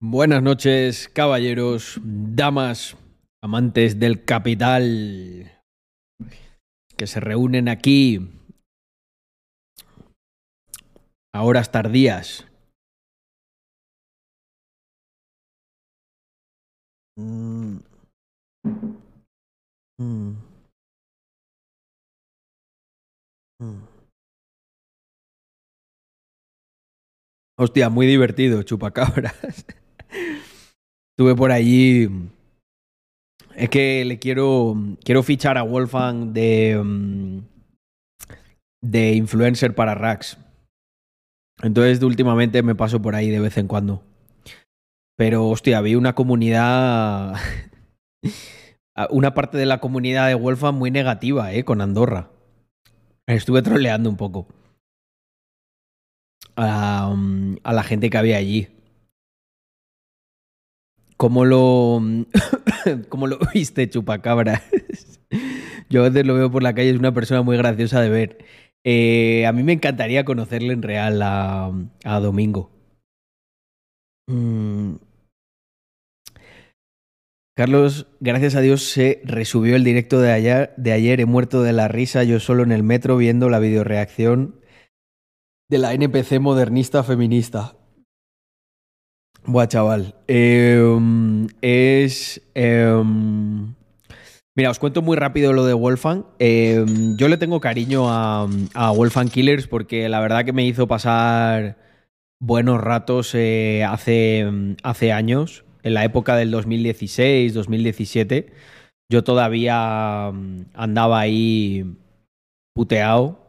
Buenas noches, caballeros, damas, amantes del capital, que se reúnen aquí a horas tardías. Mm. Mm. Mm. Hostia, muy divertido, chupacabras. Estuve por allí. Es que le quiero. Quiero fichar a Wolfgang de. mm, de influencer para Rax. Entonces, últimamente me paso por ahí de vez en cuando. Pero, hostia, vi una comunidad. una parte de la comunidad de Wolfgang muy negativa, ¿eh? Con Andorra. Estuve troleando un poco. A, mm, la gente que había allí. ¿Cómo lo, cómo lo viste, chupacabras? Yo a veces lo veo por la calle, es una persona muy graciosa de ver. Eh, a mí me encantaría conocerle en real a, a Domingo. Mm. Carlos, gracias a Dios se resubió el directo de ayer, de ayer. He muerto de la risa yo solo en el metro viendo la videoreacción de la NPC modernista feminista. Buah, chaval. Eh, es. eh, mira, os cuento muy rápido lo de Wolfgang. Eh, yo le tengo cariño a, a Wolfgang Killers porque la verdad que me hizo pasar buenos ratos eh, hace, hace años, en la época del 2016, 2017. Yo todavía andaba ahí puteado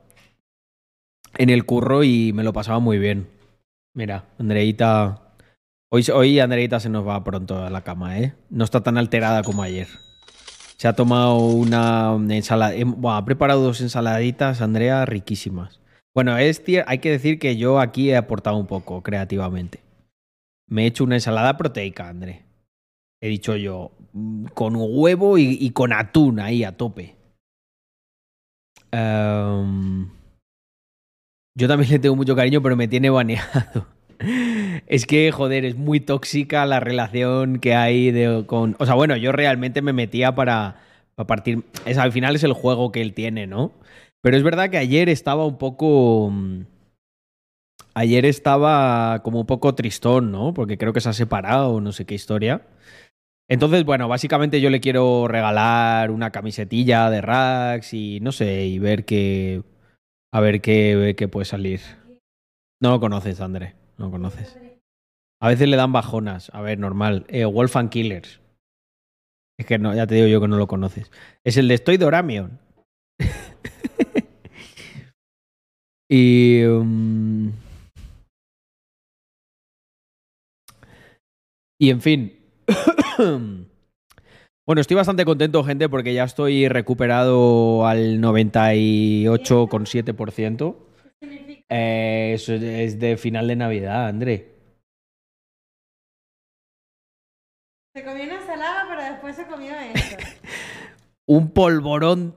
en el curro y me lo pasaba muy bien. Mira, Andreita. Hoy, hoy Andreita se nos va pronto a la cama, ¿eh? No está tan alterada como ayer. Se ha tomado una ensalada. Bueno, ha preparado dos ensaladitas, Andrea, riquísimas. Bueno, es hay que decir que yo aquí he aportado un poco creativamente. Me he hecho una ensalada proteica, André. He dicho yo, mm, con huevo y, con atún ahí a tope. Em, yo también le tengo mucho cariño, pero me tiene baneado. Es que, joder, es muy tóxica la relación que hay de, con... O sea, bueno, yo realmente me metía para, para partir... Es, al final es el juego que él tiene, ¿no? Pero es verdad que ayer estaba un poco... mm, Ayer estaba como un poco tristón, ¿no? Porque creo que se ha separado, no sé qué historia. Entonces, bueno, básicamente yo le quiero regalar una camisetilla de Rax y no sé, y ver qué. A ver qué, qué puede salir. No lo conoces, André. No lo conoces. A veces le dan bajonas. A ver, normal. Eh, Wolfgang Killers. Es que no, ya te digo yo que no lo conoces. Es el de Estoy Doramion. y. um, y en fin. Bueno, estoy bastante contento, gente, porque ya estoy recuperado al 98,7%. Eh, eso es de final de Navidad, André. Se comió una ensalada, pero después se comió esto. Un polvorón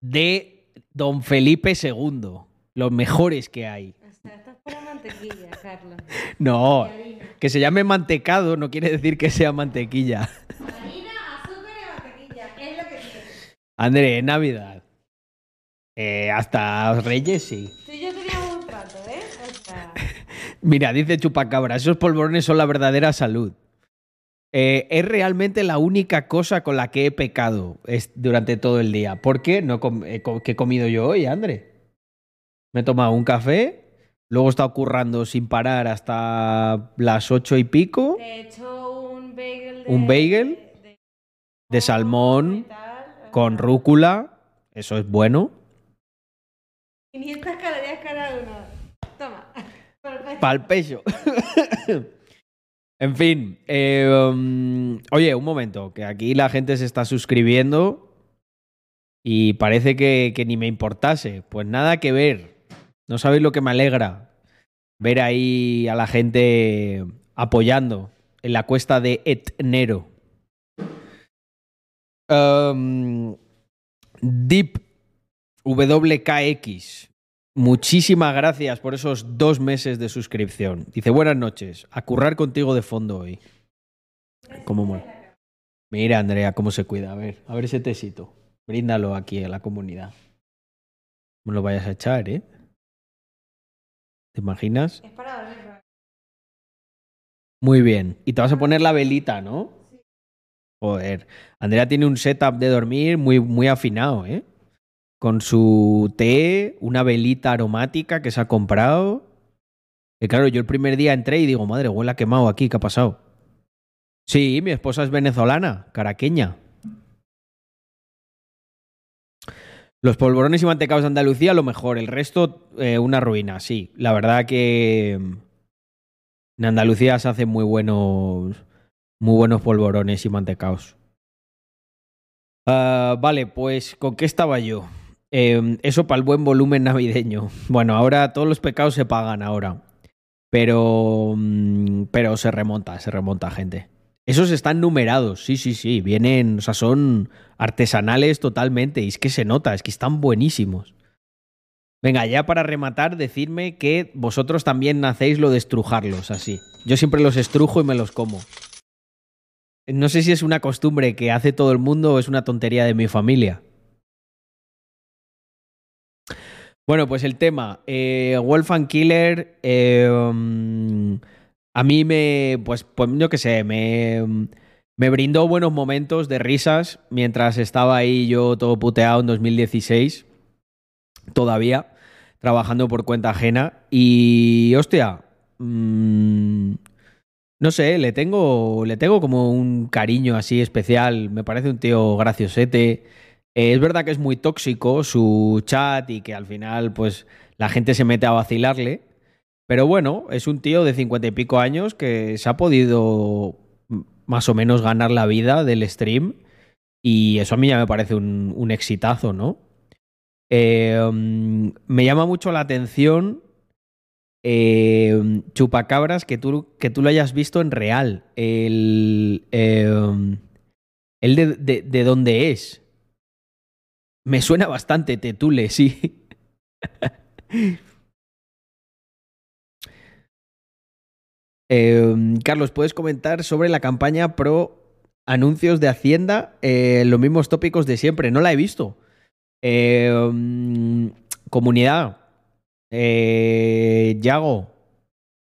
de Don Felipe II. Los mejores que hay. O sea, esto es pura mantequilla, Carlos. No, que se llame mantecado no quiere decir que sea mantequilla. Harina, azúcar y mantequilla. Es lo que tiene. André, es Navidad. Eh, hasta Reyes sí. Y yo teníamos un trato, ¿eh? Sea, Mira, dice Chupacabra, esos polvorones son la verdadera salud. Eh, es realmente la única cosa con la que he pecado es- durante todo el día. ¿Por qué? No com- eh, co- ¿Qué he comido yo hoy, André? Me he tomado un café, luego he estado currando sin parar hasta las ocho y pico he hecho un bagel de... ¿Un bagel? De, de salmón con rúcula. Eso es bueno. 500 calorías cada uno. Toma. Pa'l pecho. en fin. eh, um, oye, un momento, que aquí la gente se está suscribiendo y parece que, que ni me importase. Pues nada que ver. No sabéis lo que me alegra. Ver ahí a la gente apoyando en la cuesta de Etnero. Um, Deep WKX. Muchísimas gracias por esos dos meses de suscripción. Dice, buenas noches, a currar contigo de fondo hoy. ¿Cómo mola? Mira, Andrea, cómo se cuida. A ver, a ver ese tesito. Bríndalo aquí en la comunidad. No lo vayas a echar, ¿eh? ¿Te imaginas? Es para. Muy bien. Y te vas a poner la velita, ¿no? Joder. Andrea tiene un setup de dormir muy, muy afinado, ¿eh? Con su té, una velita aromática que se ha comprado. Que claro, yo el primer día entré y digo, madre, huele a quemado aquí, ¿qué ha pasado? Sí, mi esposa es venezolana, caraqueña. Los polvorones y mantecados de Andalucía, lo mejor. El resto, eh, una ruina, sí. La verdad que mm, en Andalucía se hacen muy buenos, muy buenos polvorones y mantecaos. Ah, vale, pues ¿con qué estaba yo? Eh, eso para el buen volumen navideño. Bueno, ahora todos los pecados se pagan ahora. Pero, mm, pero se remonta, se remonta, gente. Esos están numerados, sí, sí, sí. Vienen, o sea, son artesanales totalmente. Y es que se nota, es que están buenísimos. Venga, ya para rematar, decidme que vosotros también hacéis lo de estrujarlos así. Yo siempre los estrujo y me los como. No sé si es una costumbre que hace todo el mundo o es una tontería de mi familia. Bueno, pues el tema. Eh, Wolf and Killer. um, a mí me. Pues, pues yo qué sé, me. Me brindó buenos momentos de risas mientras estaba ahí yo todo puteado en 2016. Todavía. Trabajando por cuenta ajena. Y. Hostia. mm, no sé, le tengo, le tengo como un cariño así especial. Me parece un tío graciosete. Eh, es verdad que es muy tóxico su chat y que al final, pues, la gente se mete a vacilarle. Pero bueno, es un tío de cincuenta y pico años que se ha podido más o menos ganar la vida del stream. Y eso a mí ya me parece un, un exitazo, ¿no? Eh, mm, me llama mucho la atención eh, Chupacabras que tú, que tú lo hayas visto en real. El, eh, el de, de, de dónde es. Me suena bastante Tetule, sí. Eh, Carlos, ¿puedes comentar sobre la campaña pro anuncios de Hacienda? Eh, los mismos tópicos de siempre. No la he visto. Comunidad. Eh, Yago.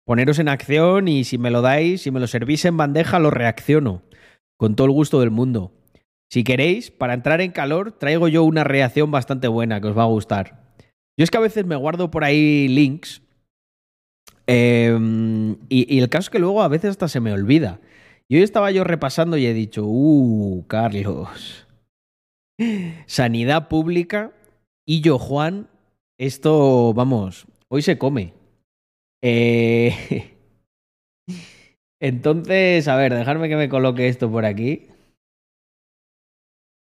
Poneros en acción y si me lo dais, si me lo servís en bandeja, lo reacciono. Con todo el gusto del mundo. Si queréis, para entrar en calor, traigo yo una reacción bastante buena que os va a gustar. Yo es que a veces me guardo por ahí links. eh, y, y el caso es que luego a veces hasta se me olvida. Y hoy estaba yo repasando y he dicho, uh, Carlos. Sanidad pública y yo, Juan, esto, vamos, hoy se come. Eh, Entonces, a ver, dejarme que me coloque esto por aquí.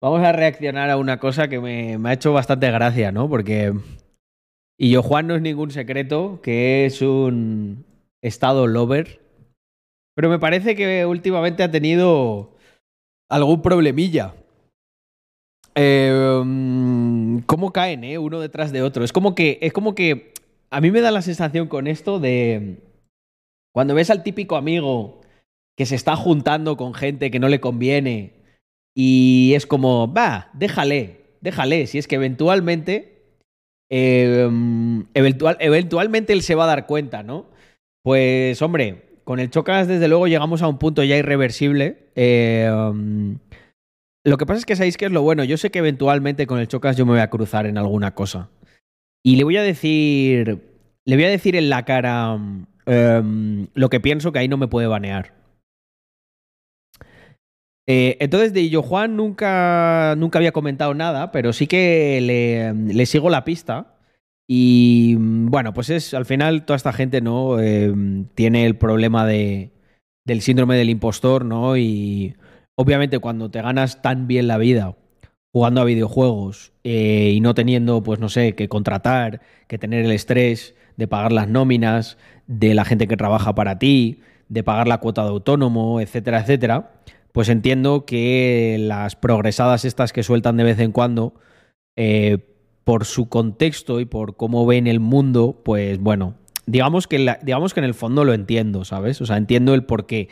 Vamos a reaccionar a una cosa que me, me ha hecho bastante gracia, ¿no? Porque. Y yo, Juan, no es ningún secreto, que es un estado lover. Pero me parece que últimamente ha tenido algún problemilla. Mm, ¿Cómo caen, eh? Uno detrás de otro. Es como que. Es como que. A mí me da la sensación con esto de. Cuando ves al típico amigo que se está juntando con gente que no le conviene y es como, va, déjale, déjale, si es que eventualmente, eh, eventual, eventualmente él se va a dar cuenta, ¿no? Pues hombre, con el Chocas desde luego llegamos a un punto ya irreversible. Eh, lo que pasa es que sabéis que es lo bueno, yo sé que eventualmente con el Chocas yo me voy a cruzar en alguna cosa. Y le voy a decir, le voy a decir en la cara um, lo que pienso que ahí no me puede banear. Eh, entonces, de Illo Juan nunca, nunca había comentado nada, pero sí que le, sigo la pista. Y bueno, pues es al final toda esta gente, ¿no? Eh, tiene el problema de, del síndrome del impostor, ¿no? Y obviamente cuando te ganas tan bien la vida jugando a videojuegos eh, y no teniendo, pues no sé, que contratar, que tener el estrés de pagar las nóminas, de la gente que trabaja para ti, de pagar la cuota de autónomo, etcétera, etcétera, pues entiendo que las progresadas estas que sueltan de vez en cuando, eh, por su contexto y por cómo ven el mundo, pues bueno, digamos que, la- digamos que en el fondo lo entiendo, ¿sabes? O sea, entiendo el por qué.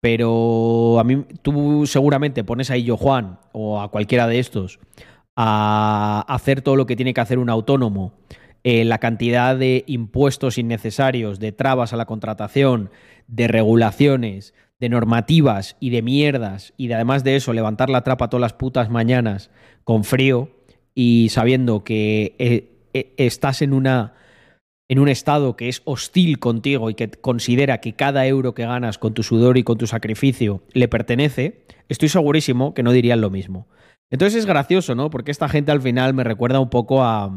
Pero a mí, tú seguramente pones a Illo Juan o a cualquiera de estos a hacer todo lo que tiene que hacer un autónomo, eh, la cantidad de impuestos innecesarios, de trabas a la contratación, de regulaciones, de normativas y de mierdas, y de además de eso levantar la trapa todas las putas mañanas con frío y sabiendo que eh, eh, estás en una en un estado que es hostil contigo y que considera que cada euro que ganas con tu sudor y con tu sacrificio le pertenece, estoy segurísimo que no dirían lo mismo. Entonces es gracioso, ¿no? Porque esta gente al final me recuerda un poco a,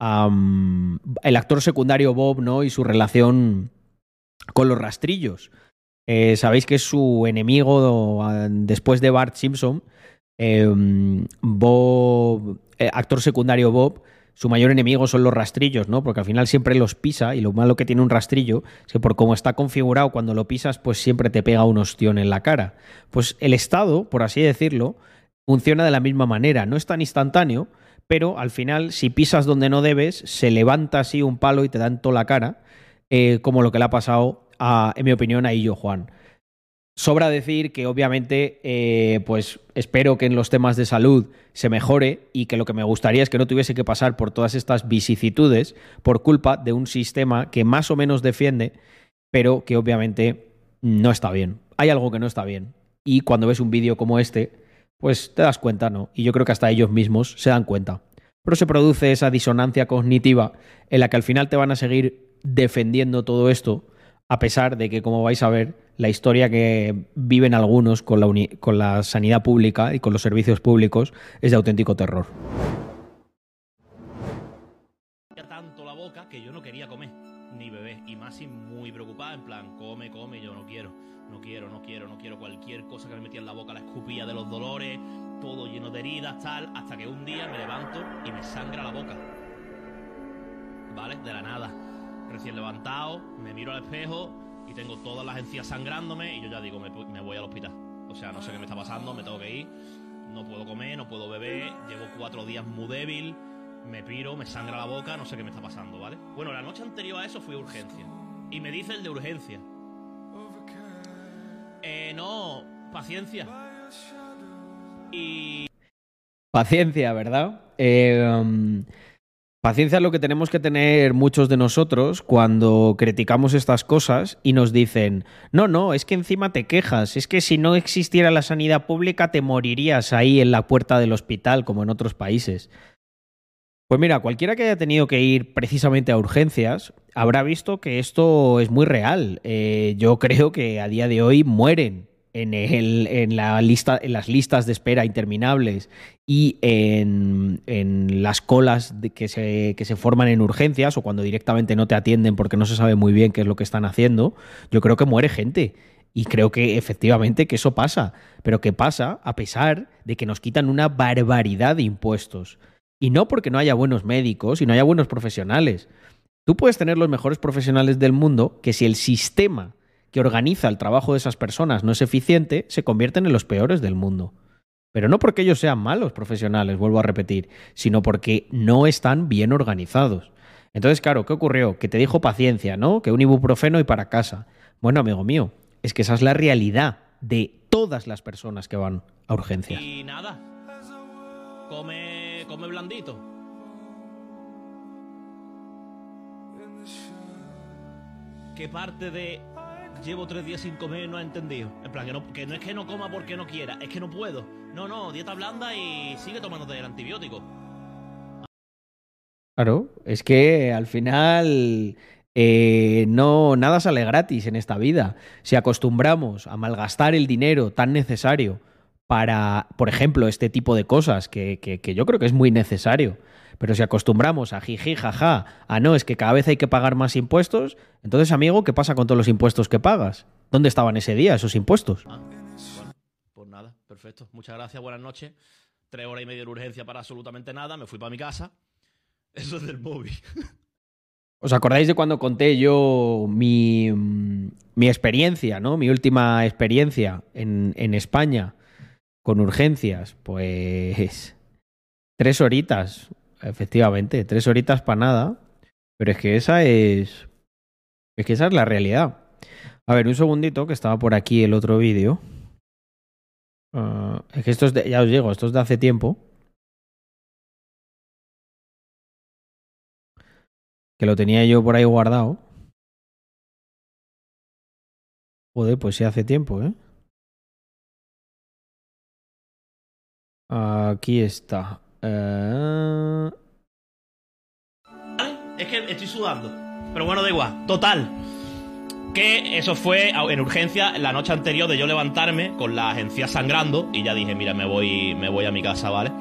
a, um, el actor secundario Bob, ¿no? Y su relación con los rastrillos. Eh, Sabéis que es su enemigo uh, después de Bart Simpson. Eh, Bob, eh, actor secundario Bob, su mayor enemigo son los rastrillos, ¿no? Porque al final siempre los pisa y lo malo que tiene un rastrillo es que por cómo está configurado cuando lo pisas, pues siempre te pega un ostión en la cara. Pues el Estado, por así decirlo, funciona de la misma manera. No es tan instantáneo, pero al final, si pisas donde no debes, se levanta así un palo y te da en toda la cara, eh, como lo que le ha pasado, a, en mi opinión, a Illo Juan. Sobra decir que obviamente, eh, pues espero que en los temas de salud se mejore y que lo que me gustaría es que no tuviese que pasar por todas estas vicisitudes por culpa de un sistema que más o menos defiende, pero que obviamente no está bien. Hay algo que no está bien. Y cuando ves un vídeo como este, pues te das cuenta, ¿no? Y yo creo que hasta ellos mismos se dan cuenta. Pero se produce esa disonancia cognitiva en la que al final te van a seguir defendiendo todo esto, a pesar de que, como vais a ver, la historia que viven algunos con la, con la sanidad pública y con los servicios públicos es de auténtico terror. tanto la boca que yo no quería comer ni beber y más muy preocupada en plan come come yo no quiero no quiero no quiero no quiero cualquier cosa que me metía en la boca la escupía de los dolores todo lleno de heridas tal hasta que un día me levanto y me sangra la boca. Vale de la nada. Recién levantado me miro al espejo y tengo todas las encías sangrándome y yo ya digo me, voy al hospital o sea no sé qué me está pasando me tengo que ir no puedo comer no puedo beber llevo cuatro días muy débil me piro, me sangra la boca, no sé qué me está pasando, ¿vale? Bueno, la noche anterior a eso fui a urgencia. Y me dice el de urgencia. Eh, no, paciencia. Y... Paciencia, ¿verdad? Eh, um, paciencia es lo que tenemos que tener muchos de nosotros cuando criticamos estas cosas y nos dicen, no, no, es que encima te quejas, es que si no existiera la sanidad pública te morirías ahí en la puerta del hospital como en otros países. Pues mira, cualquiera que haya tenido que ir precisamente a urgencias habrá visto que esto es muy real. Eh, yo creo que a día de hoy mueren en, el, en, la lista, en las listas de espera interminables y en, las colas que, se, que se forman en urgencias o cuando directamente no te atienden porque no se sabe muy bien qué es lo que están haciendo. Yo creo que muere gente. Y creo que efectivamente que eso pasa. Pero que pasa a pesar de que nos quitan una barbaridad de impuestos. Y no porque no haya buenos médicos y no haya buenos profesionales. Tú puedes tener los mejores profesionales del mundo que si el sistema que organiza el trabajo de esas personas no es eficiente, se convierten en los peores del mundo. Pero no porque ellos sean malos profesionales, vuelvo a repetir, sino porque no están bien organizados. Entonces, claro, ¿qué ocurrió? Que te dijo paciencia, ¿no? Que un ibuprofeno y para casa. Bueno, amigo mío, es que esa es la realidad de todas las personas que van a urgencias. Y nada. Come, come blandito. ¿Qué parte de llevo tres días sin comer no ha entendido? En plan, que no, que no es que no coma porque no quiera, es que no puedo. No, no, dieta blanda y sigue tomándote el antibiótico. Claro, es que al final eh, no nada sale gratis en esta vida. Si acostumbramos a malgastar el dinero tan necesario para, por ejemplo, este tipo de cosas, que, que, que, yo creo que es muy necesario, pero si acostumbramos a jiji, jaja, a no, es que cada vez hay que pagar más impuestos, entonces, amigo, ¿qué pasa con todos los impuestos que pagas? ¿Dónde estaban ese día esos impuestos? Ah, bueno, pues nada, perfecto. Muchas gracias, buenas noches. Tres horas y media de urgencia para absolutamente nada, me fui para mi casa. Eso es del móvil. ¿Os acordáis de cuando conté yo mi, mi experiencia, ¿no? Mi última experiencia en, en España con urgencias, pues tres horitas efectivamente, tres horitas para nada. Pero es que esa es. Es que esa es la realidad. A ver, un segundito, que estaba por aquí el otro vídeo. Ah, es que esto es de, ya os digo, esto es de hace tiempo. Que lo tenía yo por ahí guardado. Joder, pues sí hace tiempo, ¿eh? Aquí está. Eh, Es que estoy sudando. Pero bueno, da igual. Total. Que eso fue en urgencia la noche anterior de yo levantarme con la agencia sangrando y ya dije, mira, me voy, me voy a mi casa, ¿vale?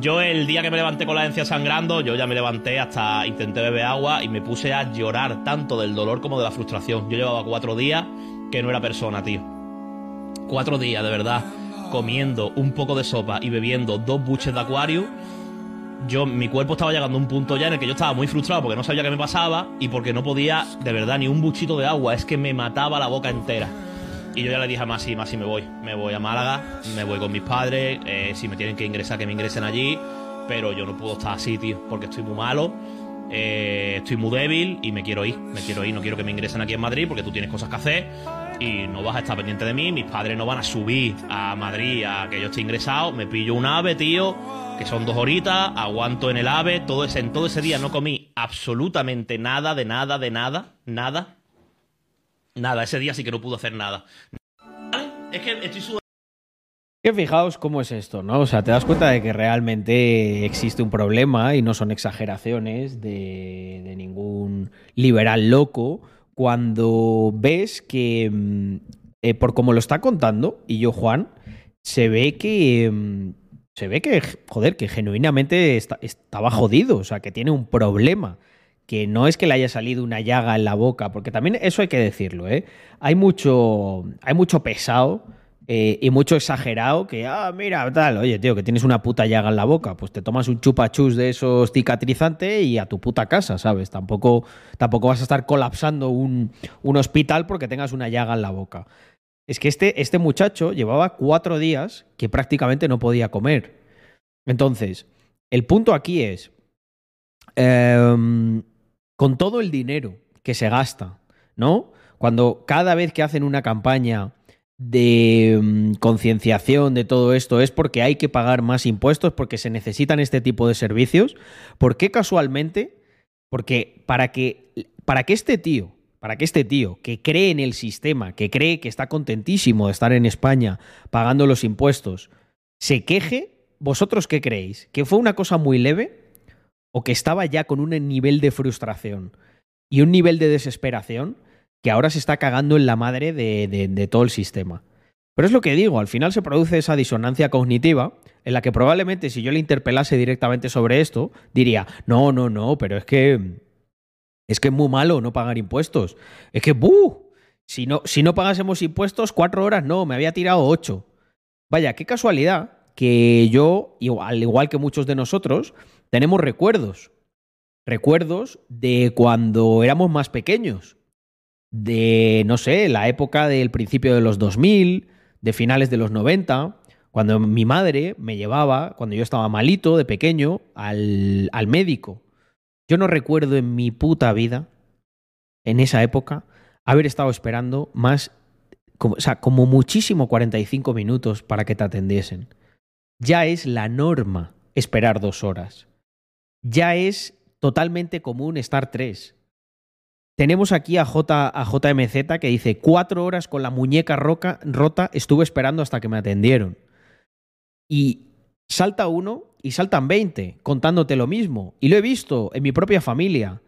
Yo el día que me levanté con la agencia sangrando, yo ya me levanté hasta intenté beber agua y me puse a llorar tanto del dolor como de la frustración. Yo llevaba cuatro días que no era persona, tío. Cuatro días, de verdad, comiendo un poco de sopa y bebiendo dos buches de acuario. Yo, mi cuerpo estaba llegando a un punto ya en el que yo estaba muy frustrado porque no sabía qué me pasaba y porque no podía, de verdad, ni un buchito de agua. Es que me mataba la boca entera. Y yo ya le dije a Masi, Masi, me voy. Me voy a Málaga, me voy con mis padres. eh, si me tienen que ingresar, que me ingresen allí. Pero yo no puedo estar así, tío, porque estoy muy malo. eh, estoy muy débil y me quiero ir. Me quiero ir, no quiero que me ingresen aquí en Madrid porque tú tienes cosas que hacer y no vas a estar pendiente de mí. Mis padres no van a subir a Madrid a que yo esté ingresado. Me pillo un ave, tío, que son dos horitas. Aguanto en el ave. Todo ese, en todo ese día no comí absolutamente nada, de nada, de nada, nada. Nada, ese día sí que no pude hacer nada. Es que estoy sudando. Que fijaos cómo es esto, ¿no? O sea, te das cuenta de que realmente existe un problema y no son exageraciones de, de ningún liberal loco cuando ves que, mm, eh, por como lo está contando, y yo, Juan, se ve que, mm, se ve que, joder, que genuinamente está- estaba jodido, o sea, que tiene un problema. Que no es que le haya salido una llaga en la boca, porque también eso hay que decirlo, ¿eh? Hay mucho, hay mucho pesado eh, y mucho exagerado que, ah, mira, tal, oye, tío, que tienes una puta llaga en la boca, pues te tomas un chupachus de esos cicatrizante y a tu puta casa, ¿sabes? Tampoco, tampoco vas a estar colapsando un, un hospital porque tengas una llaga en la boca. Es que este, este muchacho llevaba cuatro días que prácticamente no podía comer. Entonces, el punto aquí es, em, con todo el dinero que se gasta, ¿no? Cuando cada vez que hacen una campaña de mm, concienciación de todo esto es porque hay que pagar más impuestos, porque se necesitan este tipo de servicios, ¿por qué casualmente? Porque para que, para que este tío, para que este tío que cree en el sistema, que cree que está contentísimo de estar en España pagando los impuestos, se queje, ¿vosotros qué creéis? ¿Que fue una cosa muy leve? ¿O que estaba ya con un nivel de frustración y un nivel de desesperación que ahora se está cagando en la madre de, de- todo el sistema? Pero es lo que digo, al final se produce esa disonancia cognitiva en la que probablemente si yo le interpelase directamente sobre esto, diría, no, no, no, pero es que es que es muy malo no pagar impuestos. Es que, ¡buh! Si no, si no pagásemos impuestos, cuatro horas no, me había tirado ocho. Vaya, qué casualidad que yo, al igual que muchos de nosotros, tenemos recuerdos. Recuerdos de cuando éramos más pequeños. De, no sé, la época del principio de los 2000, de finales de los 90, cuando mi madre me llevaba, cuando yo estaba malito de pequeño, al, al médico. Yo no recuerdo en mi puta vida, en esa época, haber estado esperando más, como, o sea, como muchísimo 45 minutos para que te atendiesen. Ya es la norma esperar dos horas. Ya es totalmente común estar tres. Tenemos aquí a, J, a JMZ que dice, cuatro horas con la muñeca roca, rota estuve esperando hasta que me atendieron. Y salta uno y saltan 20 contándote lo mismo. Y lo he visto en mi propia familia.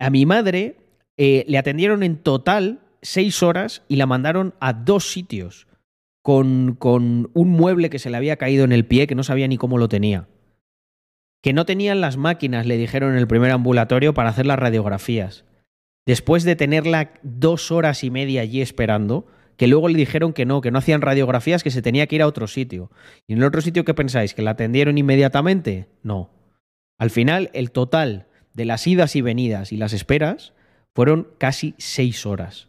A mi madre eh, le atendieron en total seis horas y la mandaron a dos sitios con, con un mueble que se le había caído en el pie que no sabía ni cómo lo tenía. Que no tenían las máquinas, le dijeron en el primer ambulatorio, para hacer las radiografías. Después de tenerla dos horas y media allí esperando, que luego le dijeron que no, que no hacían radiografías, que se tenía que ir a otro sitio. ¿Y en el otro sitio qué pensáis? ¿Que la atendieron inmediatamente? No. Al final, el total de las idas y venidas y las esperas fueron casi seis horas.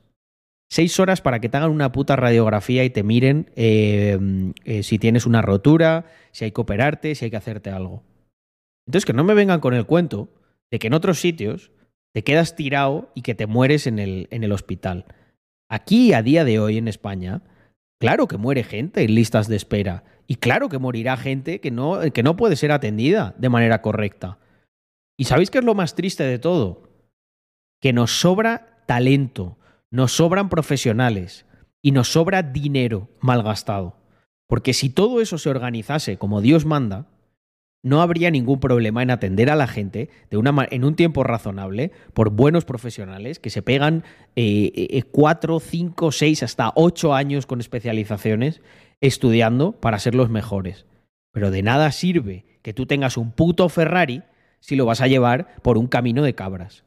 Seis horas para que te hagan una puta radiografía y te miren eh, eh, si tienes una rotura, si hay que operarte, si hay que hacerte algo. Entonces, que no me vengan con el cuento de que en otros sitios te quedas tirado y que te mueres en el, en el hospital. Aquí, a día de hoy, en España, claro que muere gente en listas de espera. Y claro que morirá gente que no, que no puede ser atendida de manera correcta. ¿Y sabéis qué es lo más triste de todo? Que nos sobra talento, nos sobran profesionales y nos sobra dinero mal gastado. Porque si todo eso se organizase como Dios manda, no habría ningún problema en atender a la gente en un tiempo razonable por buenos profesionales que se pegan eh, eh, cuatro, cinco, seis, hasta ocho años con especializaciones estudiando para ser los mejores. Pero de nada sirve que tú tengas un puto Ferrari si lo vas a llevar por un camino de cabras.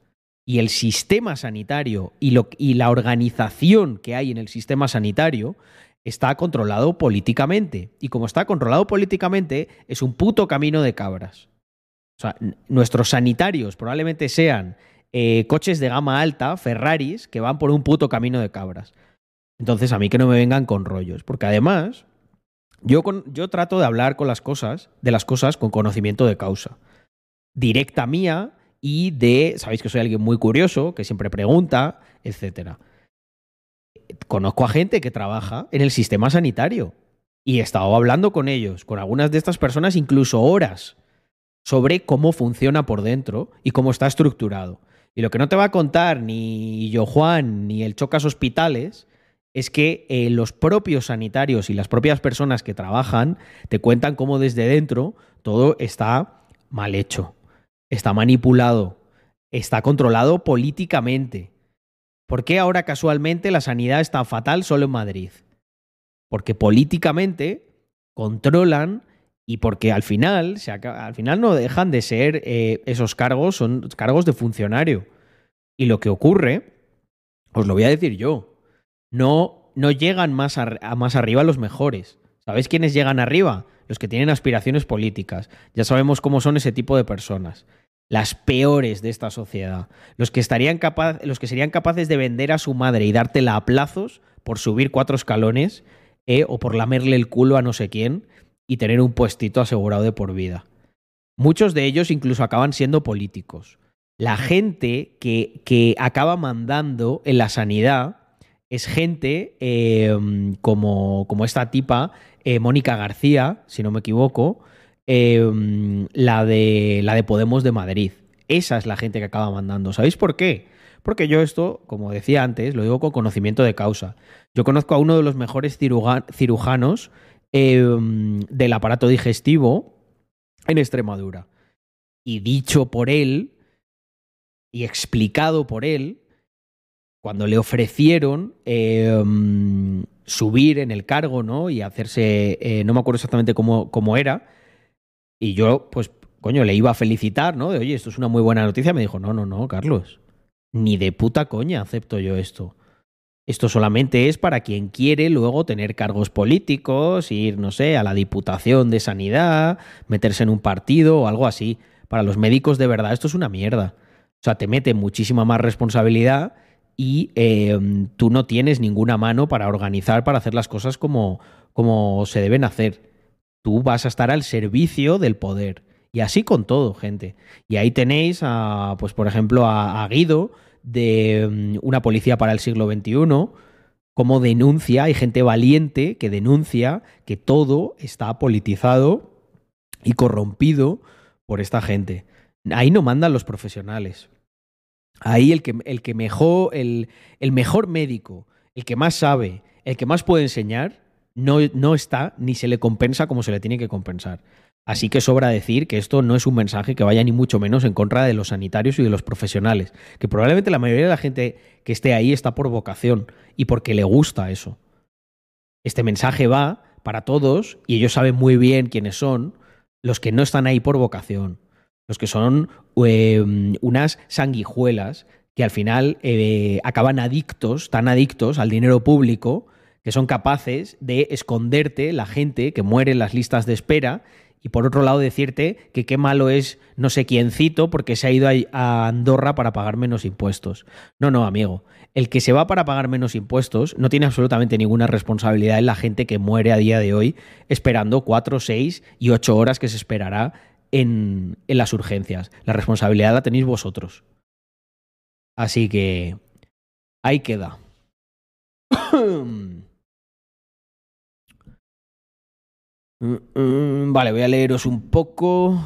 Y el sistema sanitario y la organización que hay en el sistema sanitario está controlado políticamente. Y como está controlado políticamente, es un puto camino de cabras. O sea, nuestros sanitarios probablemente sean eh, coches de gama alta, Ferraris, que van por un puto camino de cabras. Entonces, a mí que no me vengan con rollos. Porque además, yo, yo trato de hablar con las cosas, de las cosas con conocimiento de causa. Directa mía y de. Sabéis que soy alguien muy curioso, que siempre pregunta, etcétera conozco a gente que trabaja en el sistema sanitario y he estado hablando con ellos, con algunas de estas personas, incluso horas, sobre cómo funciona por dentro y cómo está estructurado. Y lo que no te va a contar ni yo Juan ni el Chocas Hospitales es que eh, los propios sanitarios y las propias personas que trabajan te cuentan cómo desde dentro todo está mal hecho, está manipulado, está controlado políticamente ¿Por qué ahora casualmente la sanidad está fatal solo en Madrid? Porque políticamente controlan y porque al final, al final no dejan de ser eh, esos cargos, son cargos de funcionario. Y lo que ocurre, os lo voy a decir yo, no, no llegan más, más arriba los mejores. ¿Sabéis quiénes llegan arriba? Los que tienen aspiraciones políticas. Ya sabemos cómo son ese tipo de personas las peores de esta sociedad, los que, estarían los que serían capaces de vender a su madre y dártela a plazos por subir cuatro escalones eh, o por lamerle el culo a no sé quién y tener un puestito asegurado de por vida. Muchos de ellos incluso acaban siendo políticos. La gente que, que acaba mandando en la sanidad es gente em, como, como, esta tipa, eh, Mónica García, si no me equivoco, Em, la, de, la de Podemos de Madrid. Esa es la gente que acaba mandando. ¿Sabéis por qué? Porque yo esto, como decía antes, lo digo con conocimiento de causa. Yo conozco a uno de los mejores cirujanos em, del aparato digestivo en Extremadura. Y dicho por él y explicado por él, cuando le ofrecieron em, subir en el cargo, ¿no? Y hacerse, eh, no me acuerdo exactamente cómo, cómo era, y yo, pues, coño, le iba a felicitar, ¿no? De, oye, esto es una muy buena noticia. Me dijo, no, no, no, Carlos. Ni de puta coña acepto yo esto. Esto solamente es para quien quiere luego tener cargos políticos, ir, no sé, a la Diputación de Sanidad, meterse en un partido o algo así. Para los médicos de verdad esto es una mierda. O sea, te mete muchísima más responsabilidad y em, tú no tienes ninguna mano para organizar, para hacer las cosas como, como se deben hacer tú vas a estar al servicio del poder. Y así con todo, gente. Y ahí tenéis, a, pues por ejemplo, a, Guido de mm, Una Policía para el Siglo XXI, como denuncia, hay gente valiente que denuncia que todo está politizado y corrompido por esta gente. Ahí no mandan los profesionales. Ahí el que, el que mejor, el, el mejor médico, el que más sabe, el que más puede enseñar, no, no está ni se le compensa como se le tiene que compensar. Así que sobra decir que esto no es un mensaje que vaya ni mucho menos en contra de los sanitarios y de los profesionales, que probablemente la mayoría de la gente que esté ahí está por vocación y porque le gusta eso. Este mensaje va para todos y ellos saben muy bien quiénes son los que no están ahí por vocación, los que son em, unas sanguijuelas que al final eh, acaban adictos, tan adictos al dinero público, que son capaces de esconderte la gente que muere en las listas de espera y por otro lado decirte que qué malo es no sé quiéncito porque se ha ido a Andorra para pagar menos impuestos. No, no, amigo. El que se va para pagar menos impuestos no tiene absolutamente ninguna responsabilidad en la gente que muere a día de hoy esperando cuatro, seis y ocho horas que se esperará en, en las urgencias. La responsabilidad la tenéis vosotros. Así que ahí queda. Vale, voy a leeros un poco.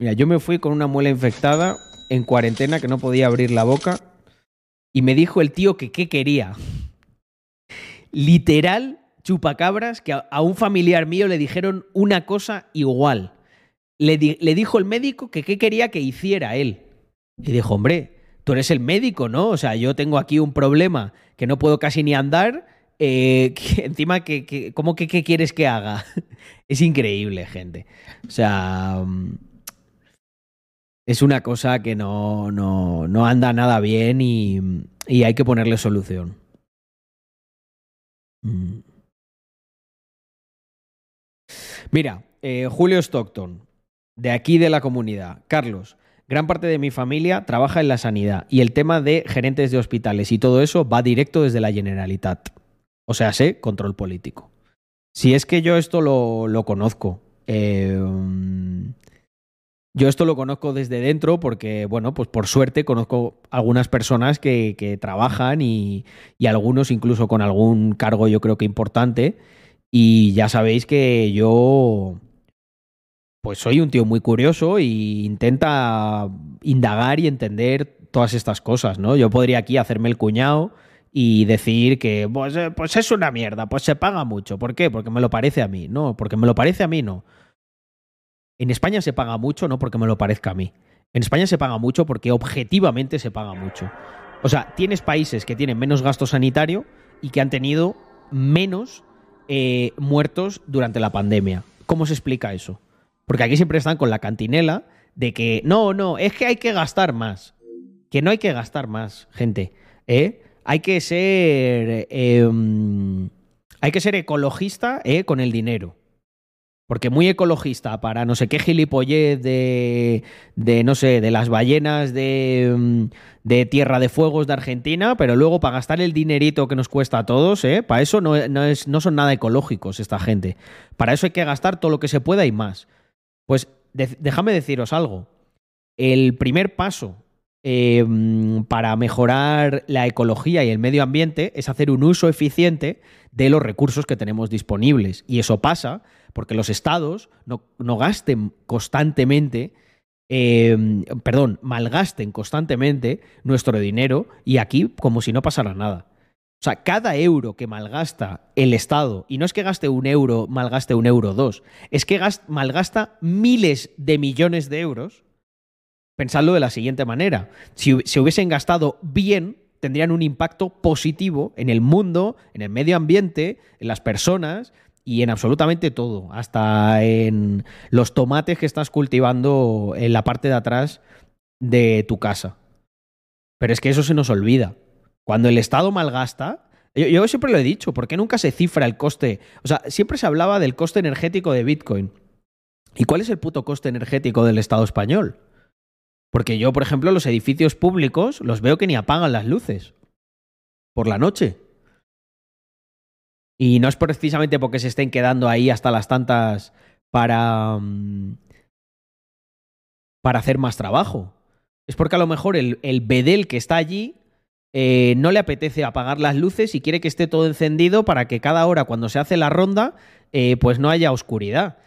Mira, yo me fui con una muela infectada en cuarentena que no podía abrir la boca y me dijo el tío que qué quería. Literal, chupacabras, que a, un familiar mío le dijeron una cosa igual. Le, le dijo el médico que qué quería que hiciera él. Y dijo, hombre, tú eres el médico, ¿no? O sea, yo tengo aquí un problema que no puedo casi ni andar. Eh, encima, que- ¿cómo que qué quieres que haga? es increíble, gente. O sea, mm, es una cosa que no, no, no anda nada bien y, y hay que ponerle solución. Mm. Mira, eh, Julio Stockton, de aquí de la comunidad. Carlos, gran parte de mi familia trabaja en la sanidad y el tema de gerentes de hospitales y todo eso va directo desde la Generalitat. O sea, sé control político. Si es que yo esto lo, lo conozco. mm, yo esto lo conozco desde dentro porque, bueno, pues por suerte conozco algunas personas que, que trabajan y, y algunos incluso con algún cargo yo creo que importante. Y ya sabéis que yo, pues soy un tío muy curioso y intenta indagar y entender todas estas cosas, ¿no? Yo podría aquí hacerme el cuñado y decir que pues, eh, pues es una mierda, pues se paga mucho. ¿Por qué? Porque me lo parece a mí. No, porque me lo parece a mí, no. En España se paga mucho, no porque me lo parezca a mí. En España se paga mucho porque objetivamente se paga mucho. O sea, tienes países que tienen menos gasto sanitario y que han tenido menos eh, muertos durante la pandemia. ¿Cómo se explica eso? Porque aquí siempre están con la cantinela de que no, no, es que hay que gastar más. Que no hay que gastar más, gente. ¿eh? Hay que ser. mm, hay que ser ecologista ¿eh? con el dinero. Porque muy ecologista para no sé qué gilipollez de, de no sé, de las ballenas de, mm, de Tierra de Fuegos de Argentina, pero luego para gastar el dinerito que nos cuesta a todos, ¿eh? para eso no, es, son nada ecológicos esta gente. Para eso hay que gastar todo lo que se pueda y más. Pues déjame deciros algo. El primer paso eh, para mejorar la ecología y el medio ambiente es hacer un uso eficiente de los recursos que tenemos disponibles. Y eso pasa porque los estados no, gasten constantemente, eh, perdón, malgasten constantemente nuestro dinero y aquí como si no pasara nada. O sea, cada euro que malgasta el Estado, y no es que gaste un euro, malgaste un euro dos, es que gas- malgasta miles de millones de euros. Pensadlo de la siguiente manera. Si se hubiesen gastado bien, tendrían un impacto positivo en el mundo, en el medio ambiente, en las personas y en absolutamente todo. Hasta en los tomates que estás cultivando en la parte de atrás de tu casa. Pero es que eso se nos olvida. Cuando el Estado malgasta, yo, yo siempre lo he dicho, ¿por qué nunca se cifra el coste? O sea, siempre se hablaba del coste energético de Bitcoin. ¿Y cuál es el puto coste energético del Estado español? Porque yo, por ejemplo, los edificios públicos los veo que ni apagan las luces por la noche. Y no es precisamente porque se estén quedando ahí hasta las tantas para, mm, para hacer más trabajo. Es porque a lo mejor el, el bedel que está allí eh, no le apetece apagar las luces y quiere que esté todo encendido para que cada hora cuando se hace la ronda eh, pues no haya oscuridad.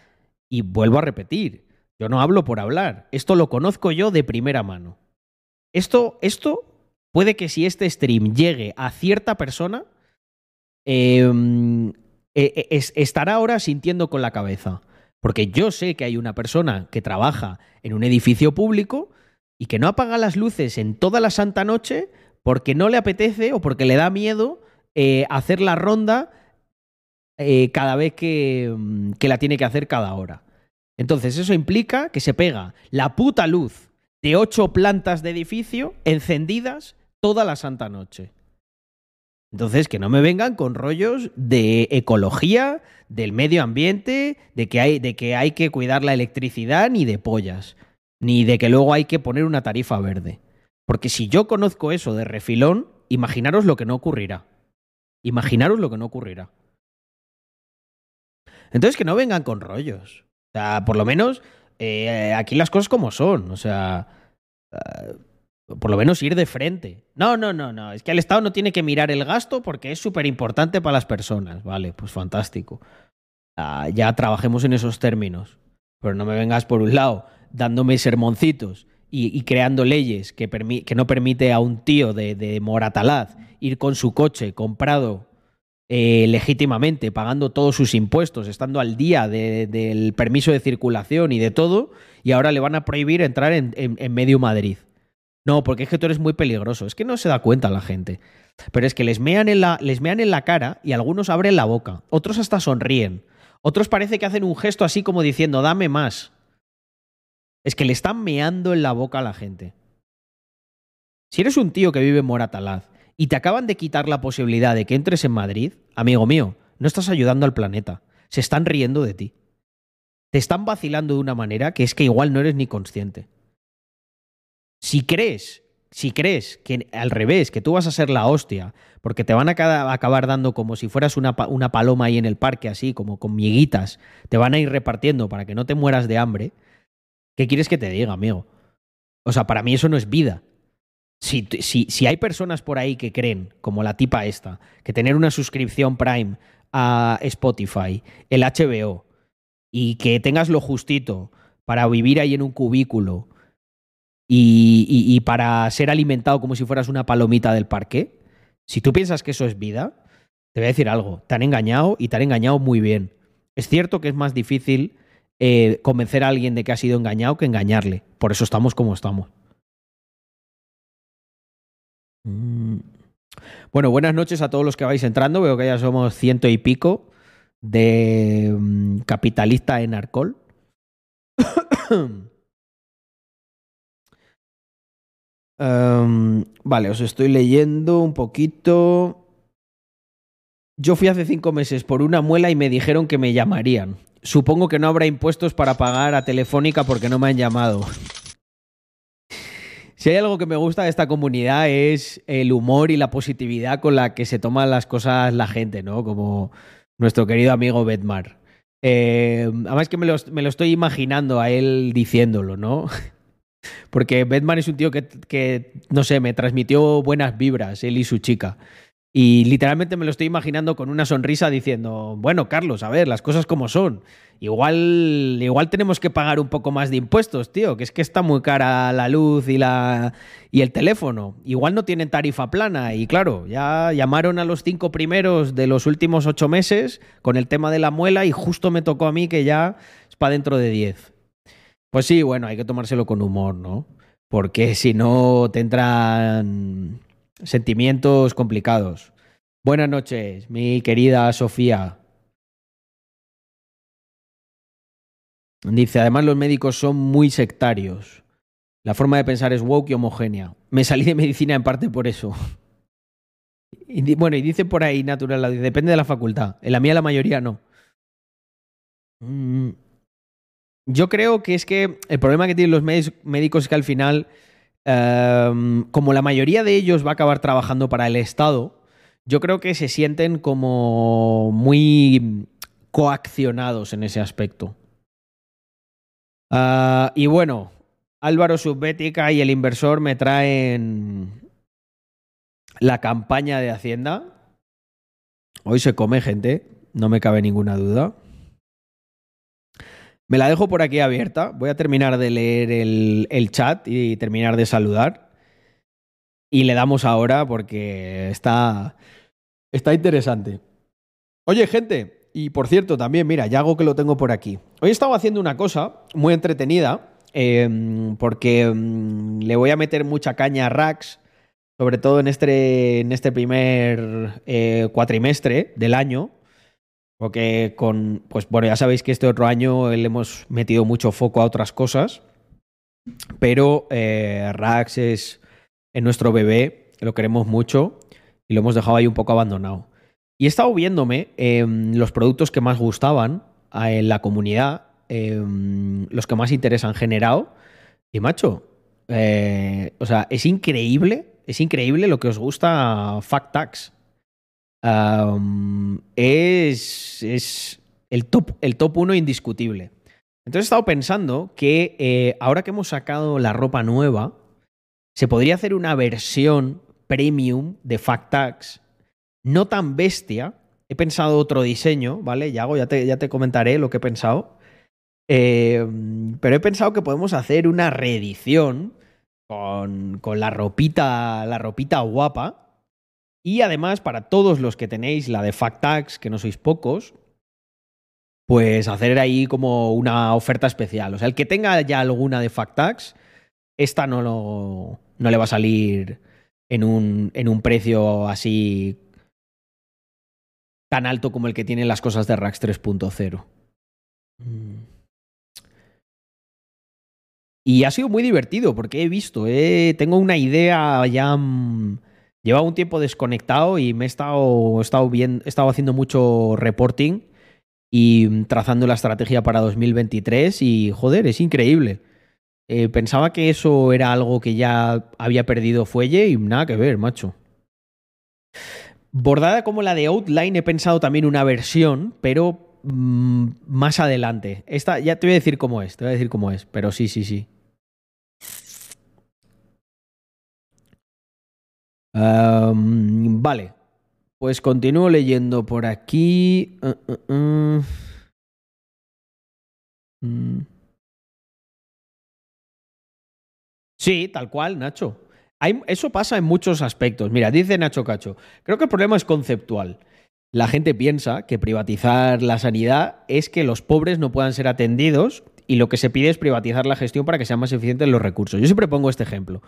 Y vuelvo a repetir, yo no hablo por hablar, esto lo conozco yo de primera mano. Esto, esto puede que si este stream llegue a cierta persona, eh, eh, es- estará ahora sintiendo con la cabeza. Porque yo sé que hay una persona que trabaja en un edificio público y que no apaga las luces en toda la santa noche porque no le apetece o porque le da miedo eh, hacer la ronda eh, cada vez que la tiene que hacer cada hora. Entonces eso implica que se pega la puta luz de ocho plantas de edificio encendidas toda la santa noche. Entonces, que no me vengan con rollos de ecología, del medio ambiente, de que hay, de que, hay que cuidar la electricidad, ni de pollas, ni de que luego hay que poner una tarifa verde. Porque si yo conozco eso de refilón, imaginaros lo que no ocurrirá. Imaginaros lo que no ocurrirá. Entonces que no vengan con rollos. O sea, por lo menos eh, aquí las cosas como son. O sea, eh, por lo menos ir de frente. No, no, no, no. Es que el Estado no tiene que mirar el gasto porque es súper importante para las personas. Vale, pues fantástico. Ah, ya trabajemos en esos términos. Pero no me vengas por un lado dándome sermoncitos y, creando leyes que, no permite a un tío de Moratalaz ir con su coche comprado eh, legítimamente, pagando todos sus impuestos, estando al día del permiso de circulación y de todo, y ahora le van a prohibir entrar en, medio Madrid. No, porque es que tú eres muy peligroso. Es que no se da cuenta la gente. Pero es que les mean en la, les mean en la cara y algunos abren la boca. Otros hasta sonríen. Otros parece que hacen un gesto así como diciendo, dame más. Es que le están meando en la boca a la gente. Si eres un tío que vive en Moratalaz y te acaban de quitar la posibilidad de que entres en Madrid, amigo mío, no estás ayudando al planeta. Se están riendo de ti. Te están vacilando de una manera que es que igual no eres ni consciente. Si crees, si crees que al revés, que tú vas a ser la hostia, porque te van a acabar dando como si fueras una, una paloma ahí en el parque, así, como con miguitas, te van a ir repartiendo para que no te mueras de hambre, ¿qué quieres que te diga, amigo? O sea, para mí eso no es vida. Si, hay personas por ahí que creen, como la tipa esta, que tener una suscripción Prime a Spotify, el HBO, y que tengas lo justito para vivir ahí en un cubículo y, y, para ser alimentado como si fueras una palomita del parque, si tú piensas que eso es vida, te voy a decir algo, te han engañado y te han engañado muy bien. Es cierto que es más difícil eh, convencer a alguien de que ha sido engañado que engañarle. Por eso estamos como estamos. Mm. Bueno, buenas noches a todos los que vais entrando. Veo que ya somos ciento y pico de mm, capitalista en Arcol. Em, vale, os estoy leyendo un poquito. Yo fui hace cinco meses por una muela y me dijeron que me llamarían. Supongo que no habrá impuestos para pagar a Telefónica porque no me han llamado. Si hay algo que me gusta de esta comunidad es el humor y la positividad con la que se toman las cosas la gente, ¿no? Como nuestro querido amigo Bedmar. Eh, además que me lo, me lo, estoy imaginando a él diciéndolo, ¿no? Porque Bedmar es un tío que, que, no sé, me transmitió buenas vibras, él y su chica. Y literalmente me lo estoy imaginando con una sonrisa diciendo, bueno, Carlos, a ver, las cosas como son. Igual, igual tenemos que pagar un poco más de impuestos, tío, que es que está muy cara la luz y, la, y el teléfono. Igual no tienen tarifa plana. Y claro, ya llamaron a los cinco primeros de los últimos ocho meses con el tema de la muela y justo me tocó a mí que ya es para dentro de diez. Pues sí, bueno, hay que tomárselo con humor, ¿no? Porque si no te entran sentimientos complicados. Buenas noches, mi querida Sofía. Dice, además los médicos son muy sectarios. La forma de pensar es woke y homogénea. Me salí de medicina en parte por eso. Y, bueno, y dice por ahí, natural, depende de la facultad. En la mía la mayoría no. Mm, yo creo que es que el problema que tienen los médicos es que al final Em, como la mayoría de ellos va a acabar trabajando para el Estado, yo creo que se sienten como muy coaccionados en ese aspecto. Ah, y bueno, Álvaro Subbética y el inversor me traen la campaña de Hacienda. Hoy se come gente, no me cabe ninguna duda. Me la dejo por aquí abierta. Voy a terminar de leer el, chat y terminar de saludar. Y le damos ahora porque está, está interesante. Oye, gente, y por cierto, también, mira, ya hago que lo tengo por aquí. Hoy he estado haciendo una cosa muy entretenida em, porque em, le voy a meter mucha caña a Rax, sobre todo en este, en este primer eh, cuatrimestre del año. Porque con, pues bueno, ya sabéis que este otro año le hemos metido mucho foco a otras cosas, pero eh, Rax es, nuestro bebé, lo queremos mucho y lo hemos dejado ahí un poco abandonado. Y he estado viéndome em, los productos que más gustaban en la comunidad, em, los que más interés han generado, y macho, eh, o sea, es increíble, es increíble lo que os gusta Fact Tax es, es, el top, el top 1 indiscutible. Entonces he estado pensando que eh, ahora que hemos sacado la ropa nueva, se podría hacer una versión premium de Factax, no tan bestia. He pensado otro diseño, ¿vale? Yago, ya te, ya te comentaré lo que he pensado. Eh, pero he pensado que podemos hacer una reedición con, con la ropita, la ropita guapa. Y además, para todos los que tenéis la de Factax, que no sois pocos, pues hacer ahí como una oferta especial. O sea, el que tenga ya alguna de Factax, esta no, lo, no le va a salir en un, en un precio así tan alto como el que tienen las cosas de Rax 3.0. Y ha sido muy divertido porque he visto, eh, tengo una idea ya... Mm, lleva un tiempo desconectado y me he estado, he estado, bien, he estado haciendo mucho reporting y trazando la estrategia para 2023 y joder, es increíble. Eh, pensaba que eso era algo que ya había perdido fuelle y nada que ver, macho. Bordada como la de Outline, he pensado también una versión, pero mm, más adelante. Esta ya te voy a decir cómo es, te voy a decir cómo es, pero sí, sí, sí. Vale, pues continúo leyendo por aquí. Uh, uh, uh. Mm. Sí, tal cual, Nacho. eso pasa en muchos aspectos. Mira, dice Nacho Cacho, creo que el problema es conceptual. La gente piensa que privatizar la sanidad es que los pobres no puedan ser atendidos y lo que se pide es privatizar la gestión para que sean más eficientes los recursos. Yo siempre pongo este ejemplo.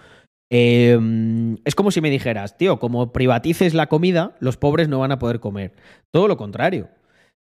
Em, es como si me dijeras, tío, como privatices la comida, los pobres no van a poder comer. Todo lo contrario.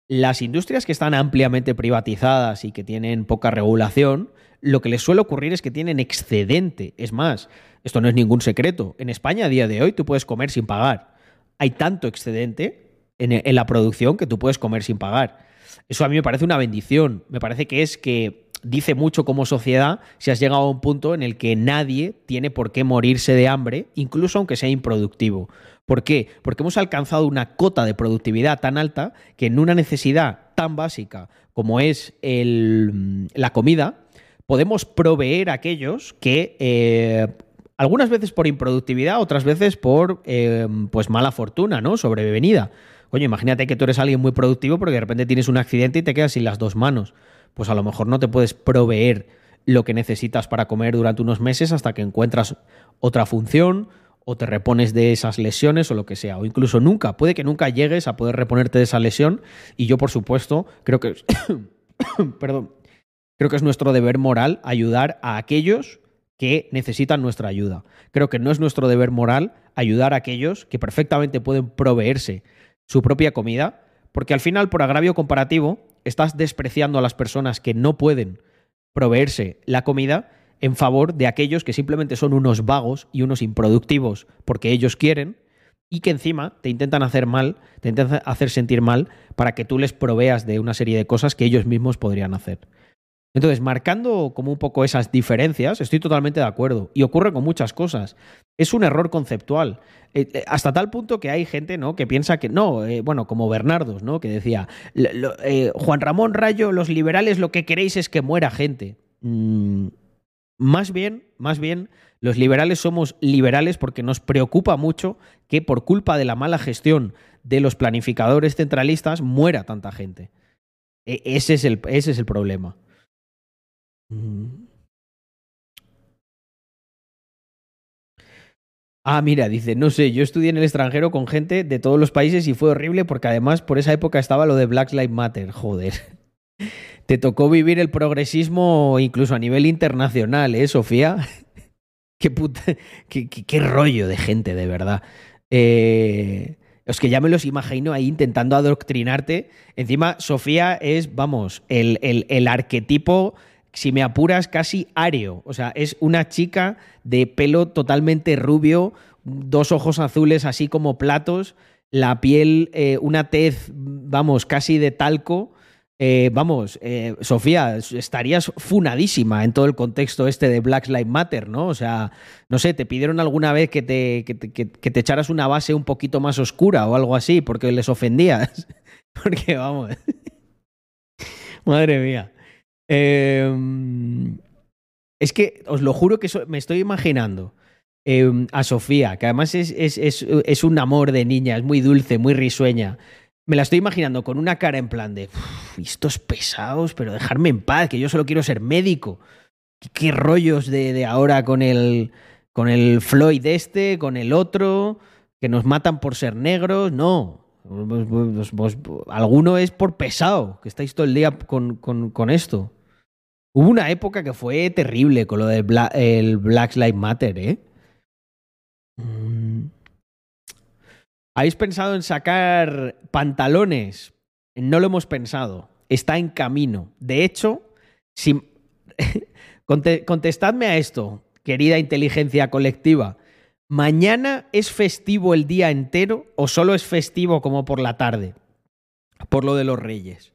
Las industrias que están ampliamente privatizadas y que tienen poca regulación, lo que les suele ocurrir es que tienen excedente. Es más, esto no es ningún secreto. En España a día de hoy tú puedes comer sin pagar. Hay tanto excedente en, la producción que tú puedes comer sin pagar. Eso a mí me parece una bendición. Me parece que es que dice mucho como sociedad si has llegado a un punto en el que nadie tiene por qué morirse de hambre, incluso aunque sea improductivo. ¿Por qué? Porque hemos alcanzado una cota de productividad tan alta que en una necesidad tan básica como es la comida, podemos proveer a aquellos que eh, algunas veces por improductividad, otras veces por eh, pues mala fortuna, ¿no? Sobrevenida. Coño, imagínate que tú eres alguien muy productivo porque de repente tienes un accidente y te quedas sin las dos manos pues a lo mejor no te puedes proveer lo que necesitas para comer durante unos meses hasta que encuentras otra función o te repones de esas lesiones o lo que sea, o incluso nunca, puede que nunca llegues a poder reponerte de esa lesión y yo por supuesto creo que perdón, creo que es nuestro deber moral ayudar a aquellos que necesitan nuestra ayuda. Creo que no es nuestro deber moral ayudar a aquellos que perfectamente pueden proveerse su propia comida, porque al final por agravio comparativo estás despreciando a las personas que no pueden proveerse la comida en favor de aquellos que simplemente son unos vagos y unos improductivos porque ellos quieren y que encima te intentan hacer mal, te intentan hacer sentir mal para que tú les proveas de una serie de cosas que ellos mismos podrían hacer. Entonces, marcando como un poco esas diferencias, estoy totalmente de acuerdo. Y ocurre con muchas cosas. Es un error conceptual. Eh, eh, hasta tal punto que hay gente ¿no? que piensa que no, eh, bueno, como Bernardos, ¿no? que decía, Juan Ramón Rayo, los liberales lo que queréis es que muera gente. Mm, más bien, más bien, los liberales somos liberales porque nos preocupa mucho que por culpa de la mala gestión de los planificadores centralistas muera tanta gente. E, ese es el, ese es el problema. Ah, mira, dice, no sé, yo estudié en el extranjero con gente de todos los países y fue horrible porque además por esa época estaba lo de Black Lives Matter, joder. Te tocó vivir el progresismo incluso a nivel internacional, ¿eh, Sofía? qué, puta, qué, rollo de gente, de verdad. Eh, es que ya me los imagino ahí intentando adoctrinarte. Encima, Sofía es, vamos, el, el, el arquetipo si me apuras, casi areo. O sea, es una chica de pelo totalmente rubio, dos ojos azules así como platos, la piel, eh, una tez, vamos, casi de talco. Eh, vamos, eh, Sofía, estarías funadísima en todo el contexto este de Black Lives Matter, ¿no? O sea, no sé, ¿te pidieron alguna vez que te, que te echaras una base un poquito más oscura o algo así porque les ofendías? porque, vamos. Madre mía. Eh, es que os lo juro que me estoy imaginando eh, a Sofía, que además es, es- es- es un amor de niña, es muy dulce, muy risueña. Me la estoy imaginando con una cara en plan de, "Uf, estos pesados, pero dejarme en paz, que yo solo quiero ser médico. ¿Qué, qué rollos de, de ahora con el, con el Floyd este, con el otro, que nos matan por ser negros? No. Alguno es por pesado, que estáis todo el día con, con- esto. Hubo una época que fue terrible con lo del Bla- el Black Lives Matter, ¿eh? Mm. ¿Habéis pensado en sacar pantalones? No lo hemos pensado. Está en camino. De hecho, si... Conte- contestadme a esto, querida inteligencia colectiva. ¿Mañana es festivo el día entero o solo es festivo como por la tarde? Por lo de los reyes.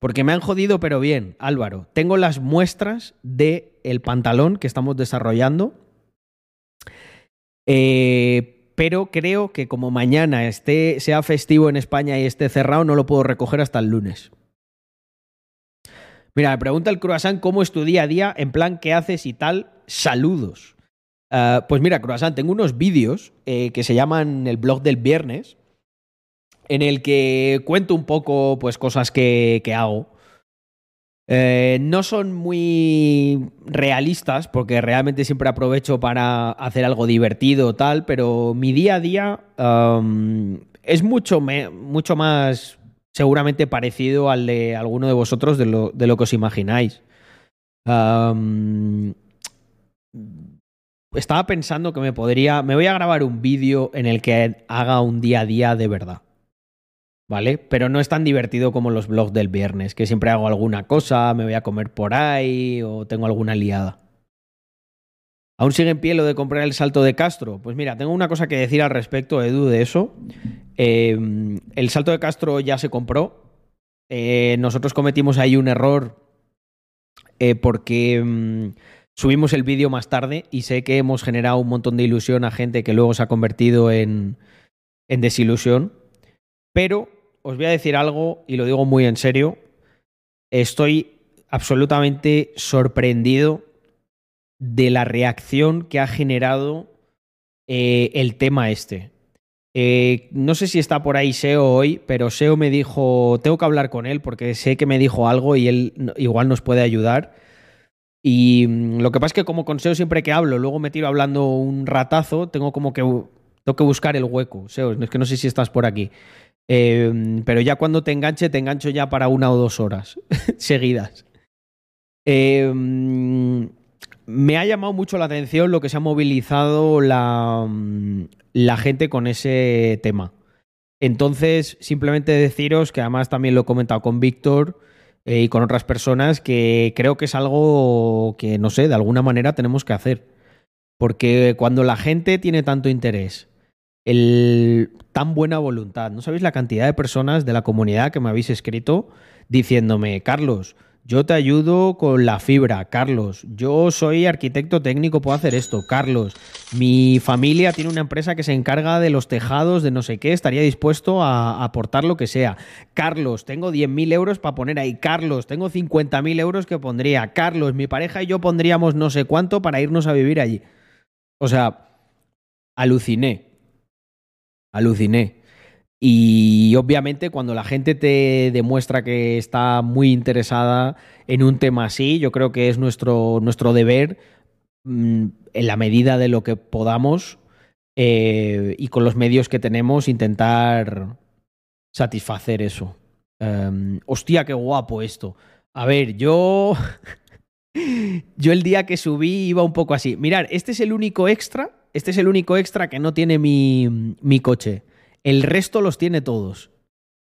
Porque me han jodido, pero bien, Álvaro. Tengo las muestras de el pantalón que estamos desarrollando. Eh, pero creo que como mañana esté, sea festivo en España y esté cerrado, no lo puedo recoger hasta el lunes. Mira, me pregunta el croissant cómo es tu día a día, en plan, ¿qué haces y tal? Saludos. Ah, pues mira, croissant, tengo unos vídeos eh, que se llaman el blog del viernes, en el que cuento un poco, pues, cosas que, que hago. Eh, no son muy realistas, porque realmente siempre aprovecho para hacer algo divertido tal, pero mi día a día es mucho, mucho más seguramente parecido al de alguno de vosotros de lo, de lo que os imagináis. Estaba pensando que me podría. Me voy a grabar un vídeo en el que haga un día a día de verdad. ¿Vale? Pero no es tan divertido como los vlogs del viernes, que siempre hago alguna cosa, me voy a comer por ahí o tengo alguna liada. ¿Aún sigue en pie lo de comprar el salto de Castro? Pues mira, tengo una cosa que decir al respecto, Edu, de eso. Eh, el salto de Castro ya se compró. Eh, nosotros cometimos ahí un error eh, porque mm, subimos el vídeo más tarde y sé que hemos generado un montón de ilusión a gente que luego se ha convertido en, desilusión. Pero os voy a decir algo y lo digo muy en serio. Estoy absolutamente sorprendido de la reacción que ha generado eh, el tema este. Eh, no sé si está por ahí SEO hoy, pero SEO me dijo, tengo que hablar con él porque sé que me dijo algo y él igual nos puede ayudar. Y mm, lo que pasa es que como con SEO siempre que hablo, luego me tiro hablando un ratazo, tengo como que, tengo que buscar el hueco. SEO, es que no sé si estás por aquí. Eh, pero ya cuando te enganche, te engancho ya para una o dos horas seguidas. Mm, me ha llamado mucho la atención lo que se ha movilizado la, mm, la gente con ese tema. Entonces, simplemente deciros que además también lo he comentado con Víctor eh, y con otras personas que creo que es algo que, no sé, de alguna manera tenemos que hacer. Porque cuando la gente tiene tanto interés, el, tan buena voluntad, no sabéis la cantidad de personas de la comunidad que me habéis escrito diciéndome, Carlos, yo te ayudo con la fibra, Carlos, yo soy arquitecto técnico, puedo hacer esto, Carlos, mi familia tiene una empresa que se encarga de los tejados de no sé qué, estaría dispuesto a, aportar lo que sea. Carlos, tengo 10.000 euros para poner ahí. Carlos, tengo 50.000 euros que pondría. Carlos, mi pareja y yo pondríamos no sé cuánto para irnos a vivir allí. O sea, aluciné. Aluciné. Y obviamente cuando la gente te demuestra que está muy interesada en un tema así, yo creo que es nuestro, nuestro deber, mm, en la medida de lo que podamos eh, y con los medios que tenemos, intentar satisfacer eso. Em, hostia, qué guapo esto. A ver, yo... Yo el día que subí iba un poco así. Mirar, este es el único extra. Este es el único extra que no tiene mi, mi coche. El resto los tiene todos.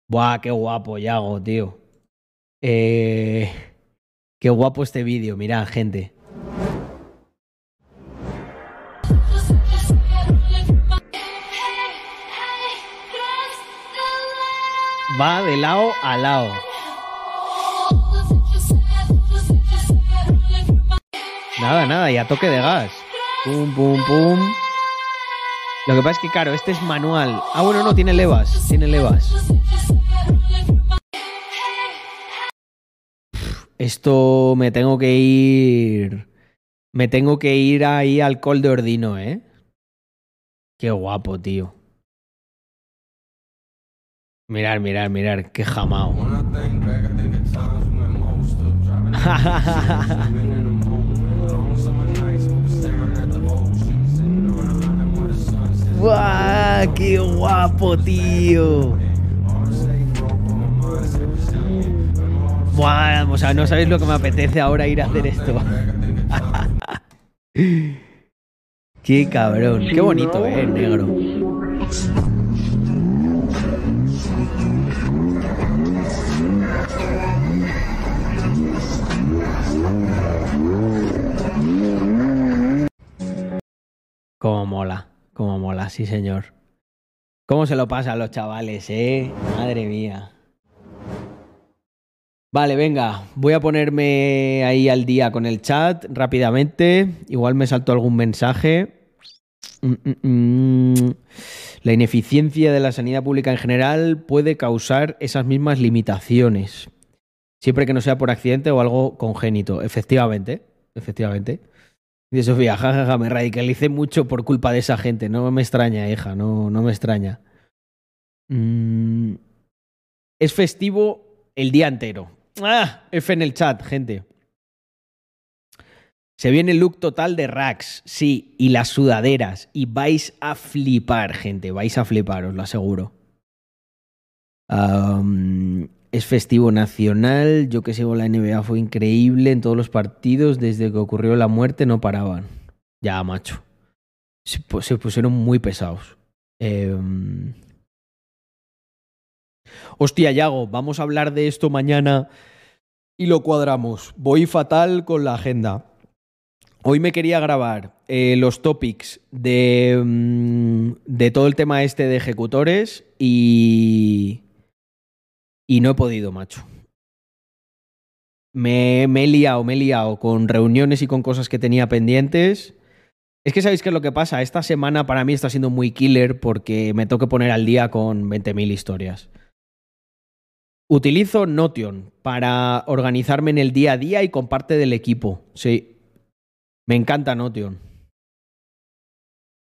Buah, qué guapo, Yago, tío. Eh, qué guapo este vídeo, mirad, gente. Va de lado a lado. Nada, nada, y a toque de gas. Pum, pum, pum. Lo que pasa es que, claro, este es manual. Ah, bueno, no, tiene levas. Tiene levas. esto me tengo que ir. Me tengo que ir ahí al col de Ordino, ¿eh? Qué guapo, tío. Mirar, mirar, mirar, qué jamao. ¡Buah! ¡Qué guapo, tío! Buah, o sea, no sabéis lo que me apetece ahora ir a hacer esto. Qué cabrón, qué bonito, eh, negro. Cómo mola, cómo mola, sí señor. ¿Cómo se lo pasa a los chavales, eh? Madre mía. Vale, venga, voy a ponerme ahí al día con el chat rápidamente. Igual me salto algún mensaje. Mm, mm, mm. La ineficiencia de la sanidad pública en general puede causar esas mismas limitaciones. Siempre que no sea por accidente o algo congénito. Efectivamente, efectivamente. Dice Sofía, jajaja, me radicalicé mucho por culpa de esa gente. No me extraña, hija, no, no me extraña. Es festivo el día entero. Ah, F en el chat, gente. Se viene el look total de Rax, sí, y las sudaderas. Y vais a flipar, gente, vais a flipar, os lo aseguro. Es festivo nacional, yo que sé, la NBA fue increíble en todos los partidos, desde que ocurrió la muerte no paraban. Ya, macho. Se, pusieron muy pesados. Eh, Hostia, Yago, vamos a hablar de esto mañana y lo cuadramos. Voy fatal con la agenda. Hoy me quería grabar eh, los topics de, mm, de todo el tema este de ejecutores y. Y no he podido, macho. Me, me he liado, me he liado con reuniones y con cosas que tenía pendientes. Es que sabéis qué es lo que pasa. Esta semana para mí está siendo muy killer porque me tengo que poner al día con 20.000 historias. Utilizo Notion para organizarme en el día a día y con parte del equipo. Sí. Me encanta Notion.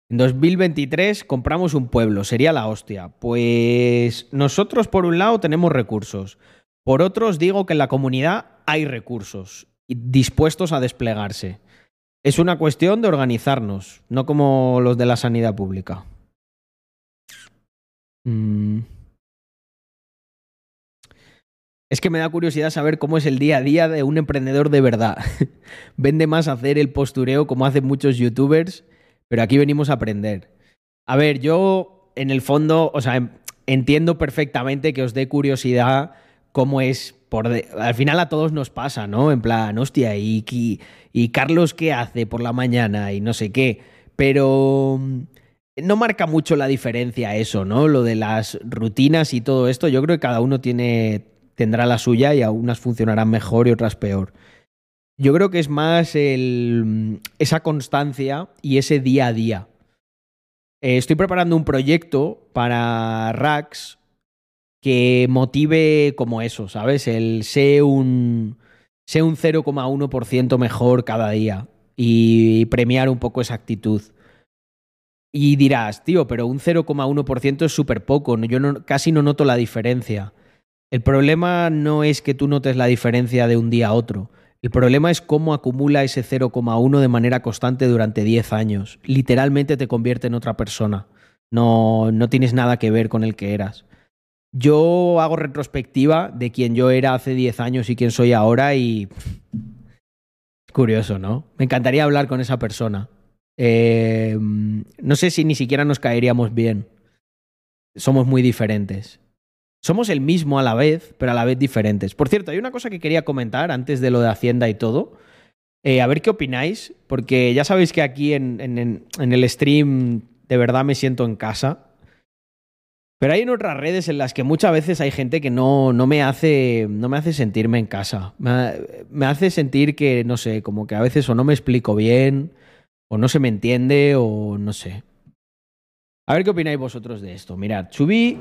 En 2023 compramos un pueblo, sería la hostia. Pues nosotros por un lado tenemos recursos. Por otro os digo que en la comunidad hay recursos dispuestos a desplegarse. Es una cuestión de organizarnos, no como los de la sanidad pública. Mm. Es que me da curiosidad saber cómo es el día a día de un emprendedor de verdad. Vende más hacer el postureo como hacen muchos youtubers, pero aquí venimos a aprender. A ver, yo en el fondo, o sea, entiendo perfectamente que os dé curiosidad cómo es por al final a todos nos pasa, ¿no? En plan, hostia, ¿y, y, y Carlos qué hace por la mañana y no sé qué, pero no marca mucho la diferencia eso, ¿no? Lo de las rutinas y todo esto, yo creo que cada uno tiene tendrá la suya y algunas funcionarán mejor y otras peor. Yo creo que es más el, esa constancia y ese día a día. Eh, estoy preparando un proyecto para Rax que motive como eso, ¿sabes? El sé un, sé un 0,1% mejor cada día y premiar un poco esa actitud. Y dirás, tío, pero un 0,1% es súper poco, yo no, casi no noto la diferencia. El problema no es que tú notes la diferencia de un día a otro. El problema es cómo acumula ese 0,1 de manera constante durante 10 años. Literalmente te convierte en otra persona. No, no tienes nada que ver con el que eras. Yo hago retrospectiva de quién yo era hace 10 años y quién soy ahora y... Curioso, ¿no? Me encantaría hablar con esa persona. Eh, no sé si ni siquiera nos caeríamos bien. Somos muy diferentes. Somos el mismo a la vez, pero a la vez diferentes. Por cierto, hay una cosa que quería comentar antes de lo de Hacienda y todo. Eh, a ver qué opináis, porque ya sabéis que aquí en, el stream de verdad me siento en casa. Pero hay en otras redes en las que muchas veces hay gente que no, no, me, hace, no me hace sentirme en casa. Me, me hace sentir que, no sé, como que a veces o no me explico bien, o no se me entiende, o no sé. A ver qué opináis vosotros de esto. Mirad, subí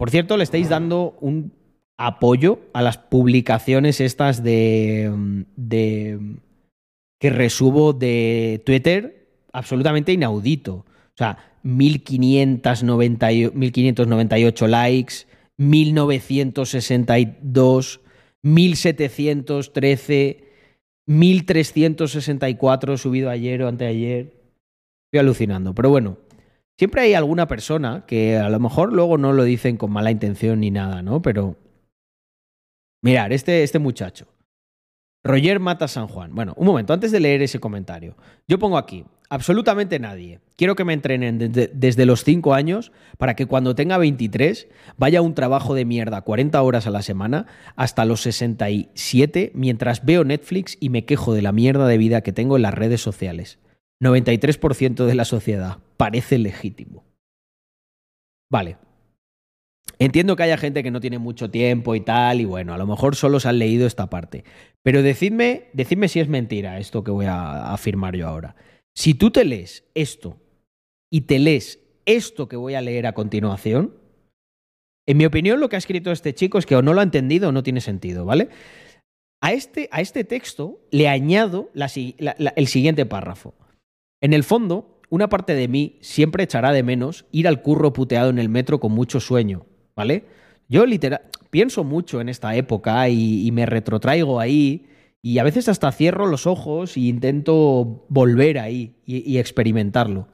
por cierto, le estáis dando un apoyo a las publicaciones estas de, de que resubo de Twitter absolutamente inaudito. O sea, 1590 1598 likes, 1962, 1713, 1364 subido ayer o anteayer. Estoy alucinando. Pero bueno, siempre hay alguna persona que a lo mejor luego no lo dicen con mala intención ni nada, ¿no? Pero mirar, este, este muchacho. Roger mata San Juan. Bueno, un momento, antes de leer ese comentario. Yo pongo aquí, absolutamente nadie. Quiero que me entrenen desde, desde los 5 años para que cuando tenga 23 vaya a un trabajo de mierda 40 horas a la semana hasta los 67 mientras veo Netflix y me quejo de la mierda de vida que tengo en las redes sociales. 93% de la sociedad. Parece legítimo. Vale. Entiendo que haya gente que no tiene mucho tiempo y tal, y bueno, a lo mejor solo se han leído esta parte. Pero decidme, si es mentira esto que voy a afirmar yo ahora. Si tú te lees esto y te lees esto que voy a leer a continuación, en mi opinión lo que ha escrito este chico es que o no lo ha entendido o no tiene sentido, ¿vale? A este, a este texto le añado el siguiente párrafo. En el fondo, una parte de mí siempre echará de menos ir al curro puteado en el metro con mucho sueño, ¿vale? Yo literal pienso mucho en esta época y, me retrotraigo ahí y a veces hasta cierro los ojos e intento volver ahí y, y, experimentarlo.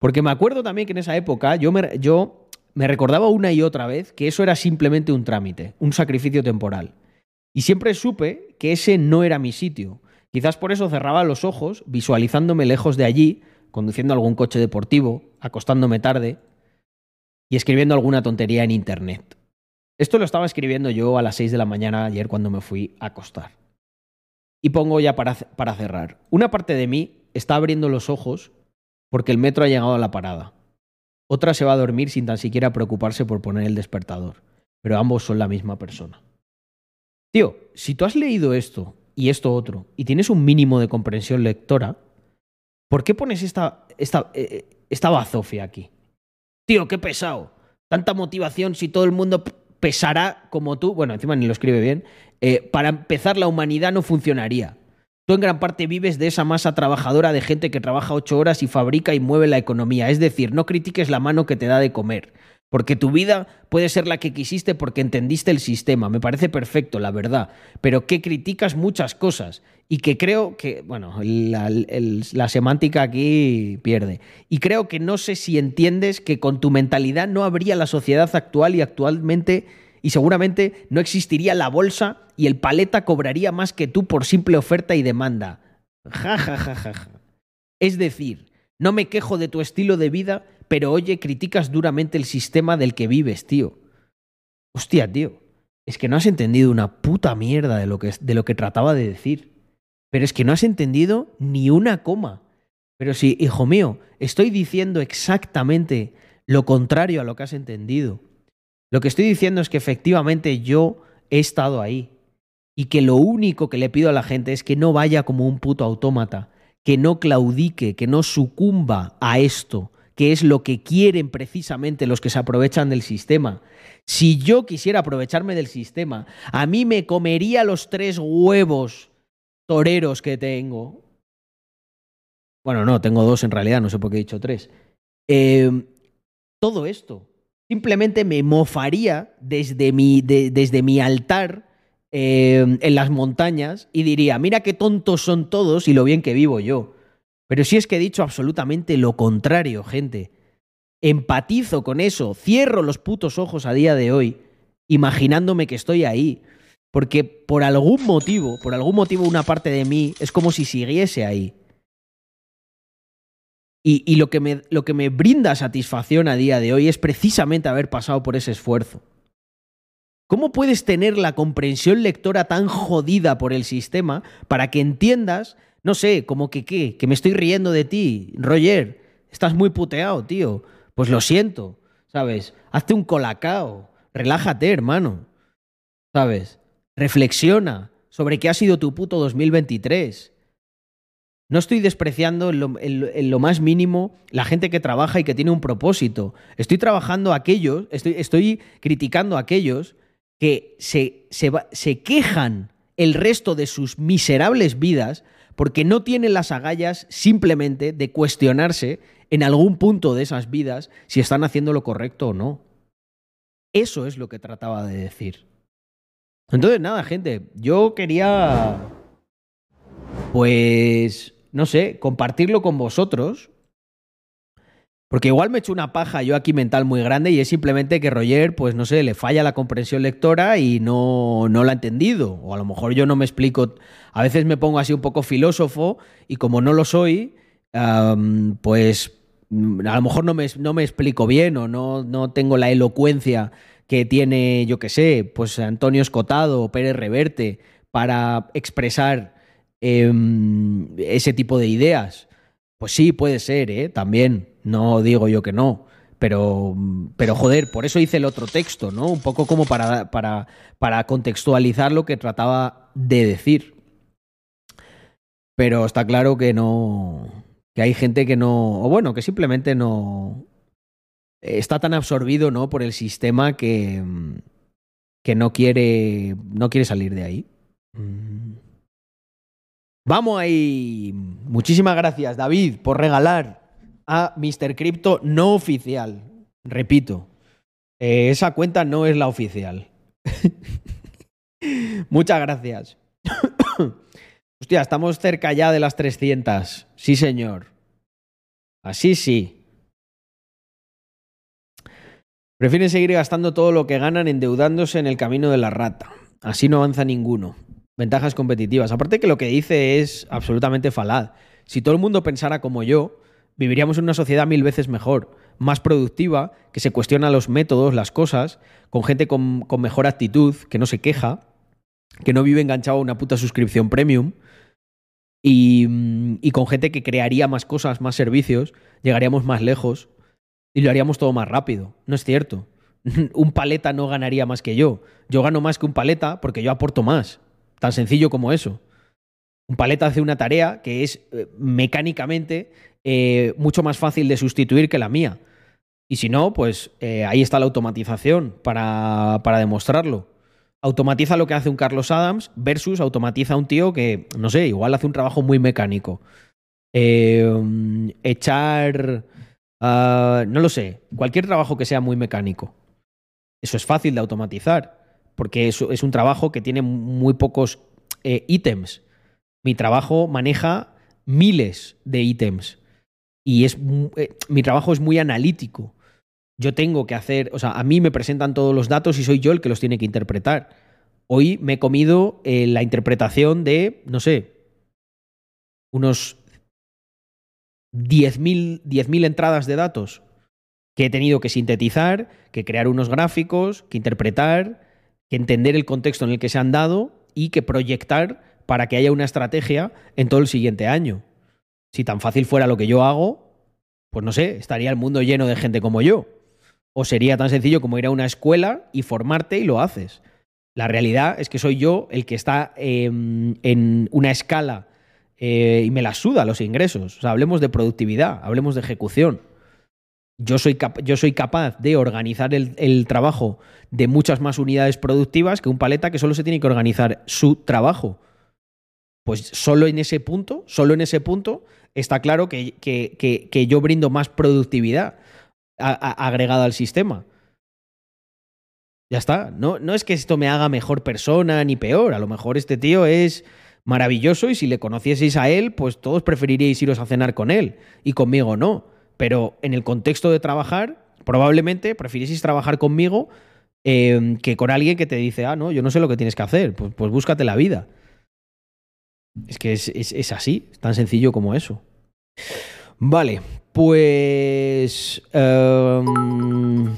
Porque me acuerdo también que en esa época yo me, yo me recordaba una y otra vez que eso era simplemente un trámite, un sacrificio temporal. Y siempre supe que ese no era mi sitio. Quizás por eso cerraba los ojos, visualizándome lejos de allí, conduciendo algún coche deportivo, acostándome tarde, y escribiendo alguna tontería en Internet. Esto lo estaba escribiendo yo a las 6 de la mañana ayer cuando me fui a acostar. Y pongo ya para, para cerrar. Una parte de mí está abriendo los ojos porque el metro ha llegado a la parada. Otra se va a dormir sin tan siquiera preocuparse por poner el despertador. Pero ambos son la misma persona. Tío, si tú has leído esto y esto otro y tienes un mínimo de comprensión lectora, ¿por qué pones esta, esta, eh, esta bazofia aquí? Tío, qué pesado. Tanta motivación si todo el mundo pesará como tú. Bueno, encima ni lo escribe bien. Eh, para empezar, la humanidad no funcionaría. Tú en gran parte vives de esa masa trabajadora de gente que trabaja ocho horas y fabrica y mueve la economía. Es decir, no critiques la mano que te da de comer. Porque tu vida puede ser la que quisiste porque entendiste el sistema. Me parece perfecto, la verdad. Pero que criticas muchas cosas. Y que creo que, bueno, la, semántica aquí pierde. Y creo que no sé si entiendes que con tu mentalidad no habría la sociedad actual y actualmente, y seguramente no existiría la bolsa y el paleta cobraría más que tú por simple oferta y demanda. Ja, ja, ja, ja, ja. Es decir, no me quejo de tu estilo de vida, pero oye, criticas duramente el sistema del que vives, tío. Hostia, tío. Es que no has entendido una puta mierda de lo que, de lo que trataba de decir. Pero es que no has entendido ni una coma. Pero sí, hijo mío, estoy diciendo exactamente lo contrario a lo que has entendido. Lo que estoy diciendo es que efectivamente yo he estado ahí. Y que lo único que le pido a la gente es que no vaya como un puto autómata, que no claudique, que no sucumba a esto, que es lo que quieren precisamente los que se aprovechan del sistema. Si yo quisiera aprovecharme del sistema, a mí me comería los tres huevos toreros que tengo. Bueno, no, tengo dos en realidad, no sé por qué he dicho tres. Eh, todo esto. Simplemente me mofaría desde mi, de, desde mi altar eh, en las montañas y diría, mira qué tontos son todos y lo bien que vivo yo. Pero si es que he dicho absolutamente lo contrario, gente. Empatizo con eso, cierro los putos ojos a día de hoy, imaginándome que estoy ahí. Porque por algún motivo, por algún motivo una parte de mí es como si siguiese ahí. Y, lo, que me, lo que me brinda satisfacción a día de hoy es precisamente haber pasado por ese esfuerzo. ¿Cómo puedes tener la comprensión lectora tan jodida por el sistema para que entiendas no sé, como que qué, que me estoy riendo de ti, Roger, estás muy puteado, tío. Pues lo siento, ¿sabes? Hazte un colacao, relájate, hermano. ¿Sabes? Reflexiona sobre qué ha sido tu puto 2023. No estoy despreciando en lo, en, lo, más mínimo la gente que trabaja y que tiene un propósito. Estoy trabajando a aquellos, estoy, criticando a aquellos que se, se quejan el resto de sus miserables vidas porque no tienen las agallas simplemente de cuestionarse en algún punto de esas vidas si están haciendo lo correcto o no. Eso es lo que trataba de decir. Entonces, nada, gente, yo quería, pues, no sé, compartirlo con vosotros. Porque igual me he hecho una paja yo aquí mental muy grande y es simplemente que Roger, pues no sé, le falla la comprensión lectora y no, no la ha entendido. O a lo mejor yo no me explico. A veces me pongo así un poco filósofo y como no lo soy, pues a lo mejor no me, no me explico bien o no, no tengo la elocuencia que tiene, yo que sé, pues Antonio Escotado o Pérez Reverte para expresar em, ese tipo de ideas. Pues sí, puede ser, ¿eh? También. No digo yo que no. Pero, pero joder, por eso hice el otro texto, ¿no? Un poco como para, para, para contextualizar lo que trataba de decir. Pero está claro que no. que hay gente que no. O bueno, que simplemente no. Está tan absorbido, ¿no? Por el sistema que. que no quiere. no quiere salir de ahí. Mm. Vamos ahí. Muchísimas gracias, David, por regalar a Mr. Crypto no oficial. Repito, eh, esa cuenta no es la oficial. Muchas gracias. Hostia, estamos cerca ya de las 300. Sí, señor. Así sí. Prefieren seguir gastando todo lo que ganan endeudándose en el camino de la rata. Así no avanza ninguno. Ventajas competitivas. Aparte que lo que dice es absolutamente falaz. Si todo el mundo pensara como yo, viviríamos en una sociedad mil veces mejor, más productiva, que se cuestiona los métodos, las cosas, con gente con, mejor actitud, que no se queja, que no vive enganchado a una puta suscripción premium, y, y con gente que crearía más cosas, más servicios, llegaríamos más lejos y lo haríamos todo más rápido. No es cierto. Un paleta no ganaría más que yo. Yo gano más que un paleta porque yo aporto más. Tan sencillo como eso. Un paleta hace una tarea que es eh, mecánicamente eh, mucho más fácil de sustituir que la mía. Y si no, pues eh, ahí está la automatización para, para demostrarlo. Automatiza lo que hace un Carlos Adams versus automatiza un tío que, no sé, igual hace un trabajo muy mecánico. Eh, echar, ah, no lo sé, cualquier trabajo que sea muy mecánico. Eso es fácil de automatizar, porque es, es un trabajo que tiene muy pocos eh, ítems. Mi trabajo maneja miles de ítems y es eh, mi trabajo es muy analítico. Yo tengo que hacer, o sea, a mí me presentan todos los datos y soy yo el que los tiene que interpretar. Hoy me he comido eh, la interpretación de, no sé, unos 10.000 10.000 entradas de datos que he tenido que sintetizar, que crear unos gráficos, que interpretar, que entender el contexto en el que se han dado y que proyectar para que haya una estrategia en todo el siguiente año. Si tan fácil fuera lo que yo hago, pues no sé, estaría el mundo lleno de gente como yo. O sería tan sencillo como ir a una escuela y formarte y lo haces. La realidad es que soy yo el que está eh, en una escala eh, y me la suda los ingresos. O sea, hablemos de productividad, hablemos de ejecución. Yo soy, yo soy capaz de organizar el, el, trabajo de muchas más unidades productivas que un paleta que solo se tiene que organizar su trabajo. Pues solo en ese punto, solo en ese punto, está claro que, que, que, yo brindo más productividad agregada al sistema. Ya está. No, no es que esto me haga mejor persona ni peor. A lo mejor este tío es maravilloso y si le conocieseis a él, pues todos preferiríais iros a cenar con él y conmigo no. Pero en el contexto de trabajar, probablemente prefirieseis trabajar conmigo eh, que con alguien que te dice, ah, no, yo no sé lo que tienes que hacer, pues, pues búscate la vida. Es que es, es, es, así, es tan sencillo como eso. Vale, pues... Um,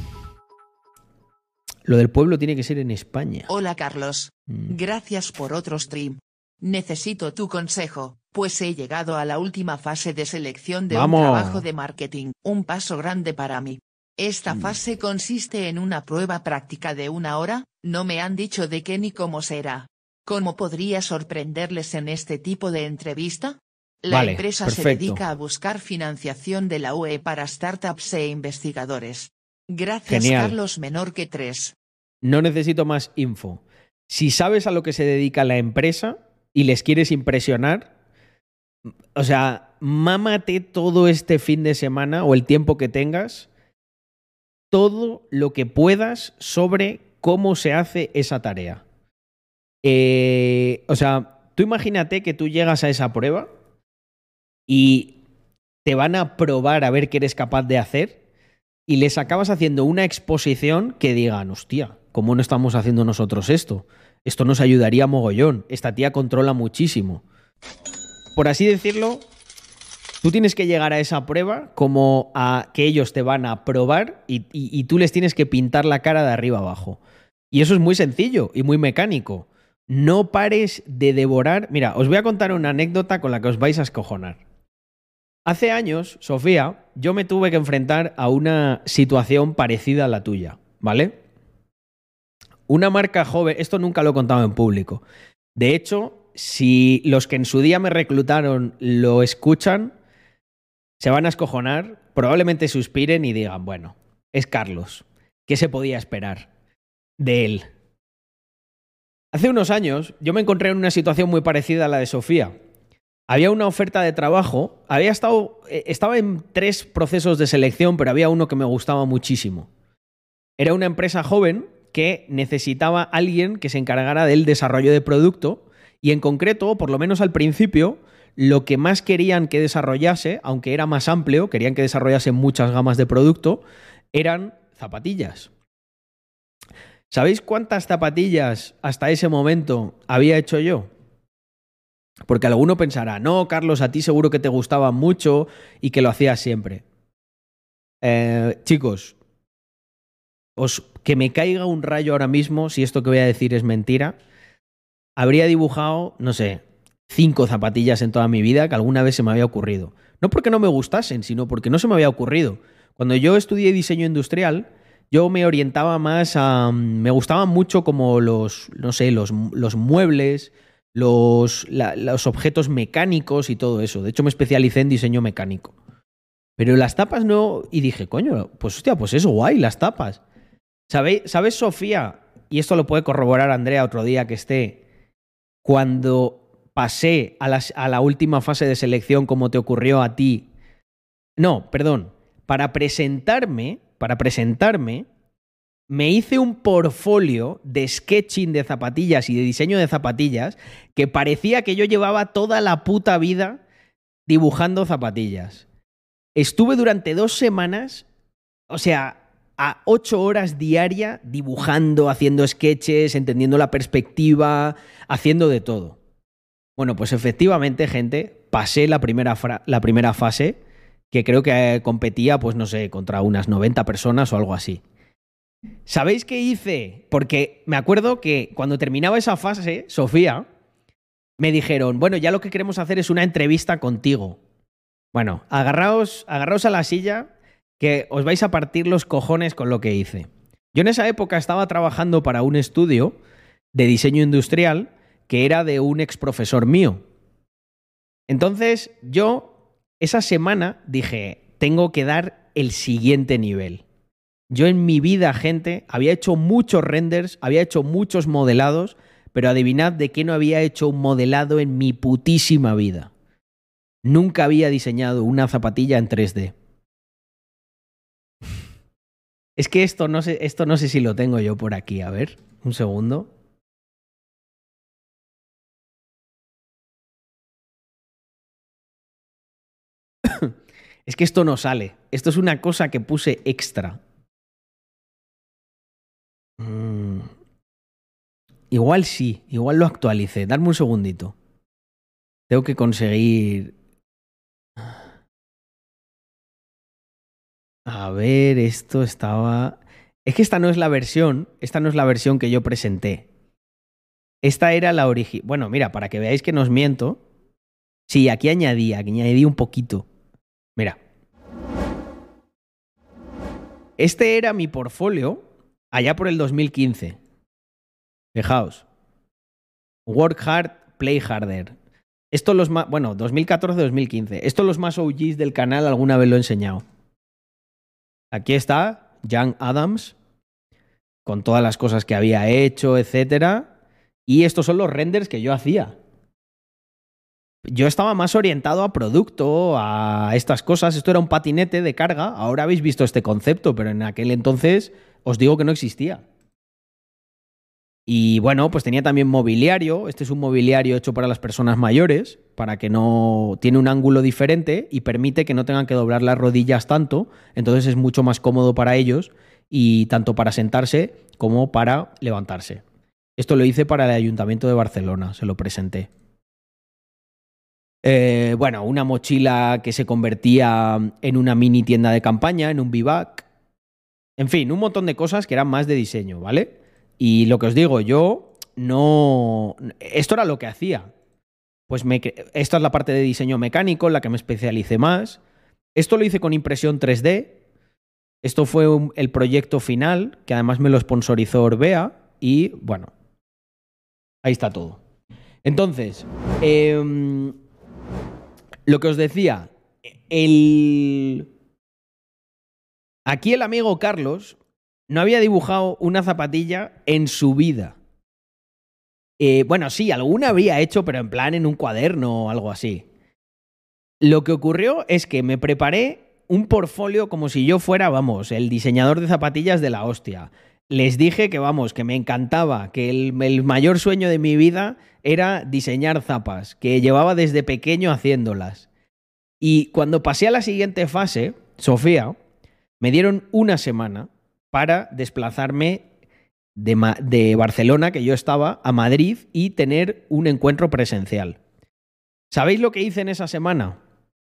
lo del pueblo tiene que ser en España. Hola Carlos. Mm. Gracias por otro stream. Necesito tu consejo, pues he llegado a la última fase de selección de Vamos. un trabajo de marketing, un paso grande para mí. Esta Mm. fase consiste en una prueba práctica de una hora, no me han dicho de qué ni cómo será. ¿Cómo podría sorprenderles en este tipo de entrevista? La Vale, empresa se dedica a buscar financiación de la UE para startups e investigadores. Gracias Genial. Carlos Menor que 3. No necesito más info. Si sabes a lo que se dedica la empresa y les quieres impresionar, o sea, mámate todo este fin de semana o el tiempo que tengas, todo lo que puedas sobre cómo se hace esa tarea. Eh, o sea, tú imagínate que tú llegas a esa prueba y te van a probar a ver qué eres capaz de hacer y les acabas haciendo una exposición que digan, hostia, ¿cómo no estamos haciendo nosotros esto? Esto nos ayudaría mogollón. Esta tía controla muchísimo. Por así decirlo, tú tienes que llegar a esa prueba como a que ellos te van a probar y, y tú les tienes que pintar la cara de arriba abajo. Y eso es muy sencillo y muy mecánico. No pares de devorar. Mira, os voy a contar una anécdota con la que os vais a escojonar. Hace años, Sofía, yo me tuve que enfrentar a una situación parecida a la tuya, ¿vale? Una marca joven, esto nunca lo he contado en público. De hecho, si los que en su día me reclutaron lo escuchan, se van a escojonar, probablemente suspiren y digan, bueno, es Carlos, ¿qué se podía esperar de él? Hace unos años yo me encontré en una situación muy parecida a la de Sofía. Había una oferta de trabajo, había estado, eh, estaba en tres procesos de selección, pero había uno que me gustaba muchísimo. Era una empresa joven que necesitaba alguien que se encargara del desarrollo de producto y en concreto, por lo menos al principio, lo que más querían que desarrollase, aunque era más amplio, querían que desarrollase muchas gamas de producto, eran zapatillas. ¿Sabéis cuántas zapatillas hasta ese momento había hecho yo? Porque alguno pensará, no, Carlos, a ti seguro que te gustaba mucho y que lo hacías siempre. Eh, chicos, os, que me caiga un rayo ahora mismo si esto que voy a decir es mentira. Habría dibujado, no sé, cinco zapatillas en toda mi vida que alguna vez se me había ocurrido. No porque no me gustasen, sino porque no se me había ocurrido. Cuando yo estudié diseño industrial, yo me orientaba más a... Me gustaban mucho como los, no sé, los, los muebles, los, los objetos mecánicos y todo eso. De hecho, me especialicé en diseño mecánico. Pero las tapas no. Y dije, coño, pues hostia, pues es guay, las tapas. ¿Sabéis, ¿Sabes, Sofía? Y esto lo puede corroborar Andrea otro día que esté. Cuando pasé a, a la última fase de selección, como te ocurrió a ti. No, perdón. Para presentarme, para presentarme, me hice un portfolio de sketching de zapatillas y de diseño de zapatillas que parecía que yo llevaba toda la puta vida dibujando zapatillas. Estuve durante dos semanas, o sea, a ocho horas diaria dibujando, haciendo sketches, entendiendo la perspectiva, haciendo de todo. Bueno, pues efectivamente, gente, pasé la primera, la primera fase, que creo que competía, pues no sé, contra unas 90 personas o algo así. ¿Sabéis qué hice? Porque me acuerdo que cuando terminaba esa fase, Sofía, me dijeron, bueno, ya lo que queremos hacer es una entrevista contigo. Bueno, agarraos, agarraos a la silla que os vais a partir los cojones con lo que hice. Yo en esa época estaba trabajando para un estudio de diseño industrial que era de un ex profesor mío. Entonces yo esa semana dije, tengo que dar el siguiente nivel. Yo en mi vida, gente, había hecho muchos renders, había hecho muchos modelados, pero adivinad de qué no había hecho un modelado en mi putísima vida. Nunca había diseñado una zapatilla en 3D. Es que esto no sé, esto no sé si lo tengo yo por aquí. A ver, un segundo. Es que esto no sale. Esto es una cosa que puse extra. Mm. Igual sí, igual lo actualicé. Darme un segundito. Tengo que conseguir. A ver, esto estaba. Es que esta no es la versión. Esta no es la versión que yo presenté. Esta era la original. Bueno, mira, para que veáis que no os miento. Sí, aquí añadí, aquí añadí un poquito. Mira. Este era mi portfolio allá por el 2015. Fijaos. Work hard, play harder. Esto los más. Bueno, 2014-2015. Esto los más OGs del canal alguna vez lo he enseñado. Aquí está, Young Adams. con todas las cosas que había hecho, etcétera. Y estos son los renders que yo hacía. Yo estaba más orientado a producto, a estas cosas. Esto era un patinete de carga. Ahora habéis visto este concepto, pero en aquel entonces os digo que no existía. Y bueno, pues tenía también mobiliario. Este es un mobiliario hecho para las personas mayores, para que no. Tiene un ángulo diferente y permite que no tengan que doblar las rodillas tanto. Entonces es mucho más cómodo para ellos y tanto para sentarse como para levantarse. Esto lo hice para el Ayuntamiento de Barcelona, se lo presenté. Eh, bueno, una mochila que se convertía en una mini tienda de campaña, en un bivac. En fin, un montón de cosas que eran más de diseño, ¿vale? Y lo que os digo, yo no... Esto era lo que hacía. Pues me... esta es la parte de diseño mecánico en la que me especialicé más. Esto lo hice con impresión 3D. Esto fue el proyecto final, que además me lo sponsorizó Orbea. Y bueno, ahí está todo. Entonces, em, lo que os decía, el... Aquí el amigo Carlos no había dibujado una zapatilla en su vida. Eh, bueno, sí, alguna había hecho, pero en plan en un cuaderno o algo así. Lo que ocurrió es que me preparé un portfolio como si yo fuera, vamos, el diseñador de zapatillas de la hostia. Les dije que, vamos, que me encantaba, que el, el mayor sueño de mi vida era diseñar zapas, que llevaba desde pequeño haciéndolas. Y cuando pasé a la siguiente fase, Sofía, me dieron una semana para desplazarme de, de Barcelona, que yo estaba, a Madrid y tener un encuentro presencial. ¿Sabéis lo que hice en esa semana?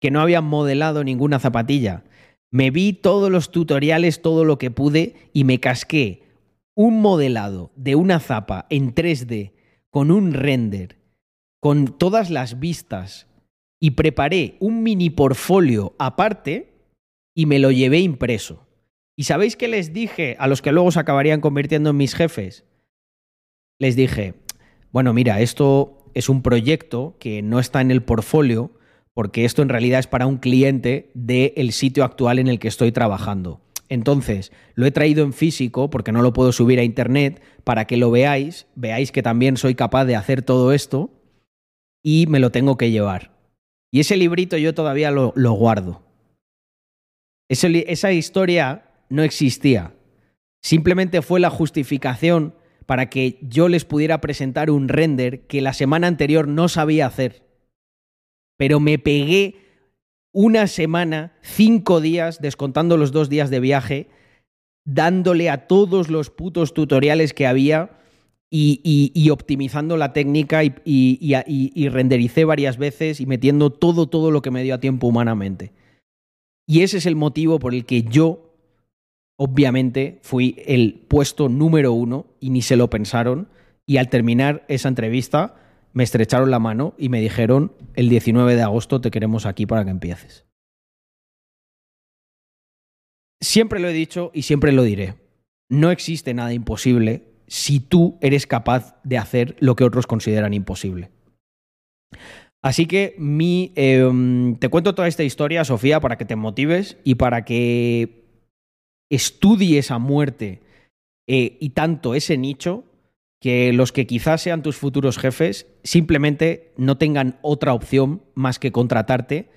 Que no había modelado ninguna zapatilla. Me vi todos los tutoriales, todo lo que pude y me casqué un modelado de una zapa en 3D con un render, con todas las vistas y preparé un mini portfolio aparte y me lo llevé impreso. ¿Y sabéis qué les dije a los que luego se acabarían convirtiendo en mis jefes? Les dije, bueno, mira, esto es un proyecto que no está en el portfolio porque esto en realidad es para un cliente del sitio actual en el que estoy trabajando. Entonces, lo he traído en físico porque no lo puedo subir a internet para que lo veáis, veáis que también soy capaz de hacer todo esto y me lo tengo que llevar. Y ese librito yo todavía lo, guardo. Esa historia no existía. Simplemente fue la justificación para que yo les pudiera presentar un render que la semana anterior no sabía hacer. Pero me pegué una semana, cinco días, descontando los dos días de viaje, dándole a todos los putos tutoriales que había y, optimizando la técnica y- y rendericé varias veces y metiendo todo, todo lo que me dio a tiempo humanamente. Y ese es el motivo por el que yo, obviamente, fui el puesto número uno y ni se lo pensaron. Y al terminar esa entrevista, me estrecharon la mano y me dijeron, el 19 de agosto te queremos aquí para que empieces. Siempre lo he dicho y siempre lo diré. No existe nada imposible si tú eres capaz de hacer lo que otros consideran imposible. Así que mi, eh, te cuento toda esta historia, Sofía, para que te motives y para que estudies a muerte eh, y tanto ese nicho que los que quizás sean tus futuros jefes simplemente no tengan otra opción más que contratarte,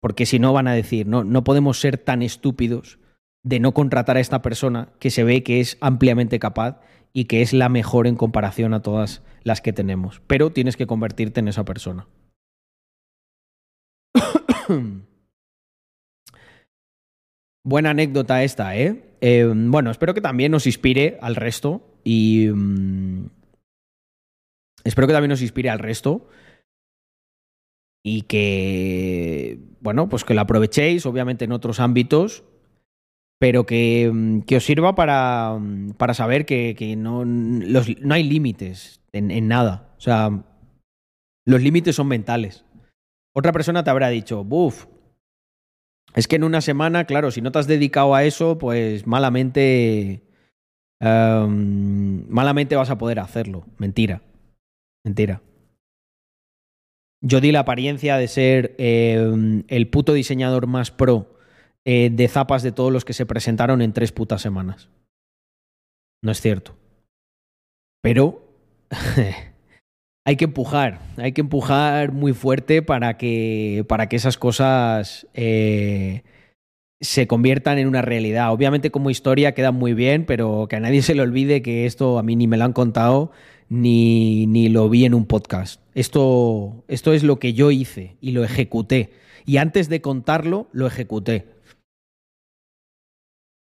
porque si no van a decir, no, no podemos ser tan estúpidos de no contratar a esta persona que se ve que es ampliamente capaz y que es la mejor en comparación a todas las que tenemos. Pero tienes que convertirte en esa persona. Buena anécdota esta, ¿eh? Eh, Bueno, espero que también nos inspire al resto y... mm, espero que también nos inspire al resto y que, bueno, pues que lo aprovechéis, obviamente en otros ámbitos, pero que, mm, que os sirva para, mm, para saber que, que no, no hay límites en, en nada. O sea, los límites son mentales. Otra persona te habrá dicho, buf, es que en una semana, claro, si no te has dedicado a eso, pues malamente. Em, malamente vas a poder hacerlo. Mentira. Mentira. Yo di la apariencia de ser em, el puto diseñador más pro eh, de zapas de todos los que se presentaron en tres putas semanas. No es cierto. Pero hay que empujar, hay que empujar muy fuerte para que, para que esas cosas eh, se conviertan en una realidad. Obviamente como historia queda muy bien, pero que a nadie se le olvide que esto a mí ni me lo han contado ni, ni lo vi en un podcast. Esto, esto es lo que yo hice y lo ejecuté. Y antes de contarlo, lo ejecuté.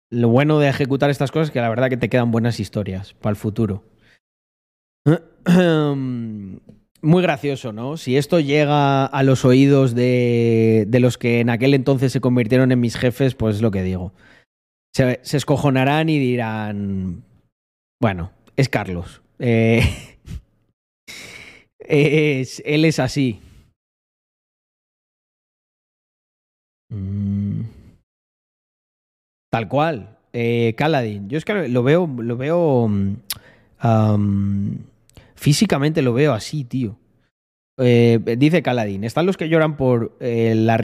Lo bueno de ejecutar estas cosas es que la verdad que te quedan buenas historias para el futuro. Muy gracioso, ¿no? Si esto llega a los oídos de, de, los que en aquel entonces se convirtieron en mis jefes, pues es lo que digo. Se, escojonarán y dirán, bueno, es Carlos. Eh, es, él es así. Mm. Tal cual. Eh, Caladín. Yo es que lo veo, lo veo. Um, físicamente lo veo así, tío. Eh, dice Caladín, están los que lloran por, eh, la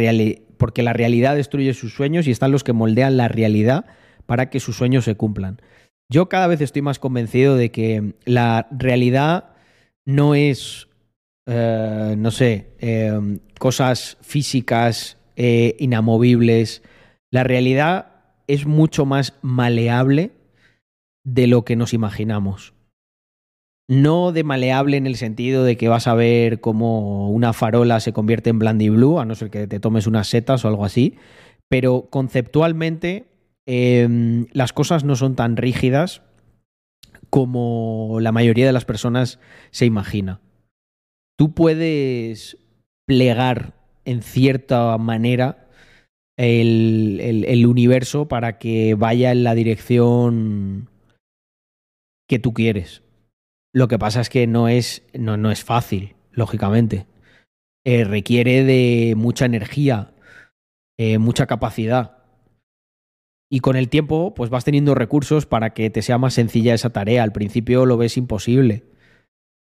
porque la realidad destruye sus sueños y están los que moldean la realidad para que sus sueños se cumplan. Yo cada vez estoy más convencido de que la realidad no es, eh, no sé, eh, cosas físicas inamovibles. La realidad es mucho más maleable de lo que nos imaginamos. No de maleable en el sentido de que vas a ver cómo una farola se convierte en blandy blue, a no ser que te tomes unas setas o algo así, pero conceptualmente eh, las cosas no son tan rígidas como la mayoría de las personas se imagina. Tú puedes plegar en cierta manera el, universo para que vaya en la dirección que tú quieres. Lo que pasa es que no es, no, no es fácil, lógicamente. Eh, requiere de mucha energía, eh, mucha capacidad. Y con el tiempo, pues vas teniendo recursos para que te sea más sencilla esa tarea. Al principio lo ves imposible.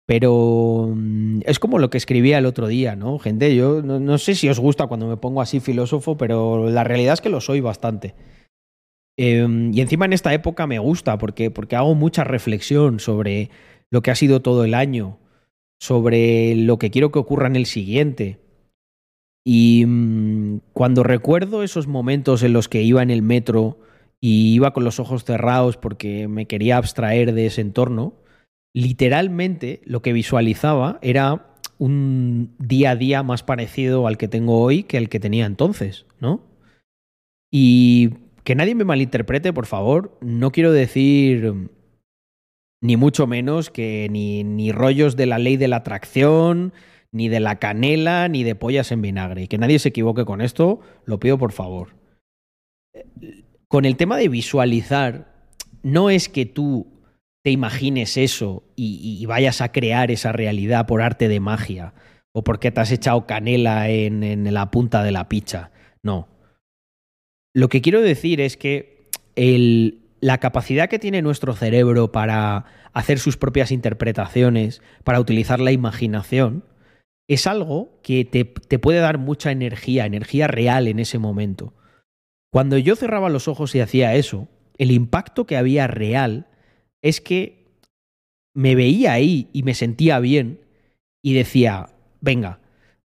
Pero mm, es como lo que escribía el otro día, ¿no? Gente, yo no, no, sé si os gusta cuando me pongo así filósofo, pero la realidad es que lo soy bastante. Eh, y encima en esta época me gusta porque, porque hago mucha reflexión sobre lo que ha sido todo el año, sobre lo que quiero que ocurra en el siguiente. Y mmm, cuando recuerdo esos momentos en los que iba en el metro y iba con los ojos cerrados porque me quería abstraer de ese entorno, literalmente lo que visualizaba era un día a día más parecido al que tengo hoy que el que tenía entonces, ¿no? Y que nadie me malinterprete, por favor, no quiero decir ni mucho menos que ni, ni rollos de la ley de la atracción, ni de la canela, ni de pollas en vinagre. Y que nadie se equivoque con esto, lo pido por favor. Con el tema de visualizar, no es que tú te imagines eso y, vayas a crear esa realidad por arte de magia o porque te has echado canela en, en la punta de la picha. No. Lo que quiero decir es que el, la capacidad que tiene nuestro cerebro para hacer sus propias interpretaciones, para utilizar la imaginación, es algo que te, te, puede dar mucha energía, energía real en ese momento. Cuando yo cerraba los ojos y hacía eso, el impacto que había real es que me veía ahí y me sentía bien y decía, venga,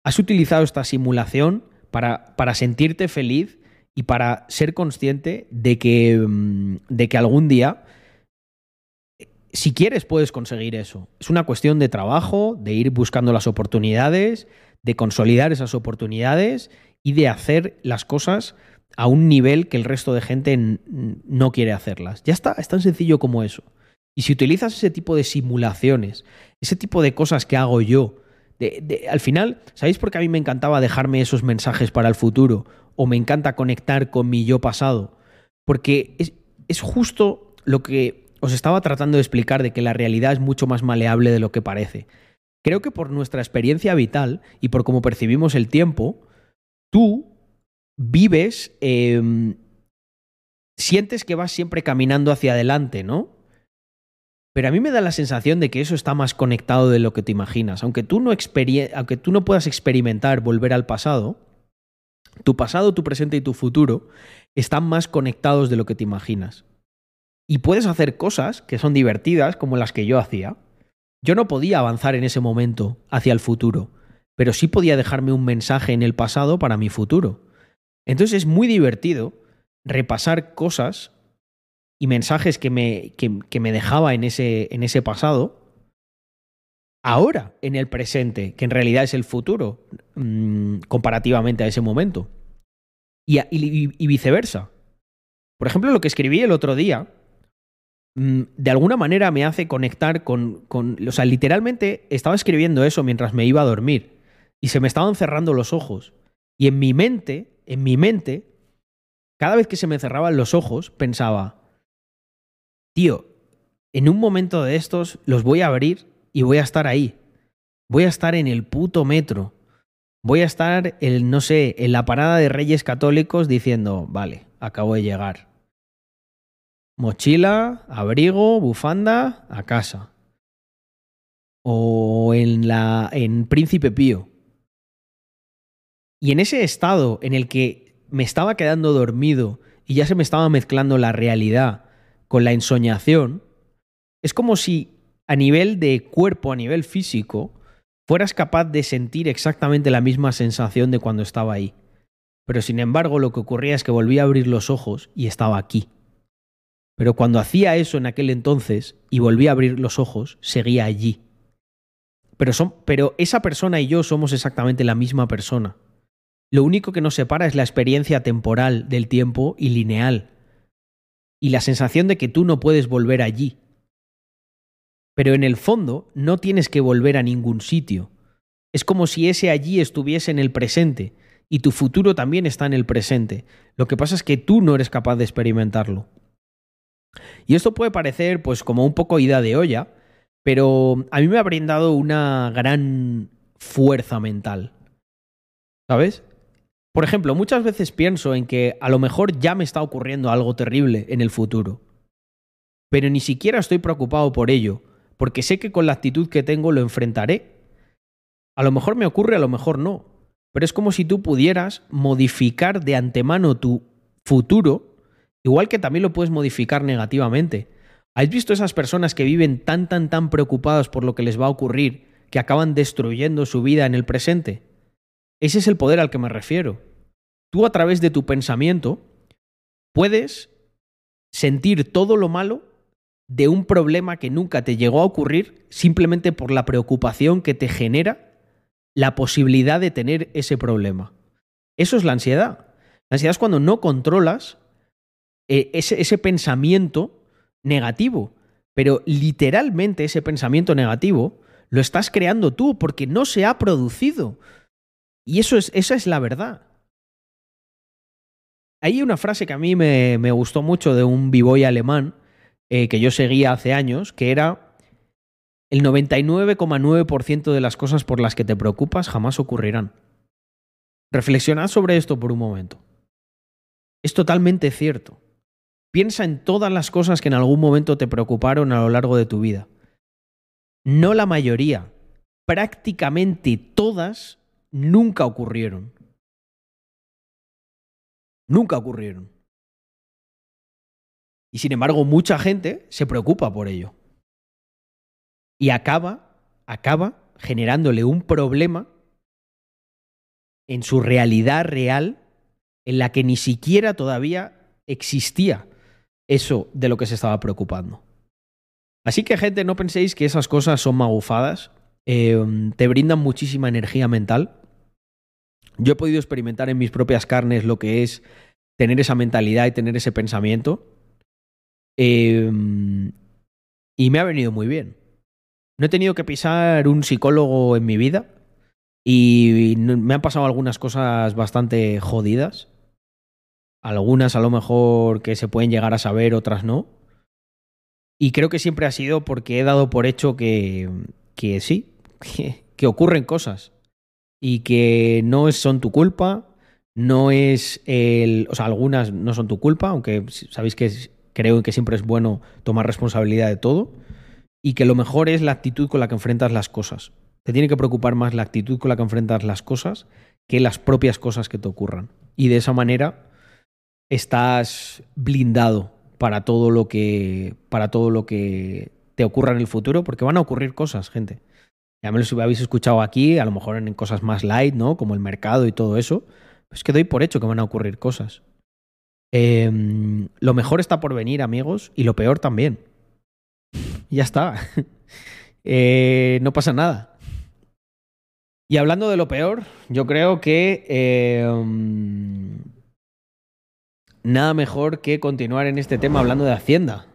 has utilizado esta simulación para, para sentirte feliz y para ser consciente de que, mm, de que algún día si quieres, puedes conseguir eso. Es una cuestión de trabajo, de ir buscando las oportunidades, de consolidar esas oportunidades y de hacer las cosas a un nivel que el resto de gente no quiere hacerlas. Ya está, es tan sencillo como eso. Y si utilizas ese tipo de simulaciones, ese tipo de cosas que hago yo, de, al final, ¿sabéis por qué a mí me encantaba dejarme esos mensajes para el futuro? O me encanta conectar con mi yo pasado. Porque es, es justo lo que os estaba tratando de explicar de que la realidad es mucho más maleable de lo que parece. Creo que por nuestra experiencia vital y por cómo percibimos el tiempo, tú vives, eh, sientes que vas siempre caminando hacia adelante, ¿no? Pero a mí me da la sensación de que eso está más conectado de lo que te imaginas. Aunque tú no, aunque tú no puedas experimentar volver al pasado, tu pasado, tu presente y tu futuro están más conectados de lo que te imaginas. y puedes hacer cosas que son divertidas como las que yo hacía. Yo no podía avanzar en ese momento hacia el futuro, pero sí podía dejarme un mensaje en el pasado para mi futuro. Entonces es muy divertido repasar cosas y mensajes que me, que, me dejaba en ese, en ese pasado ahora, en el presente, que en realidad es el futuro, mmm, comparativamente a ese momento. Y, viceversa. Por ejemplo, lo que escribí el otro día, mmm, de alguna manera me hace conectar con, con... O sea, literalmente estaba escribiendo eso mientras me iba a dormir y se me estaban cerrando los ojos. Y en mi mente, en mi mente, cada vez que se me cerraban los ojos, pensaba, tío, en un momento de estos los voy a abrir y voy a estar ahí. Voy a estar en el puto metro. Voy a estar, el, no sé, en la parada de Reyes Católicos diciendo, vale, acabo de llegar. Mochila, abrigo, bufanda, a casa. O en la. en Príncipe Pío. Y en ese estado en el que me estaba quedando dormido y ya se me estaba mezclando la realidad con la ensoñación, es como si a nivel de cuerpo, a nivel físico, fueras capaz de sentir exactamente la misma sensación de cuando estaba ahí. Pero sin embargo, lo que ocurría es que volvía a abrir los ojos y estaba aquí. Pero cuando hacía eso en aquel entonces y volvía a abrir los ojos, seguía allí. Pero, son, pero esa persona y yo somos exactamente la misma persona. Lo único que nos separa es la experiencia temporal del tiempo y lineal. Y la sensación de que tú no puedes volver allí, pero en el fondo no tienes que volver a ningún sitio. Es como si ese allí estuviese en el presente y tu futuro también está en el presente. Lo que pasa es que tú no eres capaz de experimentarlo. Y esto puede parecer pues como un poco ida de olla, pero a mí me ha brindado una gran fuerza mental. ¿Sabes? Por ejemplo, muchas veces pienso en que a lo mejor ya me está ocurriendo algo terrible en el futuro, pero ni siquiera estoy preocupado por ello, porque sé que con la actitud que tengo lo enfrentaré. A lo mejor me ocurre, a lo mejor no, pero es como si tú pudieras modificar de antemano tu futuro, igual que también lo puedes modificar negativamente. ¿Has visto esas personas que viven tan, tan, tan preocupadas por lo que les va a ocurrir que acaban destruyendo su vida en el presente? Ese es el poder al que me refiero. Tú a través de tu pensamiento puedes sentir todo lo malo de un problema que nunca te llegó a ocurrir simplemente por la preocupación que te genera la posibilidad de tener ese problema. Eso es la ansiedad. La ansiedad es cuando no controlas eh, ese, ese pensamiento negativo, pero literalmente ese pensamiento negativo lo estás creando tú porque no se ha producido. Y eso es, esa es la verdad. Hay una frase que a mí me, me gustó mucho de un b-boy alemán eh, que yo seguía hace años, que era el 99,9% de las cosas por las que te preocupas jamás ocurrirán. Reflexionad sobre esto por un momento. Es totalmente cierto. Piensa en todas las cosas que en algún momento te preocuparon a lo largo de tu vida. No la mayoría, prácticamente todas nunca ocurrieron. Nunca ocurrieron. Y sin embargo, mucha gente se preocupa por ello. Y acaba, acaba generándole un problema en su realidad real en la que ni siquiera todavía existía eso de lo que se estaba preocupando. Así que, gente, no penséis que esas cosas son magufadas. Eh, te brindan muchísima energía mental. Yo he podido experimentar en mis propias carnes lo que es tener esa mentalidad y tener ese pensamiento. Eh, y me ha venido muy bien. No he tenido que pisar un psicólogo en mi vida y me han pasado algunas cosas bastante jodidas. Algunas a lo mejor que se pueden llegar a saber, otras no. Y creo que siempre ha sido porque he dado por hecho que, que sí, que, que ocurren cosas y que no son tu culpa, no es el... O sea, algunas no son tu culpa, aunque sabéis que creo que siempre es bueno tomar responsabilidad de todo y que lo mejor es la actitud con la que enfrentas las cosas. Te tiene que preocupar más la actitud con la que enfrentas las cosas que las propias cosas que te ocurran. Y de esa manera estás blindado para todo lo que para todo lo que te ocurra en el futuro, porque van a ocurrir cosas, gente. Ya me lo habéis escuchado aquí, a lo mejor en cosas más light, ¿no? Como el mercado y todo eso. Es que doy por hecho que van a ocurrir cosas. Em, lo mejor está por venir, amigos, y lo peor también. ya está. Eh, no pasa nada. Y hablando de lo peor, yo creo que em, nada mejor que continuar en este tema hablando de Hacienda.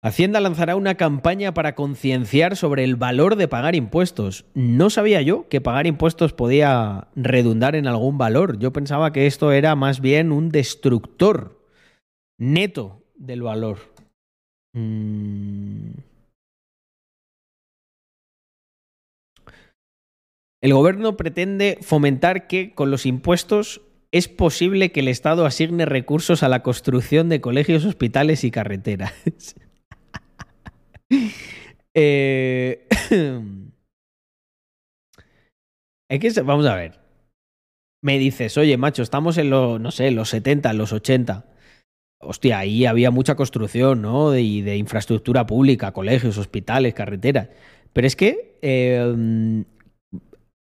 Hacienda lanzará una campaña para concienciar sobre el valor de pagar impuestos. No sabía yo que pagar impuestos podía redundar en algún valor. Yo pensaba que esto era más bien un destructor neto del valor. Mm. El gobierno pretende fomentar que con los impuestos es posible que el Estado asigne recursos a la construcción de colegios, hospitales y carreteras. Eh, que, vamos a ver. Me dices, oye, macho, estamos en los, no sé, los 70, los 80. Hostia, ahí había mucha construcción, ¿no? De, de infraestructura pública, colegios, hospitales, carreteras. Pero es que em,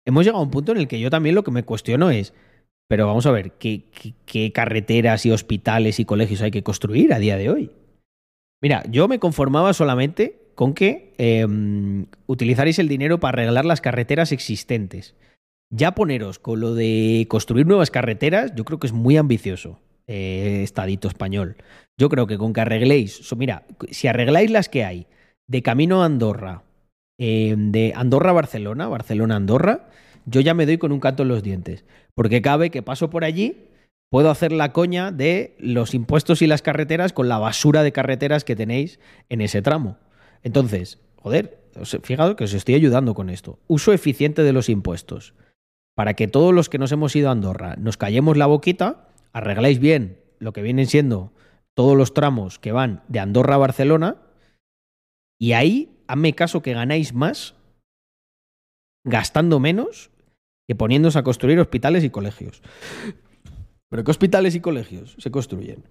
hemos llegado a un punto en el que yo también lo que me cuestiono es, pero vamos a ver, ¿qué, qué carreteras y hospitales y colegios hay que construir a día de hoy? Mira, yo me conformaba solamente con que em, utilizaréis el dinero para arreglar las carreteras existentes. Ya poneros con lo de construir nuevas carreteras, yo creo que es muy ambicioso, eh, estadito español. Yo creo que con que arregléis, mira, si arregláis las que hay de camino a Andorra, em, de Andorra a Barcelona, Barcelona a Andorra, yo ya me doy con un canto en los dientes. Porque cabe que paso por allí, puedo hacer la coña de los impuestos y las carreteras con la basura de carreteras que tenéis en ese tramo. Entonces, joder, fijaos que os estoy ayudando con esto. Uso eficiente de los impuestos. Para que todos los que nos hemos ido a Andorra nos callemos la boquita, arregláis bien lo que vienen siendo todos los tramos que van de Andorra a Barcelona, y ahí, hazme caso que ganáis más gastando menos que poniéndose a construir hospitales y colegios. Pero ¿qué hospitales y colegios se construyen?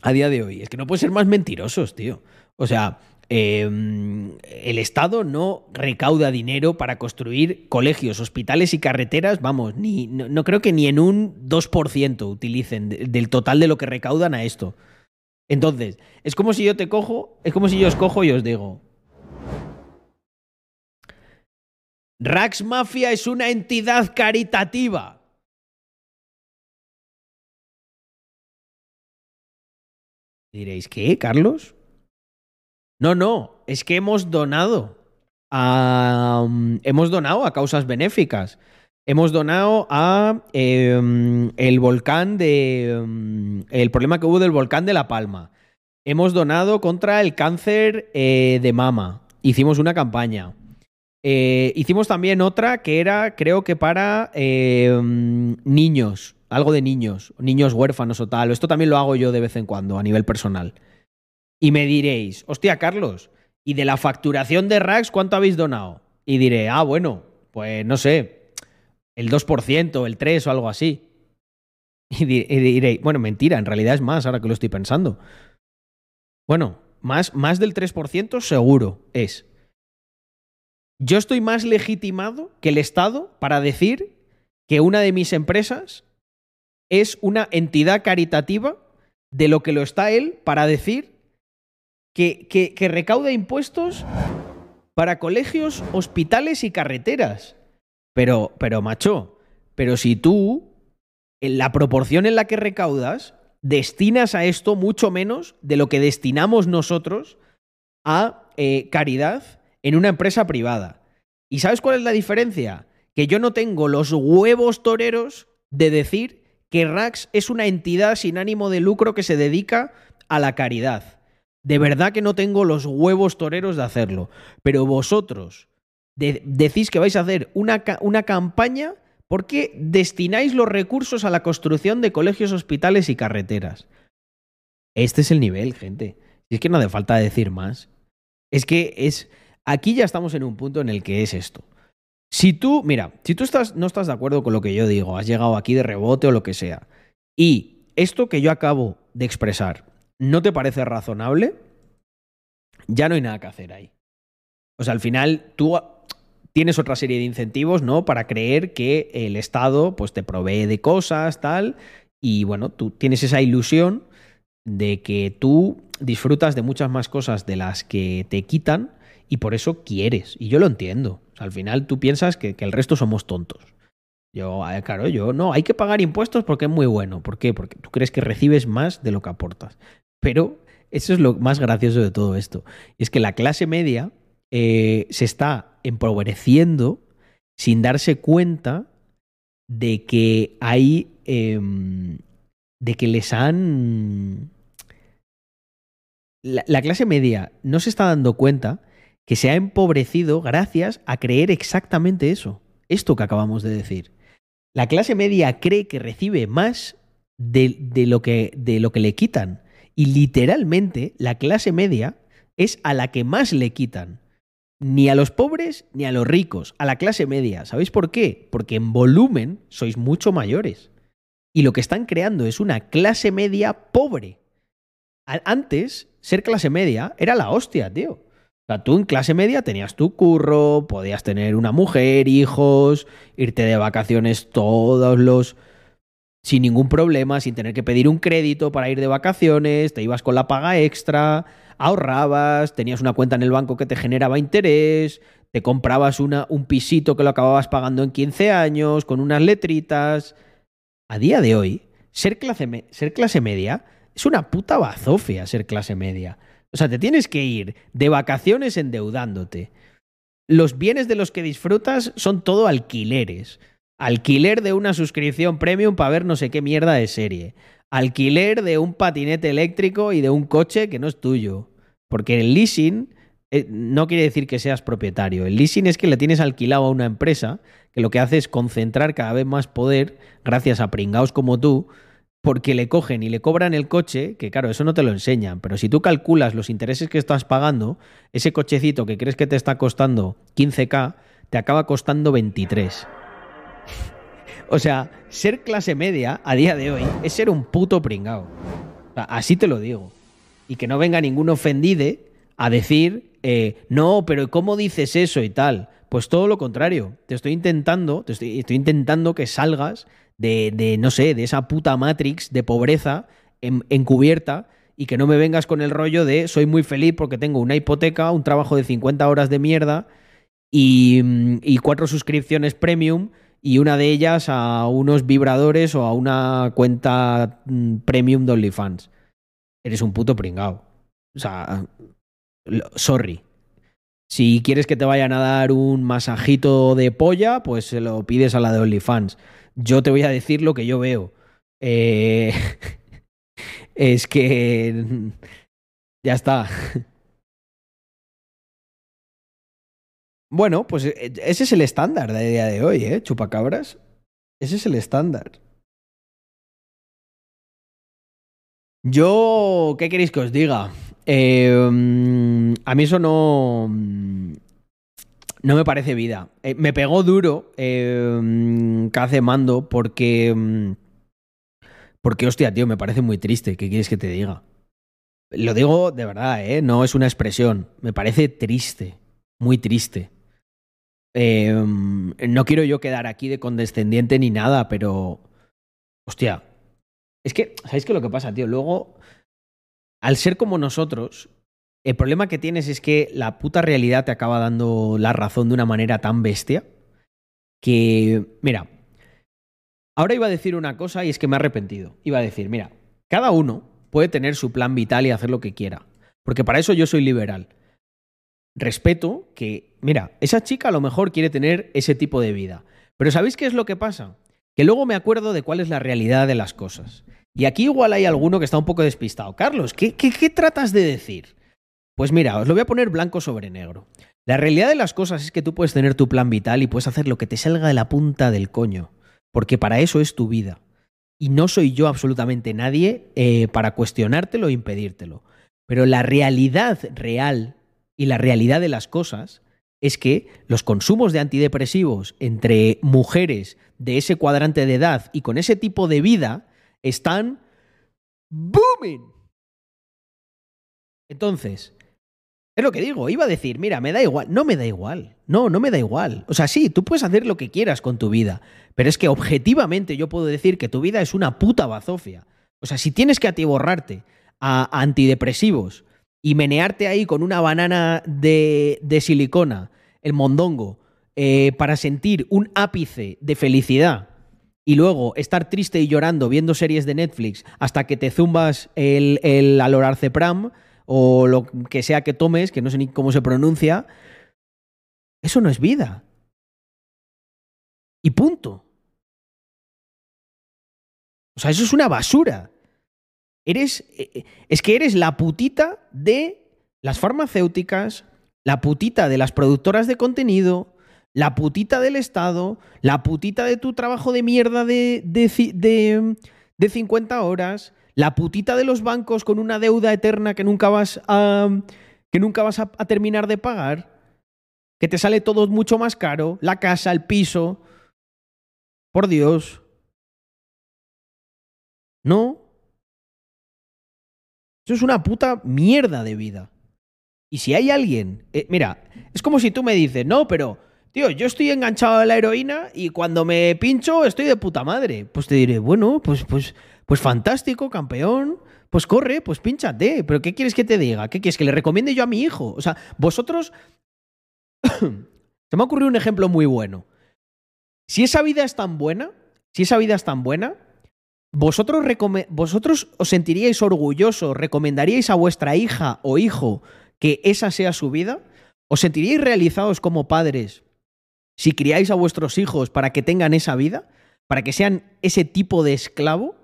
A día de hoy. Es que no pueden ser más mentirosos, tío. O sea, em, el Estado no recauda dinero para construir colegios, hospitales y carreteras, vamos, ni, no, creo que ni en un 2% utilicen del total de lo que recaudan a esto. Entonces, es como si yo te cojo, es como si yo os cojo y os digo, Rax Mafia es una entidad caritativa. Diréis, ¿qué, Carlos? No, no, es que hemos donado a, mm, hemos donado a causas benéficas. Hemos donado a em, el volcán de mm, el problema que hubo del volcán de La Palma. Hemos donado contra el cáncer eh, de mama. Hicimos una campaña. Eh, hicimos también otra que era, creo que para em, niños algo de niños, niños huérfanos o tal. Esto también lo hago yo de vez en cuando a nivel personal. Y me diréis, hostia, Carlos, ¿y de la facturación de Rax cuánto habéis donado? Y diré, ah, bueno, pues no sé, el 2%, el 3% o algo así. Y, diréis, bueno, mentira, en realidad es más ahora que lo estoy pensando. Bueno, más, más del 3% seguro es. Yo estoy más legitimado que el Estado para decir que una de mis empresas es una entidad caritativa de lo que lo está él para decir que, recauda impuestos para colegios, hospitales y carreteras. Pero, pero, macho, pero si tú, en la proporción en la que recaudas, destinas a esto mucho menos de lo que destinamos nosotros a eh, caridad en una empresa privada. ¿Y sabes cuál es la diferencia? Que yo no tengo los huevos toreros de decir que Rax es una entidad sin ánimo de lucro que se dedica a la caridad. De verdad que no tengo los huevos toreros de hacerlo. Pero vosotros decís que vais a hacer una, una campaña porque destináis los recursos a la construcción de colegios, hospitales y carreteras. Este es el nivel, gente. Y es que no hace falta decir más. Es que es. Aquí ya estamos en un punto en el que es esto. Si tú, mira, si tú estás, no estás de acuerdo con lo que yo digo, has llegado aquí de rebote o lo que sea, y esto que yo acabo de expresar no te parece razonable, ya no hay nada que hacer ahí. O sea, al final tú tienes otra serie de incentivos, ¿no? Para creer que el Estado pues te provee de cosas, tal, y bueno, tú tienes esa ilusión de que tú disfrutas de muchas más cosas de las que te quitan y por eso quieres. Y yo lo entiendo. Al final tú piensas que, que el resto somos tontos. Yo, eh, claro, yo no, hay que pagar impuestos porque es muy bueno. ¿Por qué? Porque tú crees que recibes más de lo que aportas. Pero eso es lo más gracioso de todo esto. Es que la clase media eh, se está empobreciendo sin darse cuenta de que hay. Em, de que les han. La clase media no se está dando cuenta que se ha empobrecido gracias a creer exactamente eso. Esto que acabamos de decir. La clase media cree que recibe más de, de, lo que, de lo que le quitan. Y literalmente la clase media es a la que más le quitan. Ni a los pobres ni a los ricos, a la clase media. ¿Sabéis por qué? Porque en volumen sois mucho mayores. Y lo que están creando es una clase media pobre. Antes, ser clase media era la hostia, tío. Sea, tú en clase media tenías tu curro, podías tener una mujer, hijos, irte de vacaciones todos los... sin ningún problema, sin tener que pedir un crédito para ir de vacaciones, te ibas con la paga extra, ahorrabas, tenías una cuenta en el banco que te generaba interés, te comprabas una, un pisito que lo acababas pagando en 15 años, con unas letritas. A día de hoy, ser clase, ser clase media es una puta bazofia ser clase media. O sea, te tienes que ir de vacaciones endeudándote. Los bienes de los que disfrutas son todo alquileres. Alquiler de una suscripción premium para ver no sé qué mierda de serie. Alquiler de un patinete eléctrico y de un coche que no es tuyo. Porque el leasing eh, no quiere decir que seas propietario. El leasing es que le tienes alquilado a una empresa que lo que hace es concentrar cada vez más poder, gracias a pringaos como tú, porque le cogen y le cobran el coche, que claro, eso no te lo enseñan, pero si tú calculas los intereses que estás pagando, ese cochecito que crees que te está costando 15k, te acaba costando 23. o sea, ser clase media a día de hoy es ser un puto pringao. O sea, así te lo digo. Y que no venga ningún ofendide a decir, eh, no, pero ¿cómo dices eso y tal? Pues todo lo contrario. Te estoy intentando, te estoy, intentando que salgas de, de, no sé, de esa puta Matrix de pobreza en, encubierta y que no me vengas con el rollo de soy muy feliz porque tengo una hipoteca, un trabajo de 50 horas de mierda y, y cuatro suscripciones premium y una de ellas a unos vibradores o a una cuenta mm, premium de OnlyFans. Eres un puto pringao. O sea, sorry. Si quieres que te vayan a dar un masajito de polla, pues se lo pides a la de OnlyFans. Yo te voy a decir lo que yo veo. Eh, es que... Ya está. Bueno, pues eh, ese es el estándar de día de hoy, ¿eh? Chupacabras. Ese es el estándar. Yo, ¿qué queréis que os diga? Eh, a mí eso no... No me parece vida. Eh, me pegó duro eh, Mando porque... mm, Porque, hostia, tío, me parece muy triste. ¿Qué quieres que te diga? Lo digo de verdad, ¿eh? No es una expresión. Me parece triste. Muy triste. No quiero yo quedar aquí de condescendiente ni nada, pero... Hostia. Es que, ¿sabéis qué es lo que pasa, tío? Luego, al ser como nosotros, el problema que tienes es que la puta realidad te acaba dando la razón de una manera tan bestia que, mira, ahora iba a decir una cosa y es que me he arrepentido. Iba a decir, mira, cada uno puede tener su plan vital y hacer lo que quiera, porque para eso yo soy liberal. Respeto que, mira, esa chica a lo mejor quiere tener ese tipo de vida, pero ¿sabéis qué es lo que pasa? Que luego me acuerdo de cuál es la realidad de las cosas. Y aquí igual hay alguno que está un poco despistado. Carlos, ¿qué, qué, tratas de decir? Pues mira, os lo voy a poner blanco sobre negro. La realidad de las cosas es que tú puedes tener tu plan vital y puedes hacer lo que te salga de la punta del coño, porque para eso es tu vida. Y no soy yo absolutamente nadie eh, para cuestionártelo o impedírtelo. Pero la realidad real y la realidad de las cosas es que los consumos de antidepresivos entre mujeres de ese cuadrante de edad y con ese tipo de vida están booming. Entonces, es lo que digo, iba a decir, mira, me da igual, no me da igual, no, no me da igual. O sea, sí, tú puedes hacer lo que quieras con tu vida, pero es que objetivamente yo puedo decir que tu vida es una puta bazofia. O sea, si tienes que atiborrarte a antidepresivos y menearte ahí con una banana de, de silicona, el mondongo, eh, para sentir un ápice de felicidad y luego estar triste y llorando viendo series de Netflix hasta que te zumbas el, el alorarcepram o lo que sea que tomes, que no sé ni cómo se pronuncia, eso no es vida. Y punto. O sea, eso es una basura. Eres. eh, Es que eres la putita de las farmacéuticas, la putita de las productoras de contenido, la putita del Estado, la putita de tu trabajo de mierda de, de, de 50 horas, la putita de los bancos con una deuda eterna que nunca vas a, que nunca vas a, a terminar de pagar, que te sale todo mucho más caro, la casa, el piso. Por Dios. No. Eso es una puta mierda de vida. Y si hay alguien, eh, mira, es como si tú me dices, no, pero, tío, yo estoy enganchado a la heroína y cuando me pincho estoy de puta madre. Pues te diré, bueno, pues, pues, pues fantástico, campeón. Pues corre, pues pínchate. Pero ¿qué quieres que te diga? ¿Qué quieres que le recomiende yo a mi hijo? O sea, vosotros. Se me ha ocurrido un ejemplo muy bueno. Si esa vida es tan buena, si esa vida es tan buena, vosotros, vosotros os sentiríais orgullosos, recomendaríais a vuestra hija o hijo que esa sea su vida, os sentiríais realizados como padres si criáis a vuestros hijos para que tengan esa vida, para que sean ese tipo de esclavo.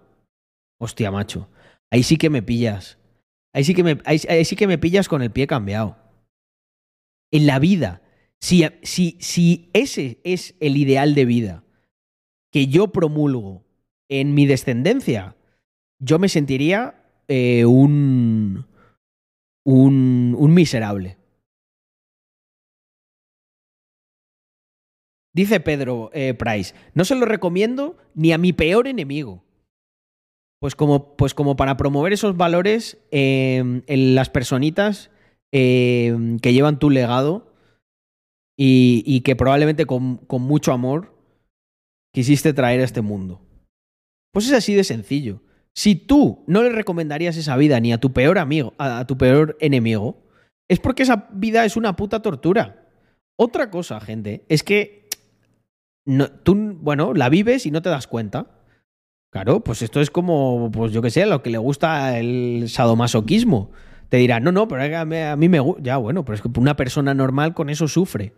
Hostia, macho, ahí sí que me pillas. Ahí sí que me, ahí, sí que me pillas con el pie cambiado. En la vida, si, si, si ese es el ideal de vida que yo promulgo en mi descendencia, yo me sentiría eh, un, un, miserable. Dice Pedro eh, Price, no se lo recomiendo ni a mi peor enemigo. Pues como, pues como para promover esos valores eh, en las personitas eh, que llevan tu legado y, y que probablemente con, con mucho amor quisiste traer a este mundo. Pues es así de sencillo. Si tú no le recomendarías esa vida ni a tu peor amigo, a, tu peor enemigo, es porque esa vida es una puta tortura. Otra cosa, gente, es que tú, bueno, la vives y no te das cuenta. Claro, pues esto es como, pues yo que sé, lo que le gusta el sadomasoquismo. Te dirán, no, no, pero a mí, a mí me gusta. Ya, bueno, pero es que una persona normal con eso sufre.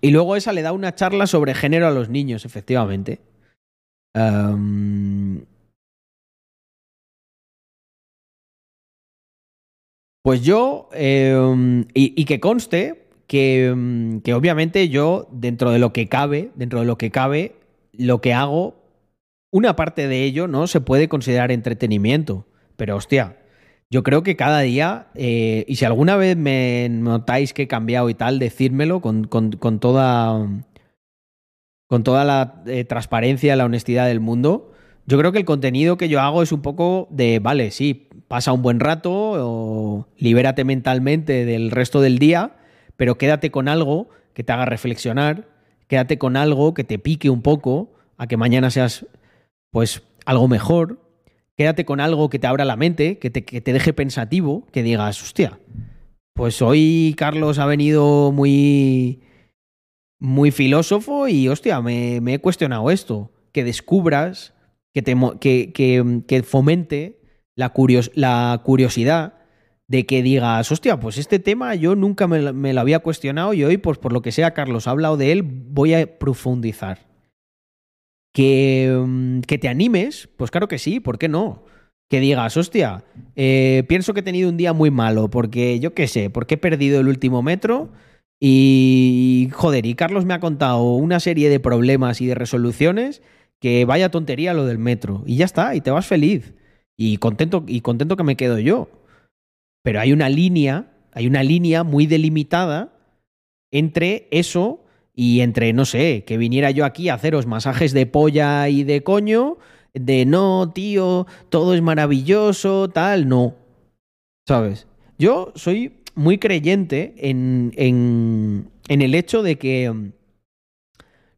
Y luego esa le da una charla sobre género a los niños, efectivamente. Am, pues yo, em, y, y que conste que, em, que obviamente yo, dentro de lo que cabe, dentro de lo que cabe, lo que hago, una parte de ello no se puede considerar entretenimiento. Pero hostia, yo creo que cada día, eh, y si alguna vez me notáis que he cambiado y tal, decírmelo con, con- toda, con toda la eh, transparencia, la honestidad del mundo. Yo creo que el contenido que yo hago es un poco de, vale, sí, pasa un buen rato, o libérate mentalmente del resto del día, pero quédate con algo que te haga reflexionar, quédate con algo que te pique un poco a que mañana seas, pues, algo mejor, quédate con algo que te abra la mente, que te, que te deje pensativo, que digas, hostia, pues hoy Carlos ha venido muy, muy filósofo y, hostia, me, he cuestionado esto. Que descubras, que, te, que, que, que fomente la, curios- la curiosidad de que digas, hostia, pues este tema yo nunca me, me lo había cuestionado y hoy, pues por lo que sea, Carlos ha hablado de él, voy a profundizar. Que, mm, que te animes, pues claro que sí, ¿por qué no? Que digas, hostia, eh, pienso que he tenido un día muy malo porque yo qué sé, porque he perdido el último metro y joder, y Carlos me ha contado una serie de problemas y de resoluciones que vaya tontería lo del metro y ya está, y te vas feliz y contento y contento que me quedo yo. Pero hay una línea, hay una línea muy delimitada entre eso Y entre, no sé, que viniera yo aquí a haceros masajes de polla y de coño, de no, tío, todo es maravilloso, tal, no. ¿Sabes? Yo soy muy creyente en, en, en el hecho de que mm,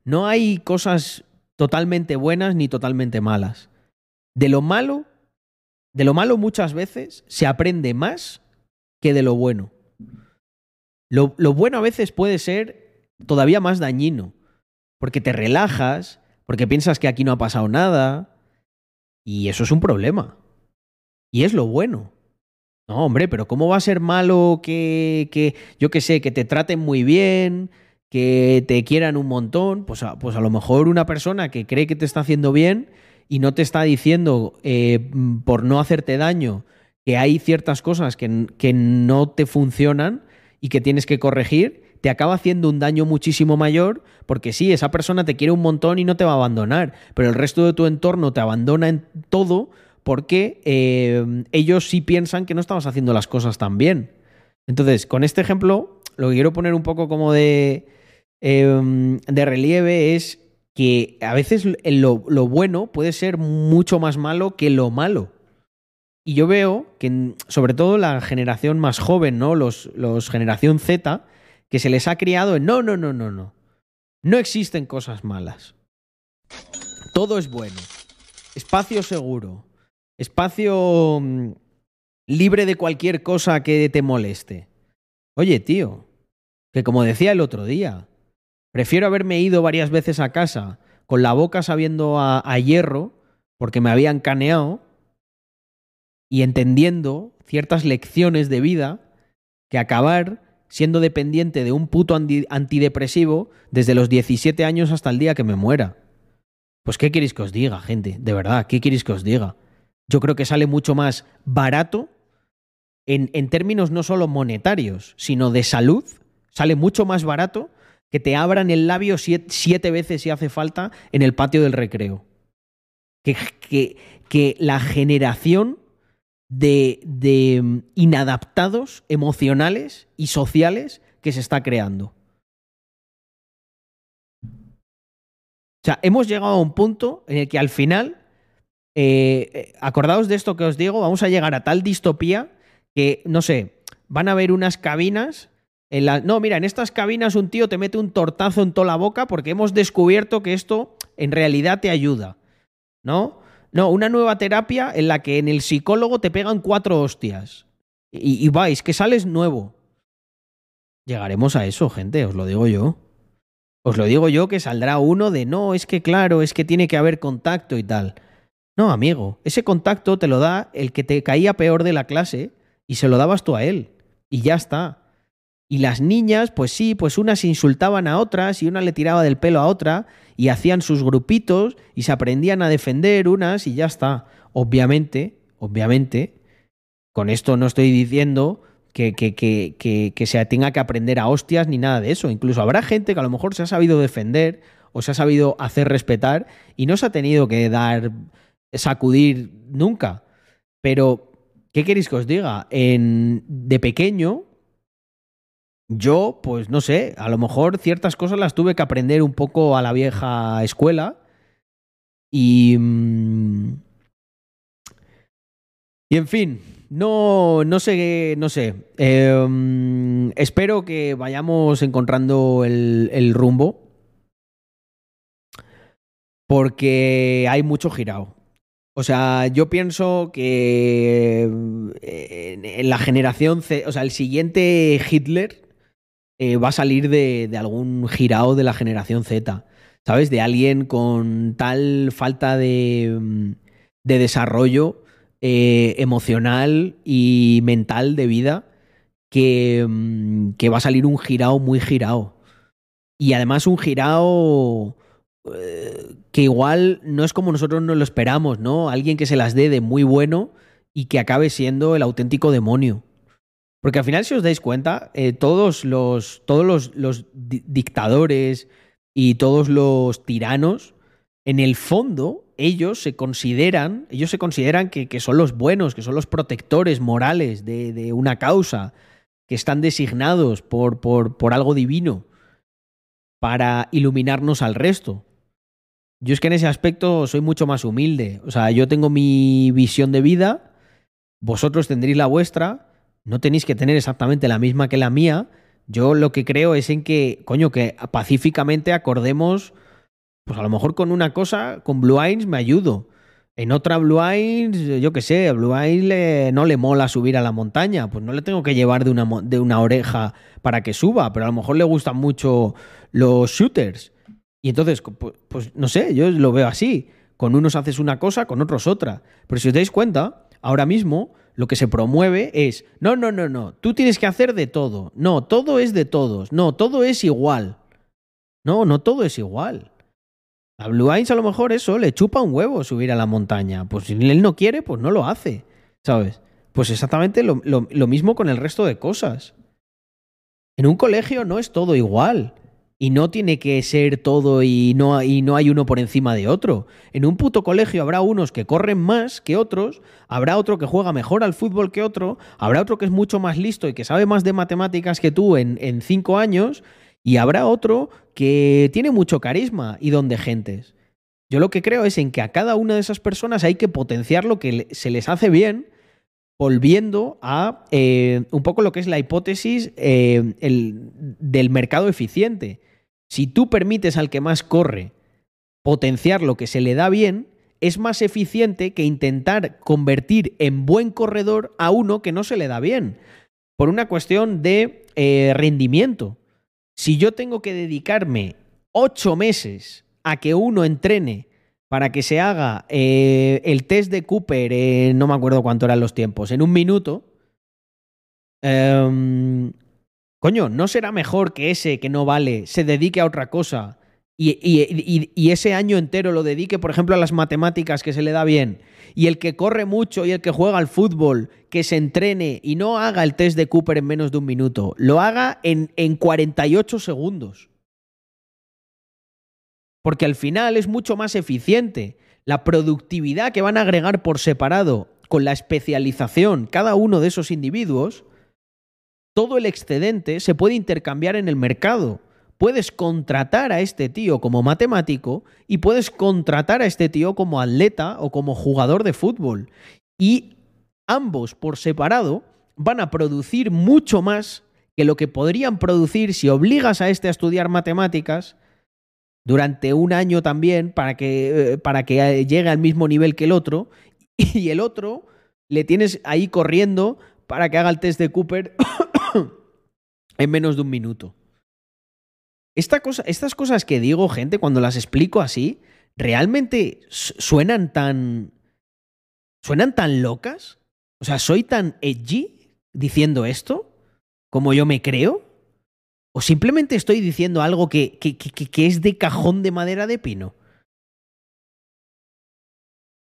no hay cosas totalmente buenas ni totalmente malas. De lo malo, de lo malo muchas veces se aprende más que de lo bueno. Lo, lo bueno a veces puede ser todavía más dañino, porque te relajas, porque piensas que aquí no ha pasado nada, y eso es un problema. Y es lo bueno. No, hombre, pero ¿cómo va a ser malo que, que yo qué sé, que te traten muy bien, que te quieran un montón? Pues a, pues a lo mejor una persona que cree que te está haciendo bien y no te está diciendo eh, por no hacerte daño que hay ciertas cosas que, que no te funcionan y que tienes que corregir, te acaba haciendo un daño muchísimo mayor, porque sí, esa persona te quiere un montón y no te va a abandonar, pero el resto de tu entorno te abandona en todo porque eh, ellos sí piensan que no estabas haciendo las cosas tan bien. Entonces, con este ejemplo, lo que quiero poner un poco como de, eh, de relieve es que a veces lo, lo, bueno puede ser mucho más malo que lo malo. Y yo veo que, sobre todo la generación más joven, ¿no? Los, los generación Z, que se les ha criado en no, no, no, no, no. No existen cosas malas. Todo es bueno. Espacio seguro. Espacio mm, libre de cualquier cosa que te moleste. Oye, tío, que como decía el otro día, prefiero haberme ido varias veces a casa con la boca sabiendo a, a hierro porque me habían caneado y entendiendo ciertas lecciones de vida que acabar siendo dependiente de un puto antidepresivo desde los 17 años hasta el día que me muera. Pues ¿qué queréis que os diga, gente? De verdad, ¿qué queréis que os diga? Yo creo que sale mucho más barato en, en términos no solo monetarios, sino de salud. Sale mucho más barato que te abran el labio siete, siete veces si hace falta en el patio del recreo. Que, que, que la generación de, de, inadaptados emocionales y sociales que se está creando. O sea, hemos llegado a un punto en el que al final, eh, acordaos de esto que os digo, vamos a llegar a tal distopía que, no sé, van a haber unas cabinas. En la... No, mira, en estas cabinas un tío te mete un tortazo en toda la boca porque hemos descubierto que esto en realidad te ayuda. ¿No? No, una nueva terapia en la que en el psicólogo te pegan cuatro hostias. Y, y vais, que sales nuevo. Llegaremos a eso, gente, os lo digo yo. Os lo digo yo que saldrá uno de no, es que claro, es que tiene que haber contacto y tal. No, amigo, ese contacto te lo da el que te caía peor de la clase y se lo dabas tú a él. Y ya está. Y las niñas, pues sí, pues unas insultaban a otras y una le tiraba del pelo a otra y hacían sus grupitos y se aprendían a defender unas y ya está. Obviamente, obviamente, con esto no estoy diciendo que, que, que, que, se tenga que aprender a hostias ni nada de eso. Incluso habrá gente que a lo mejor se ha sabido defender o se ha sabido hacer respetar y no se ha tenido que dar, sacudir nunca. Pero, ¿qué queréis que os diga? En, de pequeño, yo, pues no sé, a lo mejor ciertas cosas las tuve que aprender un poco a la vieja escuela. Y. Mm, y en fin, no, no sé, no sé. Eh, espero que vayamos encontrando el, el, rumbo. Porque hay mucho girado. O sea, yo pienso que eh, en la generación C, o sea, el siguiente Hitler eh, va a salir de, algún girao de la generación Z. ¿Sabes? De alguien con tal falta de, mm, de desarrollo eh, emocional y mental de vida que, mm, que, va a salir un girao muy girao. Y además un girao eh, que igual no es como nosotros nos lo esperamos, ¿no? Alguien que se las dé de muy bueno y que acabe siendo el auténtico demonio. Porque al final, si os dais cuenta, eh, todos los, todos los, dictadores y todos los tiranos, en el fondo, ellos se consideran, ellos se consideran que, que son los buenos, que son los protectores morales de, de una causa, que están designados por, por, por algo divino. para iluminarnos al resto. Yo es que en ese aspecto soy mucho más humilde. O sea, yo tengo mi visión de vida, vosotros tendréis la vuestra, no tenéis que tener exactamente la misma que la mía. Yo lo que creo es en que, coño, que pacíficamente acordemos, pues a lo mejor con una cosa, con Blue Eyes me ayudo. En otra Blue Eyes, yo qué sé, a Blue Eyes no le mola subir a la montaña, pues no le tengo que llevar de una, de una oreja para que suba, pero a lo mejor le gustan mucho los shooters. Y entonces, pues, pues, no sé, yo lo veo así. Con unos haces una cosa, con otros otra. Pero si os dais cuenta, ahora mismo lo que se promueve es, no, no, no, no, tú tienes que hacer de todo. No, todo es de todos. No, todo es igual. No, no todo es igual. A Blue Eyes a lo mejor eso, le chupa un huevo subir a la montaña. Pues si él no quiere, pues no lo hace. ¿Sabes? Pues exactamente lo, lo mismo con el resto de cosas. En un colegio no es todo igual. Y no tiene que ser todo y no, y no hay uno por encima de otro. En un puto colegio habrá unos que corren más que otros, habrá otro que juega mejor al fútbol que otro, habrá otro que es mucho más listo y que sabe más de matemáticas que tú en, en cinco años, y habrá otro que tiene mucho carisma y don de gentes. Yo lo que creo es en que a cada una de esas personas hay que potenciar lo que se les hace bien, volviendo a eh, un poco lo que es la hipótesis eh, el, del mercado eficiente si tú permites al que más corre potenciar lo que se le da bien, es más eficiente que intentar convertir en buen corredor a uno que no se le da bien, por una cuestión de eh, rendimiento. Si yo tengo que dedicarme ocho meses a que uno entrene para que se haga eh, el test de Cooper, no me acuerdo cuánto eran los tiempos, en un minuto, em, Coño, ¿no será mejor que ese que no vale se dedique a otra cosa y, y, ese año entero lo dedique, por ejemplo, a las matemáticas que se le da bien? Y el que corre mucho y el que juega al fútbol, que se entrene y no haga el test de Cooper en menos de un minuto, lo haga en, en 48 segundos. Porque al final es mucho más eficiente. La productividad que van a agregar por separado con la especialización cada uno de esos individuos todo el excedente se puede intercambiar en el mercado. Puedes contratar a este tío como matemático y puedes contratar a este tío como atleta o como jugador de fútbol. Y ambos por separado van a producir mucho más que lo que podrían producir si obligas a este a estudiar matemáticas durante un año también para que, eh, para que llegue al mismo nivel que el otro y el otro le tienes ahí corriendo para que haga el test de Cooper en menos de un minuto. Esta cosa, estas cosas que digo, gente, cuando las explico así, realmente suenan tan. suenan tan locas. O sea, ¿soy tan edgy diciendo esto? ¿Como yo me creo? ¿O simplemente estoy diciendo algo que, que, que, que es de cajón de madera de pino?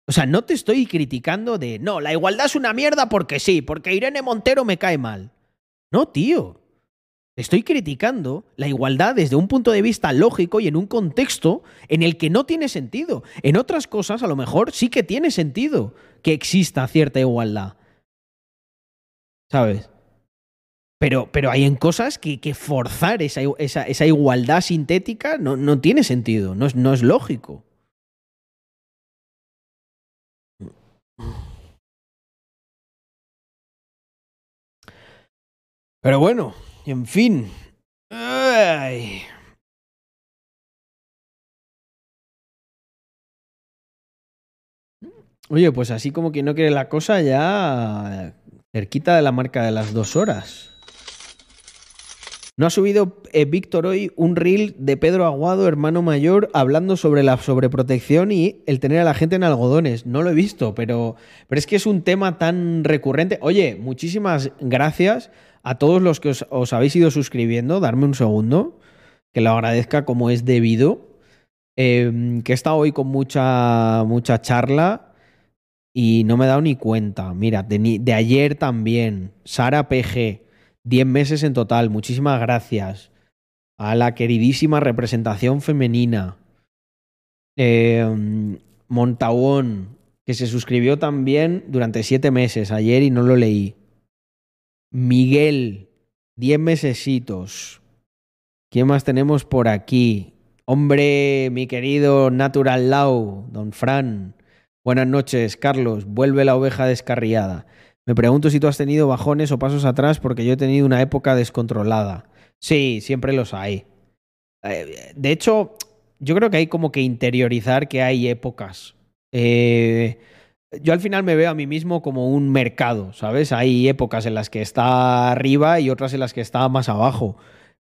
O sea, no te estoy criticando de, no, la igualdad es una mierda porque sí, porque Irene Montero me cae mal. No, tío. Estoy criticando la igualdad desde un punto de vista lógico y en un contexto en el que no tiene sentido. En otras cosas, a lo mejor sí que tiene sentido que exista cierta igualdad. ¿Sabes? Pero, pero hay en cosas que, que forzar esa, igualdad sintética no, no tiene sentido, no es, no es lógico. Pero bueno, en fin. Oye, pues así como que no quiere la cosa, ya cerquita de la marca de las dos horas. No ha subido eh, Víctor hoy un reel de Pedro Aguado, hermano mayor, hablando sobre la sobreprotección y el tener a la gente en algodones. No lo he visto, pero, pero es que es un tema tan recurrente. Oye, muchísimas gracias a todos los que os, habéis ido suscribiendo, darme un segundo, que lo agradezca como es debido. Em, que he estado hoy con mucha, mucha charla y no me he dado ni cuenta. Mira, de, ayer también, Sara PG, 10 meses en total, muchísimas gracias. A la queridísima representación femenina. Eh, que se suscribió también durante 7 meses ayer y no lo leí. Miguel, 10 mesecitos. ¿Quién más tenemos por aquí? Hombre, mi querido Natural Lau, don Fran. Buenas noches, Carlos. Vuelve la oveja descarriada. Me pregunto si tú has tenido bajones o pasos atrás porque yo he tenido una época descontrolada. Sí, siempre los hay. Eh, de hecho, yo creo que hay como que interiorizar que hay épocas. Eh, yo al final me veo a mí mismo como un mercado, ¿sabes? Hay épocas en las que está arriba y otras en las que está más abajo.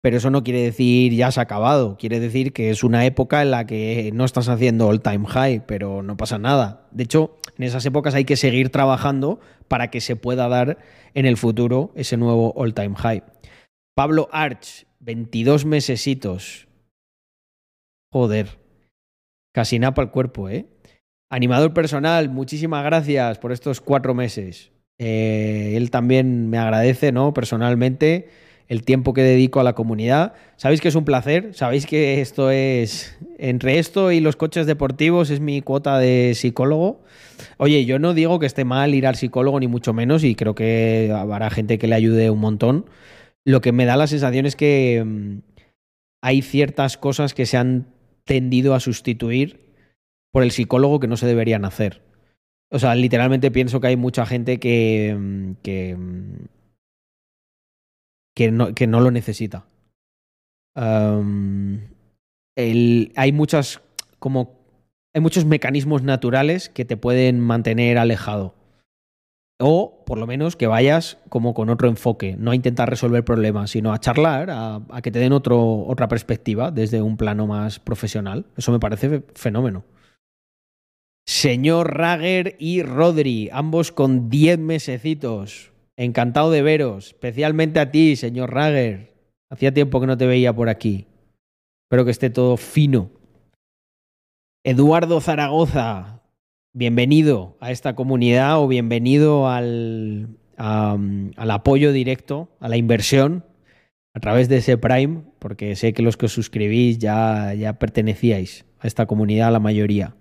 Pero eso no quiere decir ya se ha acabado. Quiere decir que es una época en la que no estás haciendo all time high, pero no pasa nada. De hecho, en esas épocas hay que seguir trabajando para que se pueda dar en el futuro ese nuevo all time high. Pablo Arch, 22 mesesitos. Joder. Casi napa el cuerpo, ¿eh? Animador personal, muchísimas gracias por estos cuatro meses. Eh, él también me agradece, ¿no? Personalmente, el tiempo que dedico a la comunidad. Sabéis que es un placer, sabéis que esto es, entre esto y los coches deportivos, es mi cuota de psicólogo. Oye, yo no digo que esté mal ir al psicólogo, ni mucho menos, y creo que habrá gente que le ayude un montón. Lo que me da la sensación es que mm, hay ciertas cosas que se han tendido a sustituir por el psicólogo que no se deberían hacer. O sea, literalmente pienso que hay mucha gente que, mm, que, mm, que, no, que no lo necesita. El, hay muchas como hay muchos mecanismos naturales que te pueden mantener alejado. O por lo menos que vayas como con otro enfoque, no a intentar resolver problemas, sino a charlar, a, a que te den otro, otra perspectiva desde un plano más profesional. Eso me parece fenómeno. Señor Rager y Rodri, ambos con 10 mesecitos. Encantado de veros, especialmente a ti, señor Rager. Hacía tiempo que no te veía por aquí. Espero que esté todo fino. Eduardo Zaragoza, bienvenido a esta comunidad o bienvenido al, al apoyo directo, a la inversión a través de ese Prime, porque sé que los que os suscribís ya, ya pertenecíais a esta comunidad, la mayoría.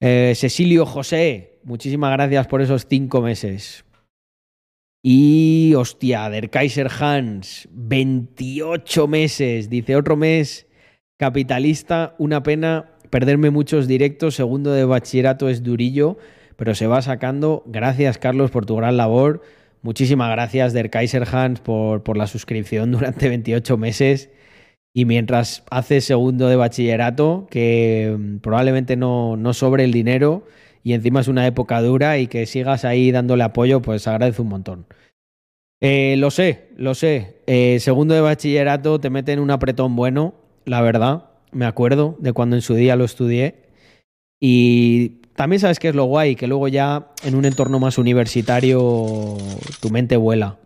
Eh, Cecilio José, muchísimas gracias por esos cinco meses. Y hostia, Der Kaiser Hans, 28 meses. Dice otro mes capitalista, una pena perderme muchos directos. Segundo de bachillerato es durillo, pero se va sacando. Gracias, Carlos, por tu gran labor. Muchísimas gracias, Der Kaiser Hans, por, por la suscripción durante 28 meses. Y mientras haces segundo de bachillerato, que mm, probablemente no, no sobre el dinero y encima es una época dura y que sigas ahí dándole apoyo, pues agradezco un montón. Eh, lo sé, lo sé. Eh, segundo de bachillerato te meten un apretón bueno, la verdad. Me acuerdo de cuando en su día lo estudié. Y también sabes que es lo guay, que luego ya en un entorno más universitario tu mente vuela.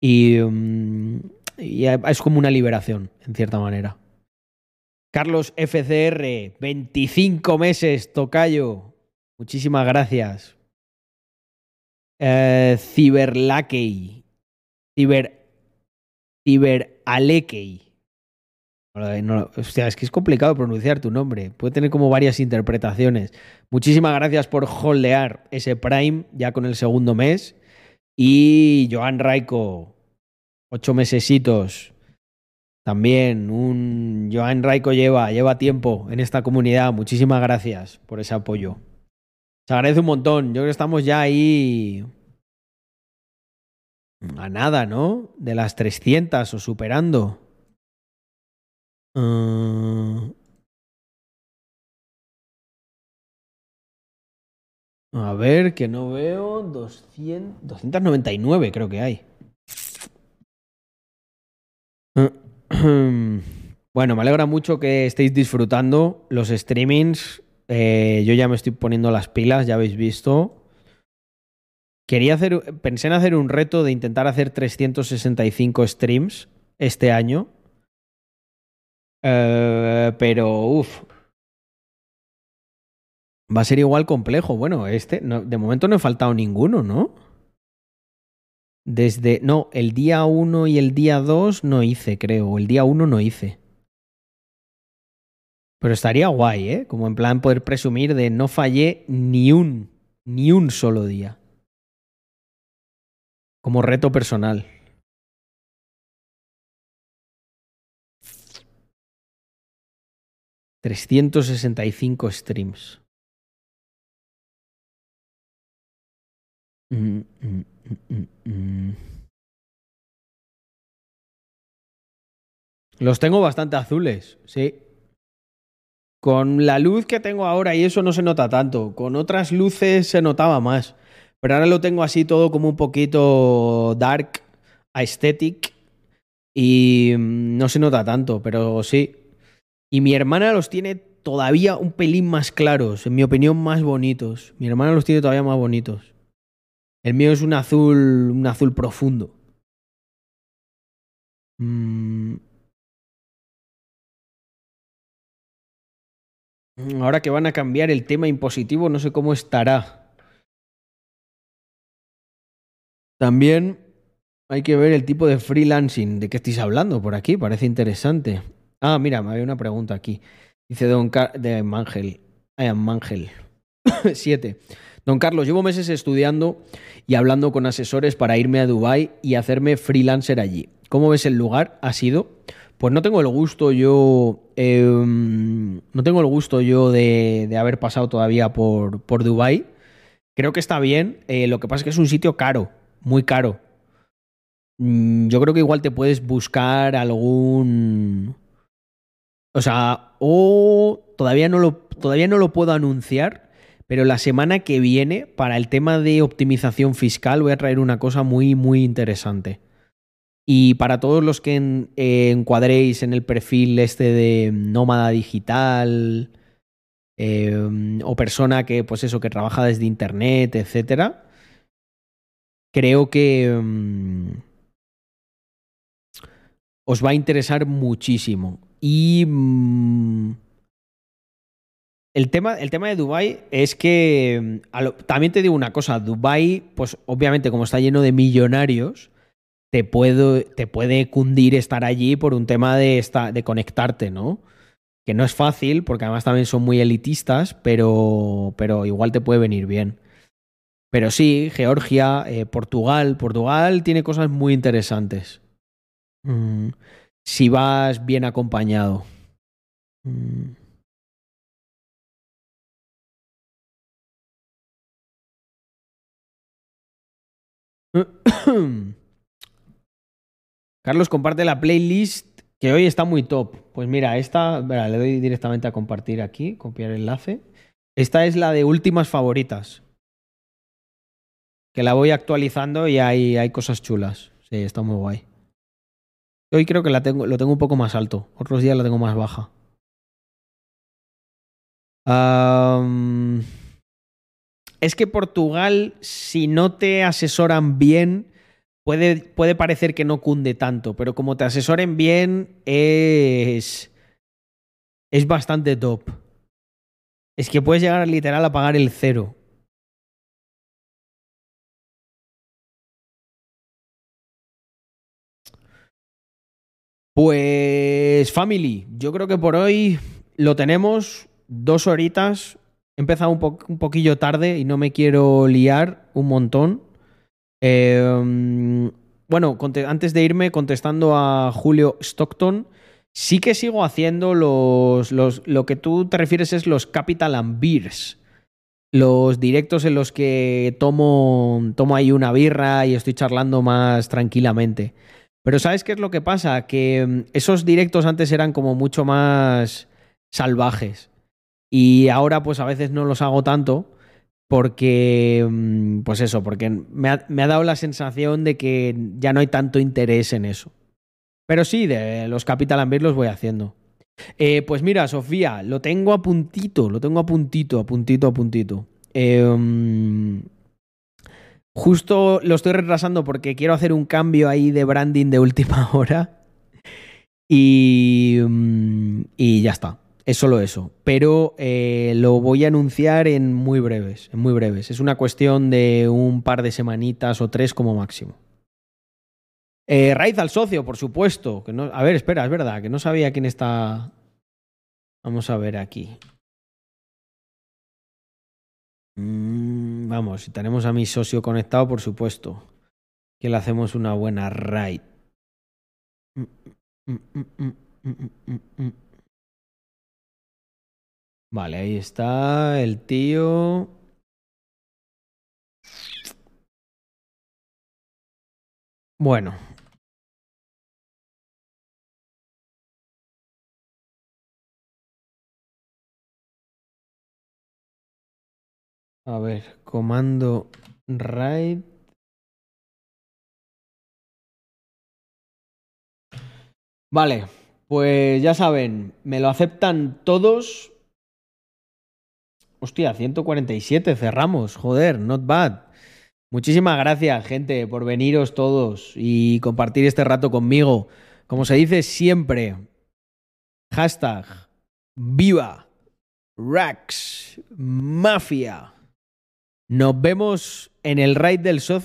Y, um, y es como una liberación, en cierta manera. Carlos FCR, 25 meses, tocayo. Muchísimas gracias. Eh, Ciberlakey. Ciber. Ciberalekey. No, hostia, es que es complicado pronunciar tu nombre. Puede tener como varias interpretaciones. Muchísimas gracias por holdear ese Prime ya con el segundo mes. Y Joan Raiko, ocho mesesitos. También un Joan Raico lleva, lleva tiempo en esta comunidad. Muchísimas gracias por ese apoyo. Se agradece un montón. Yo creo que estamos ya ahí a nada, ¿no? De las 300 o superando. Uh... A ver, que no veo. 200, 299 creo que hay. Bueno, me alegra mucho que estéis disfrutando los streamings. Eh, yo ya me estoy poniendo las pilas, ya habéis visto. Quería hacer, pensé en hacer un reto de intentar hacer 365 streams este año. Eh, pero, uff. Va a ser igual complejo. Bueno, este, no, de momento no he faltado ninguno, ¿no? Desde. No, el día 1 y el día 2 no hice, creo. El día 1 no hice. Pero estaría guay, ¿eh? Como en plan poder presumir de no fallé ni un, ni un solo día. Como reto personal. 365 streams. Mm, mm, mm. Los tengo bastante azules, sí. Con la luz que tengo ahora y eso no se nota tanto. Con otras luces se notaba más. Pero ahora lo tengo así todo como un poquito dark, aesthetic. Y mm, no se nota tanto, pero sí. Y mi hermana los tiene todavía un pelín más claros, en mi opinión más bonitos. Mi hermana los tiene todavía más bonitos. El mío es un azul, un azul profundo. Mm. Ahora que van a cambiar el tema impositivo, no sé cómo estará. También hay que ver el tipo de freelancing de qué estáis hablando por aquí, parece interesante. Ah, mira, me había una pregunta aquí. Dice Don Car de Mangel. I am Mangel. 7. Don Carlos, llevo meses estudiando y hablando con asesores para irme a Dubai y hacerme freelancer allí. ¿Cómo ves el lugar? ¿Ha sido? Pues no tengo el gusto yo. eh, no tengo el gusto yo de, haber pasado todavía por, por Dubai. Creo que está bien. eh, lo que pasa es que es un sitio caro, muy caro. Mm, Yo creo que igual te puedes buscar algún. O sea, o todavía no lo, todavía no lo puedo anunciar, pero la semana que viene, para el tema de optimización fiscal, voy a traer una cosa muy, muy interesante. Y para todos los que en- eh, encuadréis en el perfil este de nómada digital eh, o persona que, pues eso, que trabaja desde internet, etcétera, creo que mm, os va a interesar muchísimo. Y mm, el, tema, el tema de Dubai es que lo- también te digo una cosa, Dubai, pues obviamente como está lleno de millonarios, te, puedo, te puede cundir estar allí por un tema de, esta- de conectarte, ¿no? Que no es fácil, porque además también son muy elitistas, pero, pero igual te puede venir bien. Pero sí, Georgia, eh, Portugal. Portugal tiene cosas muy interesantes. Mm, si vas bien acompañado. Mm. Carlos comparte la playlist que hoy está muy top. Pues mira, esta, le doy directamente a compartir aquí, copiar enlace. Esta es la de últimas favoritas. Que la voy actualizando y hay, hay cosas chulas. Sí, está muy guay. Hoy creo que la tengo, lo tengo un poco más alto. Otros días la tengo más baja. Es que Portugal, si no te asesoran bien, puede, puede parecer que no cunde tanto, pero como te asesoren bien, es. Es bastante top. Es que puedes llegar literal a pagar el cero. Pues, family, yo creo que por hoy lo tenemos. Dos horitas. He empezado un, po- un poquillo tarde y no me quiero liar un montón. Eh, bueno, antes de irme, contestando a Julio Stockton, sí que sigo haciendo los, los. Lo que tú te refieres es los Capital and Beers. Los directos en los que tomo, tomo ahí una birra y estoy charlando más tranquilamente. Pero ¿sabes qué es lo que pasa? Que mm, esos directos antes eran como mucho más salvajes. Y ahora pues a veces no los hago tanto porque, mm, pues eso, porque me ha, dado la sensación de que ya no hay tanto interés en eso. Pero sí, de los Capital and los voy haciendo. Eh, pues mira, Sofía, lo tengo a puntito, lo tengo a puntito, a puntito, a puntito. Mm, justo lo estoy retrasando porque quiero hacer un cambio ahí de branding de última hora. Y, mm, y ya está. Es solo eso. Pero eh, lo voy a anunciar en muy breves. En muy breves. Es una cuestión de un par de semanitas o tres como máximo. Eh, raíz al socio, por supuesto. Que no, a ver, espera, es verdad, que no sabía quién está. Vamos a ver aquí. Mm, vamos, si tenemos a mi socio conectado, por supuesto. Que le hacemos una buena raid. Vale, ahí está el tío. Bueno. A ver, comando raid. Vale, pues ya saben, me lo aceptan todos. Hostia, 147, cerramos, joder, not bad. Muchísimas gracias, gente, por veniros todos y compartir este rato conmigo. Como se dice siempre, hashtag viva. Nos vemos en el raid del socio.